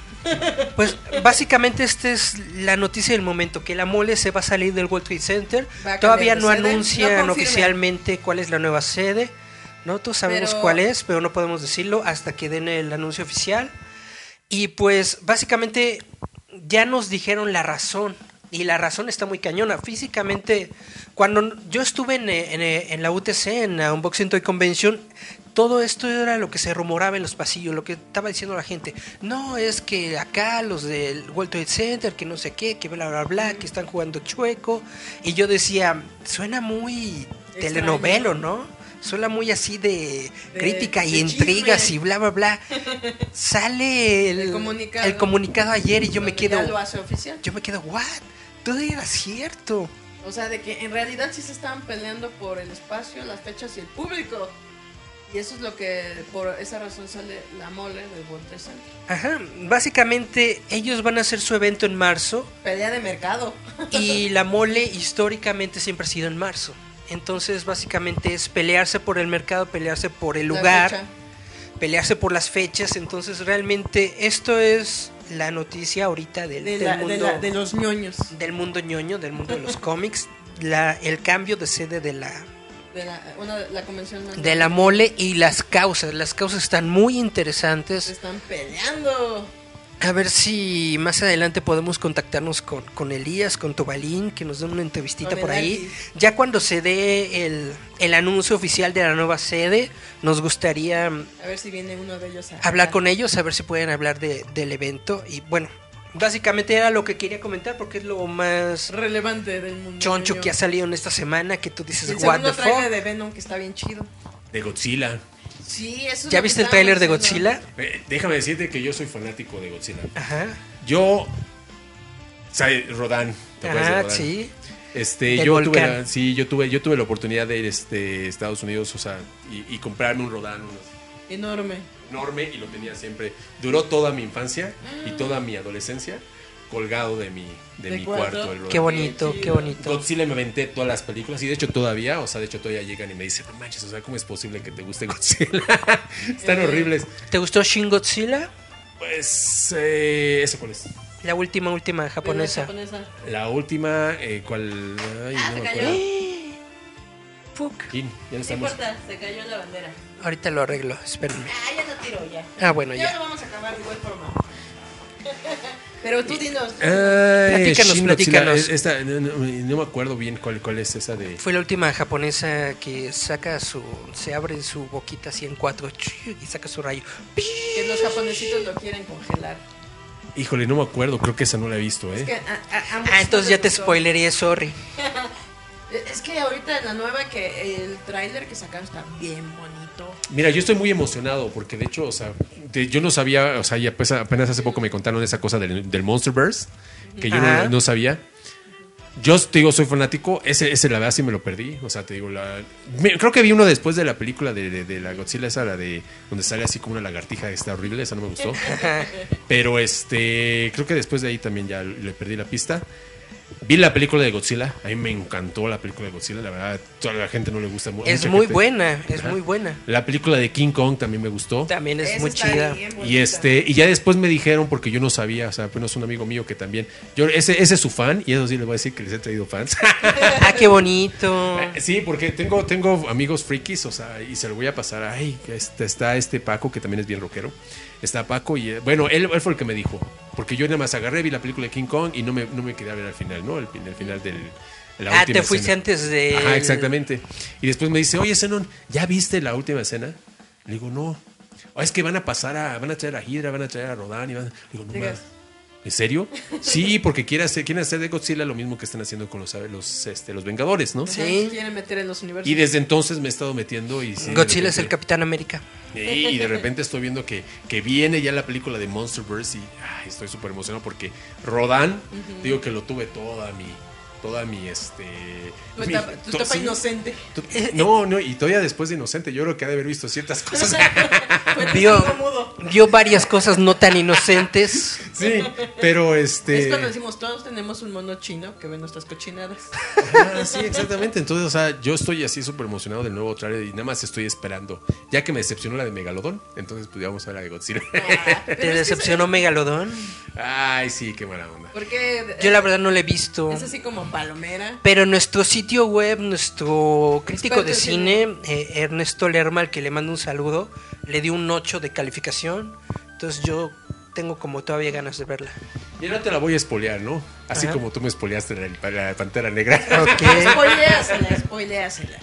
Pues básicamente esta es la noticia del momento, que la mole se va a salir del World Trade Center. Todavía no sede, anuncian no oficialmente cuál es la nueva sede. Nosotros sabemos Pero- cuál es, pero no podemos decirlo hasta que den el anuncio oficial. Y pues básicamente ya nos dijeron la razón. Y la razón está muy cañona. Físicamente, cuando yo estuve en, eh, en, eh, en la UTC, en la Unboxing Toy Convention, todo esto era lo que se rumoraba en los pasillos, lo que estaba diciendo la gente. No, es que acá los del World Trade Center, que no sé qué, que bla, bla, bla, que están jugando chueco. Y yo decía, suena muy Extraño, telenovelo, ¿no? Suena muy así de, De- crítica y intrigas y bla, bla, bla. Sale el, El comunicado. el comunicado ayer y yo me quedo... Ya lo hace oficial. Yo me quedo, ¿what? Todo era cierto. O sea, de que en realidad sí se estaban peleando por el espacio, las fechas y el público. Y eso es lo que, por esa razón sale la mole del World Trade Center. Ajá, básicamente ellos van a hacer su evento en marzo Pelea de mercado. y la mole históricamente siempre ha sido en marzo. Entonces básicamente es pelearse por el mercado, pelearse por el lugar, pelearse por las fechas. Entonces realmente esto es la noticia ahorita del, De, del la- de mundo, la- de los ñoños. del mundo ñoño, del mundo de los cómics. La, el cambio de sede de la, De la, una, la convención de la mole y las causas. Las causas están muy interesantes. Se están peleando. A ver si más adelante podemos contactarnos con, con Elías, con Tobalín, que nos den una entrevistita por ahí. Ya cuando se dé el, el anuncio oficial de la nueva sede, nos gustaría A ver si viene uno de ellos a hablar con ellos, a ver si pueden hablar de- del evento. Y bueno, básicamente era lo que quería comentar porque es lo más relevante del mundo. choncho que ha salido en esta semana que tú dices, El what segundo the trailer fuck. de Venom que está bien chido. De Godzilla. Sí, eso es ¿Ya viste el tráiler de. Godzilla? Eh, déjame decirte que yo soy fanático de Godzilla. Ajá. Yo. Rodan. ¿te acuerdas de Ah, Rodan? sí. Este, yo tuve, la, sí, yo tuve, yo tuve la oportunidad de ir este, a Estados Unidos, o sea, y, y comprarme un Rodan uno Enorme. Enorme y lo tenía siempre. Duró toda mi infancia y toda mi adolescencia colgado de mi, de ¿De mi cuarto? Qué bonito, Qué bonito. Godzilla me aventé todas las películas y de hecho todavía, o sea, de hecho todavía llegan y me dicen, no manches, o sea, ¿cómo es posible que te guste Godzilla? Están Eh. horribles. ¿Te gustó Shin Godzilla? Pues, eh, ¿ese cuál es? La última, última japonesa. japonesa. La última, eh, ¿cuál? Ay, Ah, no me cayó. acuerdo. Fuck. No estamos. importa, se cayó la bandera. Ahorita lo arreglo, espérenme. Ah, ya no tiro ya. Ah, bueno, Ya ya. lo vamos a acabar de igual forma. Pero tú dinos. Ay, Platícanos, Shin platícanos. esta- no, no- no me acuerdo bien cuál, cuál es esa de. Fue la última japonesa que saca su. Se abre su boquita así en cuatro y saca su rayo. Que los japonesitos lo quieren congelar. Híjole, no me acuerdo, creo que esa no la he visto, ¿eh? Es que a- a- a muchos Ah, entonces ya te gustó. spoileré, sorry. Es que ahorita en la nueva que el tráiler que sacaron está bien bonito. Mira, yo estoy muy emocionado porque de hecho, o sea, de- yo no sabía, o sea, ya pues, apenas hace poco me contaron esa cosa del, del Monsterverse, que yo no, no sabía. Yo te digo, soy fanático, ese, ese la verdad sí me lo perdí, o sea, te digo, la, me- creo que vi uno después de la película de, de- de la Godzilla, esa, la de donde sale así como una lagartija, está horrible, esa no me gustó. Pero este, creo que después de ahí también ya le perdí la pista. Vi la película de Godzilla, a mí me encantó la película de Godzilla, la verdad, toda la gente no le gusta mu- Es muy gente. buena, es Ajá. muy buena. La película de King Kong también me gustó. También es Esa muy chida. Y este, y ya después me dijeron, porque yo no sabía, o sea, apenas un amigo mío que también, yo, ese, ese es su fan, y eso sí les voy a decir que les he traído fans. Ah, qué bonito. Sí, porque tengo, tengo amigos frikis, o sea, y se lo voy a pasar. Ay, este, está este Paco, que también es bien rockero. Está Paco, y eh, bueno, él, él fue el que me dijo, porque yo nada más agarré, vi la película de King Kong y no me, no me quedé a ver al final, ¿no? El, el final del. la Ah, última te fuiste escena. antes de. Ajá, exactamente. Y después me dice, oye, Zenon, ¿ya viste la última escena? Le digo, no. "Oh, es que van a pasar a, van a traer a Hydra, van a traer a Rodan y van. Le digo, no más. ¿En serio? Sí, porque quieren hacer, quieren hacer de Godzilla lo mismo que están haciendo con los, los, este, los Vengadores, ¿no? Sí. Quieren meter en los universos. Y desde entonces me he estado metiendo y sí, Godzilla es el Capitán América. Sí, y de repente estoy viendo que, que viene ya la película de Monsterverse y ay, estoy súper emocionado porque Rodan, digo que lo tuve toda mi, toda mi, este... Tu mi- etapa, tu to- etapa sí, inocente. tu- no, no, y todavía después de Inocente, yo creo que ha de haber visto ciertas cosas. Vio, varias cosas no tan inocentes. sí, pero este... Es cuando decimos, todos tenemos un mono chino que ve nuestras cochinadas. Ah, sí, exactamente. Entonces, o sea, yo estoy así súper emocionado del nuevo trailer y nada más estoy esperando. Ya que me decepcionó la de Megalodón, entonces pues ya vamos a ver la de Godzilla. Ah, es ¿Te que decepcionó Megalodón? Ay, sí, qué mala onda. es- Porque Yo la verdad no la he visto. es así como palomera. Pero nuestro sitio web, nuestro crítico Experto de cine, eh, Ernesto Lerma, al que le mando un saludo, le dio un 8 de calificación. Entonces yo tengo como todavía ganas de verla. Y no te la voy a espolear, ¿no? Así Ajá. como tú me espoleaste la, la Pantera Negra. Ok. Spoileásela, spoileásela.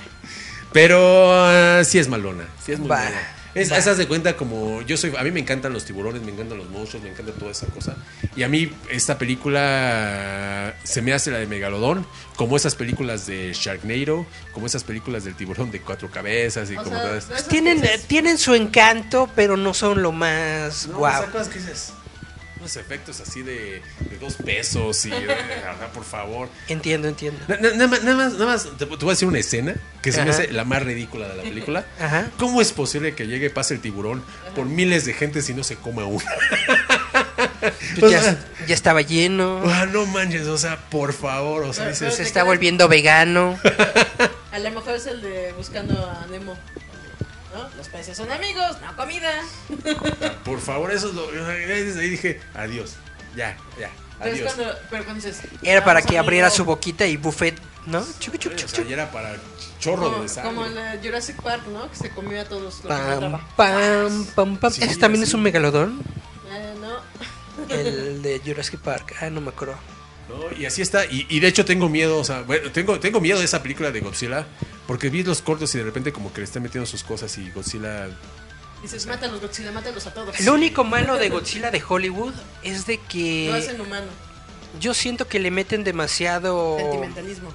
Pero ah, sí es malona, sí es muy Va, mala. Es, esas de cuenta como yo soy, a mí me encantan los tiburones, me encantan los monstruos, me encanta toda esa cosa. Y a mí esta película se me hace la de Megalodón, como esas películas de Sharknado, como esas películas del tiburón de cuatro cabezas y O como sea, todas. Tienen, dices, tienen su encanto, pero no son lo más No, guau. o sea, cosas que dices, unos efectos así de, de dos pesos y, eh, por favor. Entiendo, entiendo. Na- na- Nada más, nada más, nada más te, te voy a decir una escena que se me Ajá. hace la más ridícula de la película. Ajá. ¿Cómo es posible que llegue, pase el tiburón por miles de gente si no se coma una? Pues ya, ya estaba lleno. Ah, no manches, o sea, por favor, o sea, dices, Se está volviendo vegano. A lo mejor es el de buscando a Nemo. ¿No? Los peces son amigos, no comida. por favor, eso es lo. Desde ahí dije, adiós, ya, ya, Pero, es adiós. cuando, pero cuando dices. Era para "Vamos, que abriera amigo", su boquita y buffet, ¿no? Chuc, chuc, O chuc, sea, chuc. ya era para chorro Como, de sangre. como en la Jurassic Park, ¿no? Que se comió a todos los Pam, pam, pam, pam. Sí, ¿Ese también así. es un megalodón? Eh, no. El de Jurassic Park. Ah, no me acuerdo. ¿No? Y así está. Y, y de hecho tengo miedo, o sea, bueno, tengo, tengo miedo de esa película de Godzilla. Porque vi los cortos y de repente como que le están metiendo sus cosas y Godzilla... Dices, mátalos, Godzilla, mátalos a todos. Lo único malo de Godzilla de Hollywood es de Lo que hacen humano. yo siento que le meten demasiado... Sentimentalismo.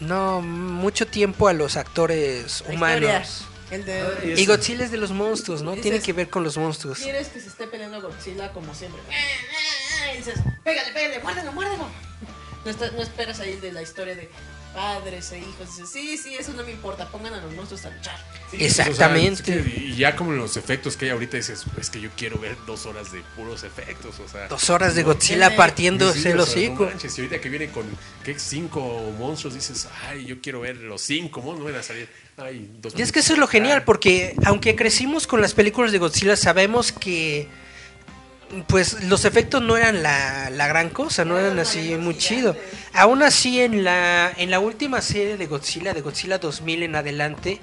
No, mucho tiempo a los actores humanos. historia. El de. Y Godzilla es de los monstruos, ¿no? Dices- Tiene que ver con los monstruos. Quieres que se esté peleando Godzilla como siempre. Y dices, pégale, pégale, muérdelo, muérdelo. No, está- no esperas ahí de la historia de padres e hijos. Dices, sí, sí, eso no me importa. Pongan a los monstruos a luchar. Exactamente. pues, o sea, es que- y ya como los efectos que hay ahorita dices, es que yo quiero ver dos horas de puros efectos, o sea... Dos horas de Godzilla Tiene- partiéndose no hocico. manches, y ahorita que viene con ¿qué? cinco monstruos, dices, ay, yo quiero ver los cinco monstruos, no van a salir. Ay, dos Y es que eso es lo genial, Ah, porque aunque crecimos con las películas de Godzilla, sabemos que pues los efectos no eran la, la gran cosa, no eran así muy chido. Aún así en la en la última serie de Godzilla, de Godzilla 2000 en adelante,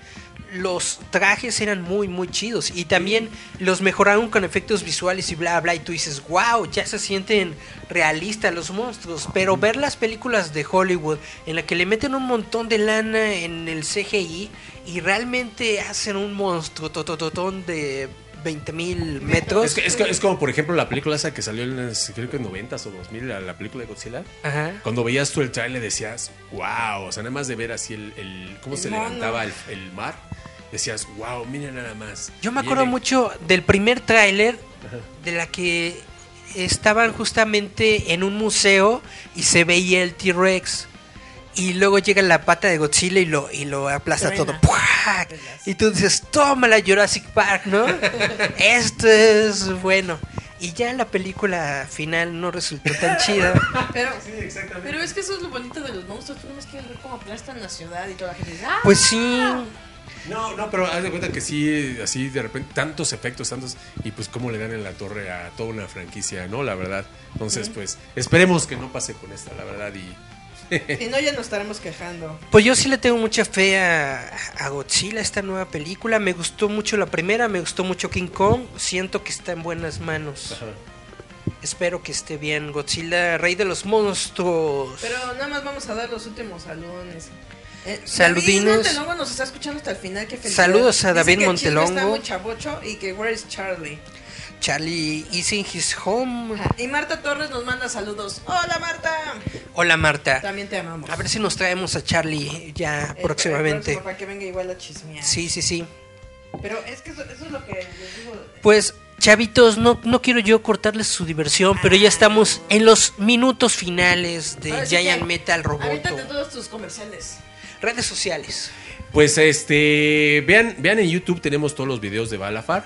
los trajes eran muy muy chidos y también los mejoraron con efectos visuales y bla bla y tú dices, "Wow, ya se sienten realistas los monstruos", pero ver las películas de Hollywood en la que le meten un montón de lana en el CGI y realmente hacen un monstruo totototón de 20 mil metros. Es, que- es, que- es como, por ejemplo, la película esa que salió en los, creo que en 90s o 2000, la, la película de Godzilla. Ajá. Cuando veías tú el trailer decías, wow, o sea, nada más de ver así el, el- cómo El se mono. levantaba el, el mar, decías, wow, mira nada más. Yo me acuerdo mucho del primer tráiler de la que estaban justamente en un museo y se veía el T-Rex. Y luego llega la pata de Godzilla y lo, y lo aplasta Truena. todo. ¡Puac! Y tú dices, toma la Jurassic Park, ¿no? Esto es bueno. Y ya la película final no resultó tan chida. Pero, Sí, exactamente. pero es que eso es lo bonito de los monstruos. Tú no más quieres ver cómo aplastan la ciudad y toda la gente dice, ¡ah! Pues sí, No, no, pero haz de cuenta que sí, así de repente, tantos efectos, tantos, y pues cómo le dan en la torre a toda una franquicia, ¿no? La verdad. Entonces, pues, esperemos que no pase con esta, la verdad, y... Si no, ya nos estaremos quejando. Pues yo sí le tengo mucha fe a, a Godzilla, esta nueva película. Me gustó mucho la primera, me gustó mucho King Kong. Siento que está en buenas manos. Espero que esté bien. Godzilla, rey de los monstruos. Pero nada más vamos a dar los últimos saludones. Eh. David Montelongo nos está escuchando hasta el final. qué. Saludos a Dice David que el chisme Montelongo. Está muy chavocho y que Where is Charlie. Charlie is in his home. Y Marta Torres nos manda saludos. Hola Marta. Hola Marta. También te amamos. A ver si nos traemos a Charlie ya el próximamente. próximo Para que venga igual a chismear. Sí, sí, sí. Pero es que eso, eso es lo que les digo. Pues, chavitos, no, no quiero yo cortarles su diversión, pero ya estamos en los minutos finales de sí Giant que, Metal Roboto. Aviéntate todos tus comerciales. Redes sociales. Pues este, vean, vean en YouTube, tenemos todos los videos de Balafar.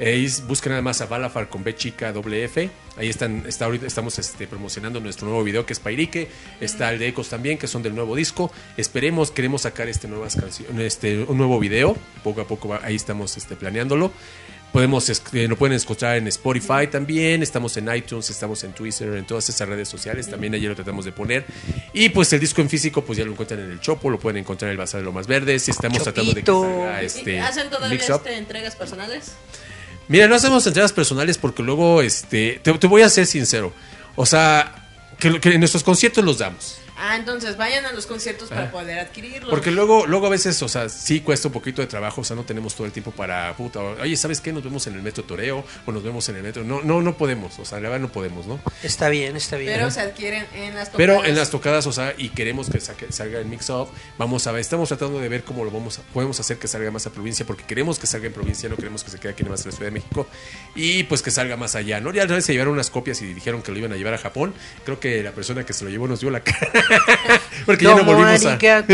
Eh, y busquen nada más a Balafar con B chica doble F. Ahí están, está ahorita estamos este, promocionando nuestro nuevo video que es Pairique. Está el de Ecos también, que son del nuevo disco. Esperemos, queremos sacar este nuevas canciones, este, un nuevo video. Poco a poco va- ahí estamos este, planeándolo. Podemos, eh, lo pueden escuchar en Spotify también, estamos en iTunes, estamos en Twitter, en todas esas redes sociales, también ayer lo tratamos de poner. Y pues el disco en físico, pues ya lo encuentran en el Chopo, lo pueden encontrar en el Bazar de lo Más Verdes, estamos tratando de que salga ¿Y este ¿Hacen todavía mix up. este, entregas personales? Mira, no hacemos entregas personales porque luego, este, te, voy a ser sincero, o sea, que, que en nuestros conciertos los damos. Ah, entonces vayan a los conciertos para Ah. poder adquirirlos. Porque luego, luego a veces, o sea, sí cuesta un poquito de trabajo, o sea, no tenemos todo el tiempo para, puta, oye, ¿sabes qué? Nos vemos en el metro Toreo o nos vemos en el metro. No, no, no podemos, o sea, la verdad no podemos, ¿no? Está bien, está bien. Pero se adquieren en las Pero tocadas. en las tocadas, o sea, y queremos que saque- salga el mix up, vamos a ver, estamos tratando de ver cómo lo vamos a, podemos hacer que salga más a provincia, porque queremos que salga en provincia, no queremos que se quede aquí nomás en la Ciudad de México, y pues que salga más allá, ¿no? Ya otra vez se llevaron unas copias y dijeron que lo iban a llevar a Japón, creo que la persona que se lo llevó nos dio la cara, porque ya no volvimos a...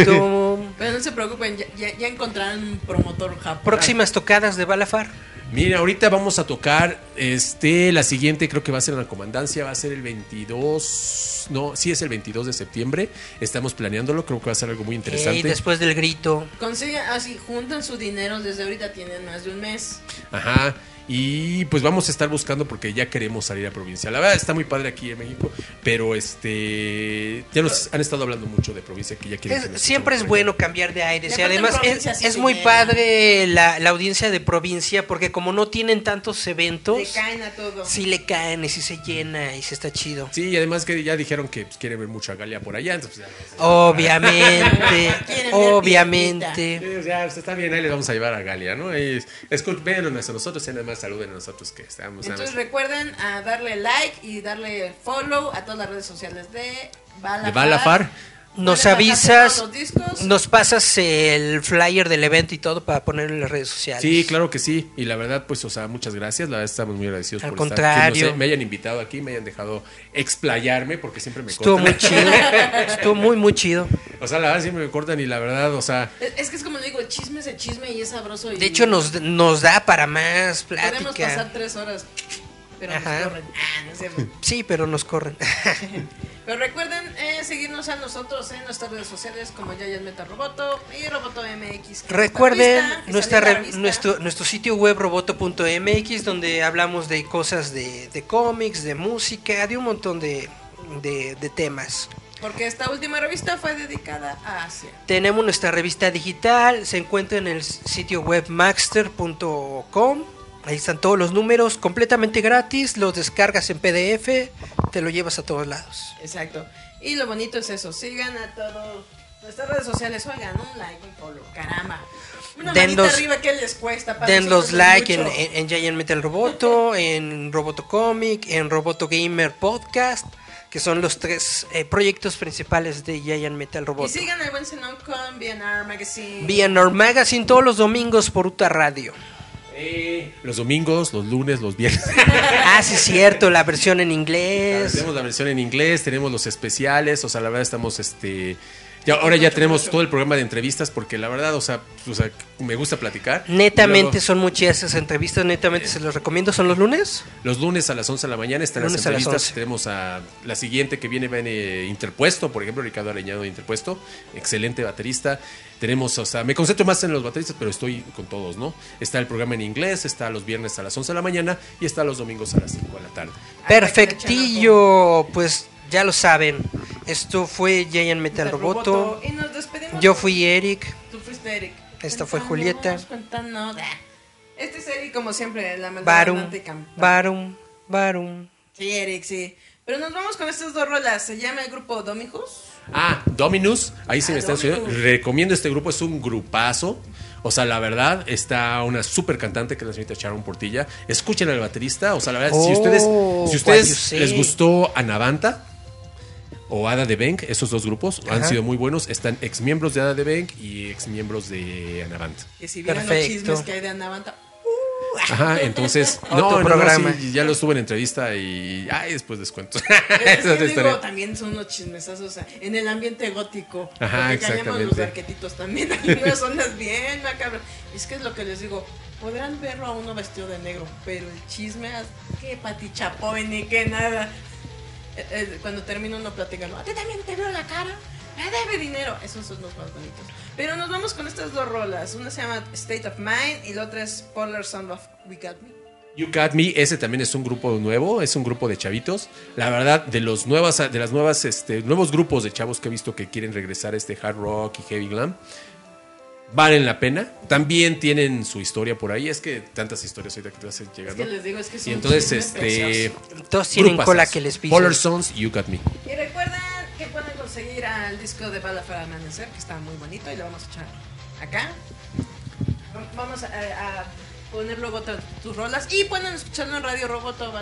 Pero no se preocupen, ya, ya, ya encontrarán un promotor japonés. Próximas tocadas de Balafar. Mira, ahorita vamos a tocar este la siguiente, creo que va a ser en la comandancia, va a ser el 22, no, sí es el 22 de septiembre. Estamos planeándolo, creo que va a ser algo muy interesante. Ey, después del grito. Consigan, así, juntan su dinero desde ahorita, tienen más de un mes. Ajá. Y pues vamos a estar buscando porque ya queremos salir a provincia. La verdad está muy padre aquí en México, pero este ya nos han estado hablando mucho de provincia que ya quieren Es- que nos siempre es escuchen. bueno cambiar de aires. Y además es, provincia sí es se muy padre la, la audiencia de provincia porque como no tienen tantos eventos, Le caen a todo. sí le caen y sí se llena y sí está chido. Sí, y además que ya dijeron que pues, quieren ver mucha Galia por allá, entonces Obviamente, obviamente. Sí, ya, pues, está bien, ahí les vamos a llevar a Galia, ¿no? Ahí, escu- véanos a nosotros y nada más saluden a nosotros que estamos. Entonces recuerden a darle like y darle follow a todas las redes sociales de Balafar. De Balafar. Nos avisas, todos los discos. nos pasas el flyer del evento y todo para ponerlo en las redes sociales. Sí, claro que sí. Y la verdad, pues, o sea, muchas gracias. La verdad, estamos muy agradecidos Al por contrario. estar. Que nos- me hayan invitado aquí, me hayan dejado explayarme, porque siempre me Estuvo muy cortan. chido. Estuvo muy, muy chido. o sea, la verdad, siempre me cortan y la verdad, o sea, Es, es que es como le digo, el chisme es el chisme y es sabroso. Y De hecho, nos, nos da para más Podemos plática. pasar tres horas, pero Ajá. nos corren. Ah, no. Sí, pero nos corren. Pero recuerden eh, seguirnos a nosotros en nuestras redes sociales como Yayan Meta Roboto y Roboto MX. Recuerden nuestra re- revista. nuestro, nuestro sitio web roboto.mx donde hablamos de cosas de, de cómics, de música, de un montón de, de- de temas. Porque esta última revista fue dedicada a Asia. Tenemos nuestra revista digital, se encuentra en el sitio web maxter.com. Ahí están todos los números completamente gratis, los descargas en PDF, te lo llevas a todos lados. Exacto. Y lo bonito es eso, sigan a todos nuestras redes sociales, oigan, un like, un follow, caramba. Una Den los- arriba que les cuesta. Para Den los like en, en, en Giant Metal Roboto, en Roboto Comic, en Roboto Gamer Podcast, que son los tres eh, proyectos principales de Giant Metal Y Roboto. sigan el buen Zenón con BNR Magazine. BNR Magazine todos los domingos por Uta Radio. Los domingos, los lunes, los viernes. Ah, sí, cierto, la versión en inglés. tenemos la versión en inglés, tenemos los especiales, o sea, la verdad estamos, este... Ahora ya tenemos todo el programa de entrevistas porque la verdad, o sea, o sea, me gusta platicar. Netamente luego, son muchas esas entrevistas, netamente se los recomiendo. ¿Son los lunes? Los lunes a las 11 de la mañana están Lunes las a las entrevistas. 11. Tenemos a la siguiente que viene, viene Interpuesto, por ejemplo, Ricardo Areñado de Interpuesto, excelente baterista. Tenemos, o sea, me concentro más en los bateristas, pero estoy con todos, ¿no? Está el programa en inglés, está los viernes a las 11 de la mañana y está los domingos a las 5 de la tarde. Perfectillo, pues ya lo saben. Esto fue Giant Metal Metal Roboto. Y nos despedimos. Yo fui Eric. Tú fuiste Eric. Esta fue Julieta. Este es Eric, como siempre, la maldad Barum. Barum, Barum. Sí, Eric, sí. Pero nos vamos con estas dos rolas. Se llama el grupo Domijos. Ah, Dominus, ahí se Ah, me está Dominus. enseñando. Recomiendo este grupo, es un grupazo. O sea, la verdad, está una super cantante que es la señorita Sharon Portilla. Escuchen al baterista. O sea, la verdad, si Oh, ustedes, si ustedes les gustó Anavanta o Ada de Bank, esos dos grupos han sido muy buenos. Están ex miembros de Ada de Bank y ex miembros de Anavanta. Que si vieran los Perfecto. chismes que hay de Anavanta. Ajá, entonces, no, programa. sí, ya lo estuve en entrevista y ay, después les cuento. Es que digo, también son unos chismesazos, o sea, en el ambiente gótico. Ajá, porque cañamos los exactamente. arquetitos también. Hay unas zonas bien macabras. Es que es lo que les digo. Podrán verlo a uno vestido de negro, pero el chisme, que Pati Chapoy ni que nada. Eh, eh, Cuando termina uno platicando, a ti también te veo la cara, me debe dinero. Esos son los más bonitos. Pero nos vamos con estas dos rolas. Una se llama State of Mind y la otra es Polar Sound of We Got Me. You Got Me, ese también es un grupo nuevo, es un grupo de chavitos. La verdad, de los nuevas, de las nuevas, este, nuevos grupos de chavos que he visto que quieren regresar a este hard rock y heavy glam, valen la pena. También tienen su historia por ahí. Es que tantas historias ahorita que te vas Es llegando. que les digo, es que Y son entonces, chismes este. Todos tienen cola que les pisen. Polar Sons, You Got Me. Y recuerden que pueden conseguir al disco de Bala para Amanecer, que está muy bonito y lo vamos a echar acá. Vamos a, a poner luego tu- tus rolas y pueden escucharlo en Radio Roboto.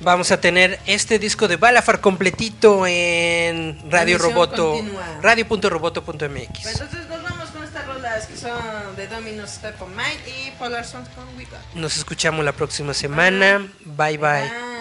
Vamos a tener este disco de Balafar completito en Radio Emisión Roboto, radio.roboto.mx. Entonces nos vamos estas rolas que son de Domino's Step of Mind y Polar Sons con We Got. Nos escuchamos la próxima semana. Bye bye. Bye.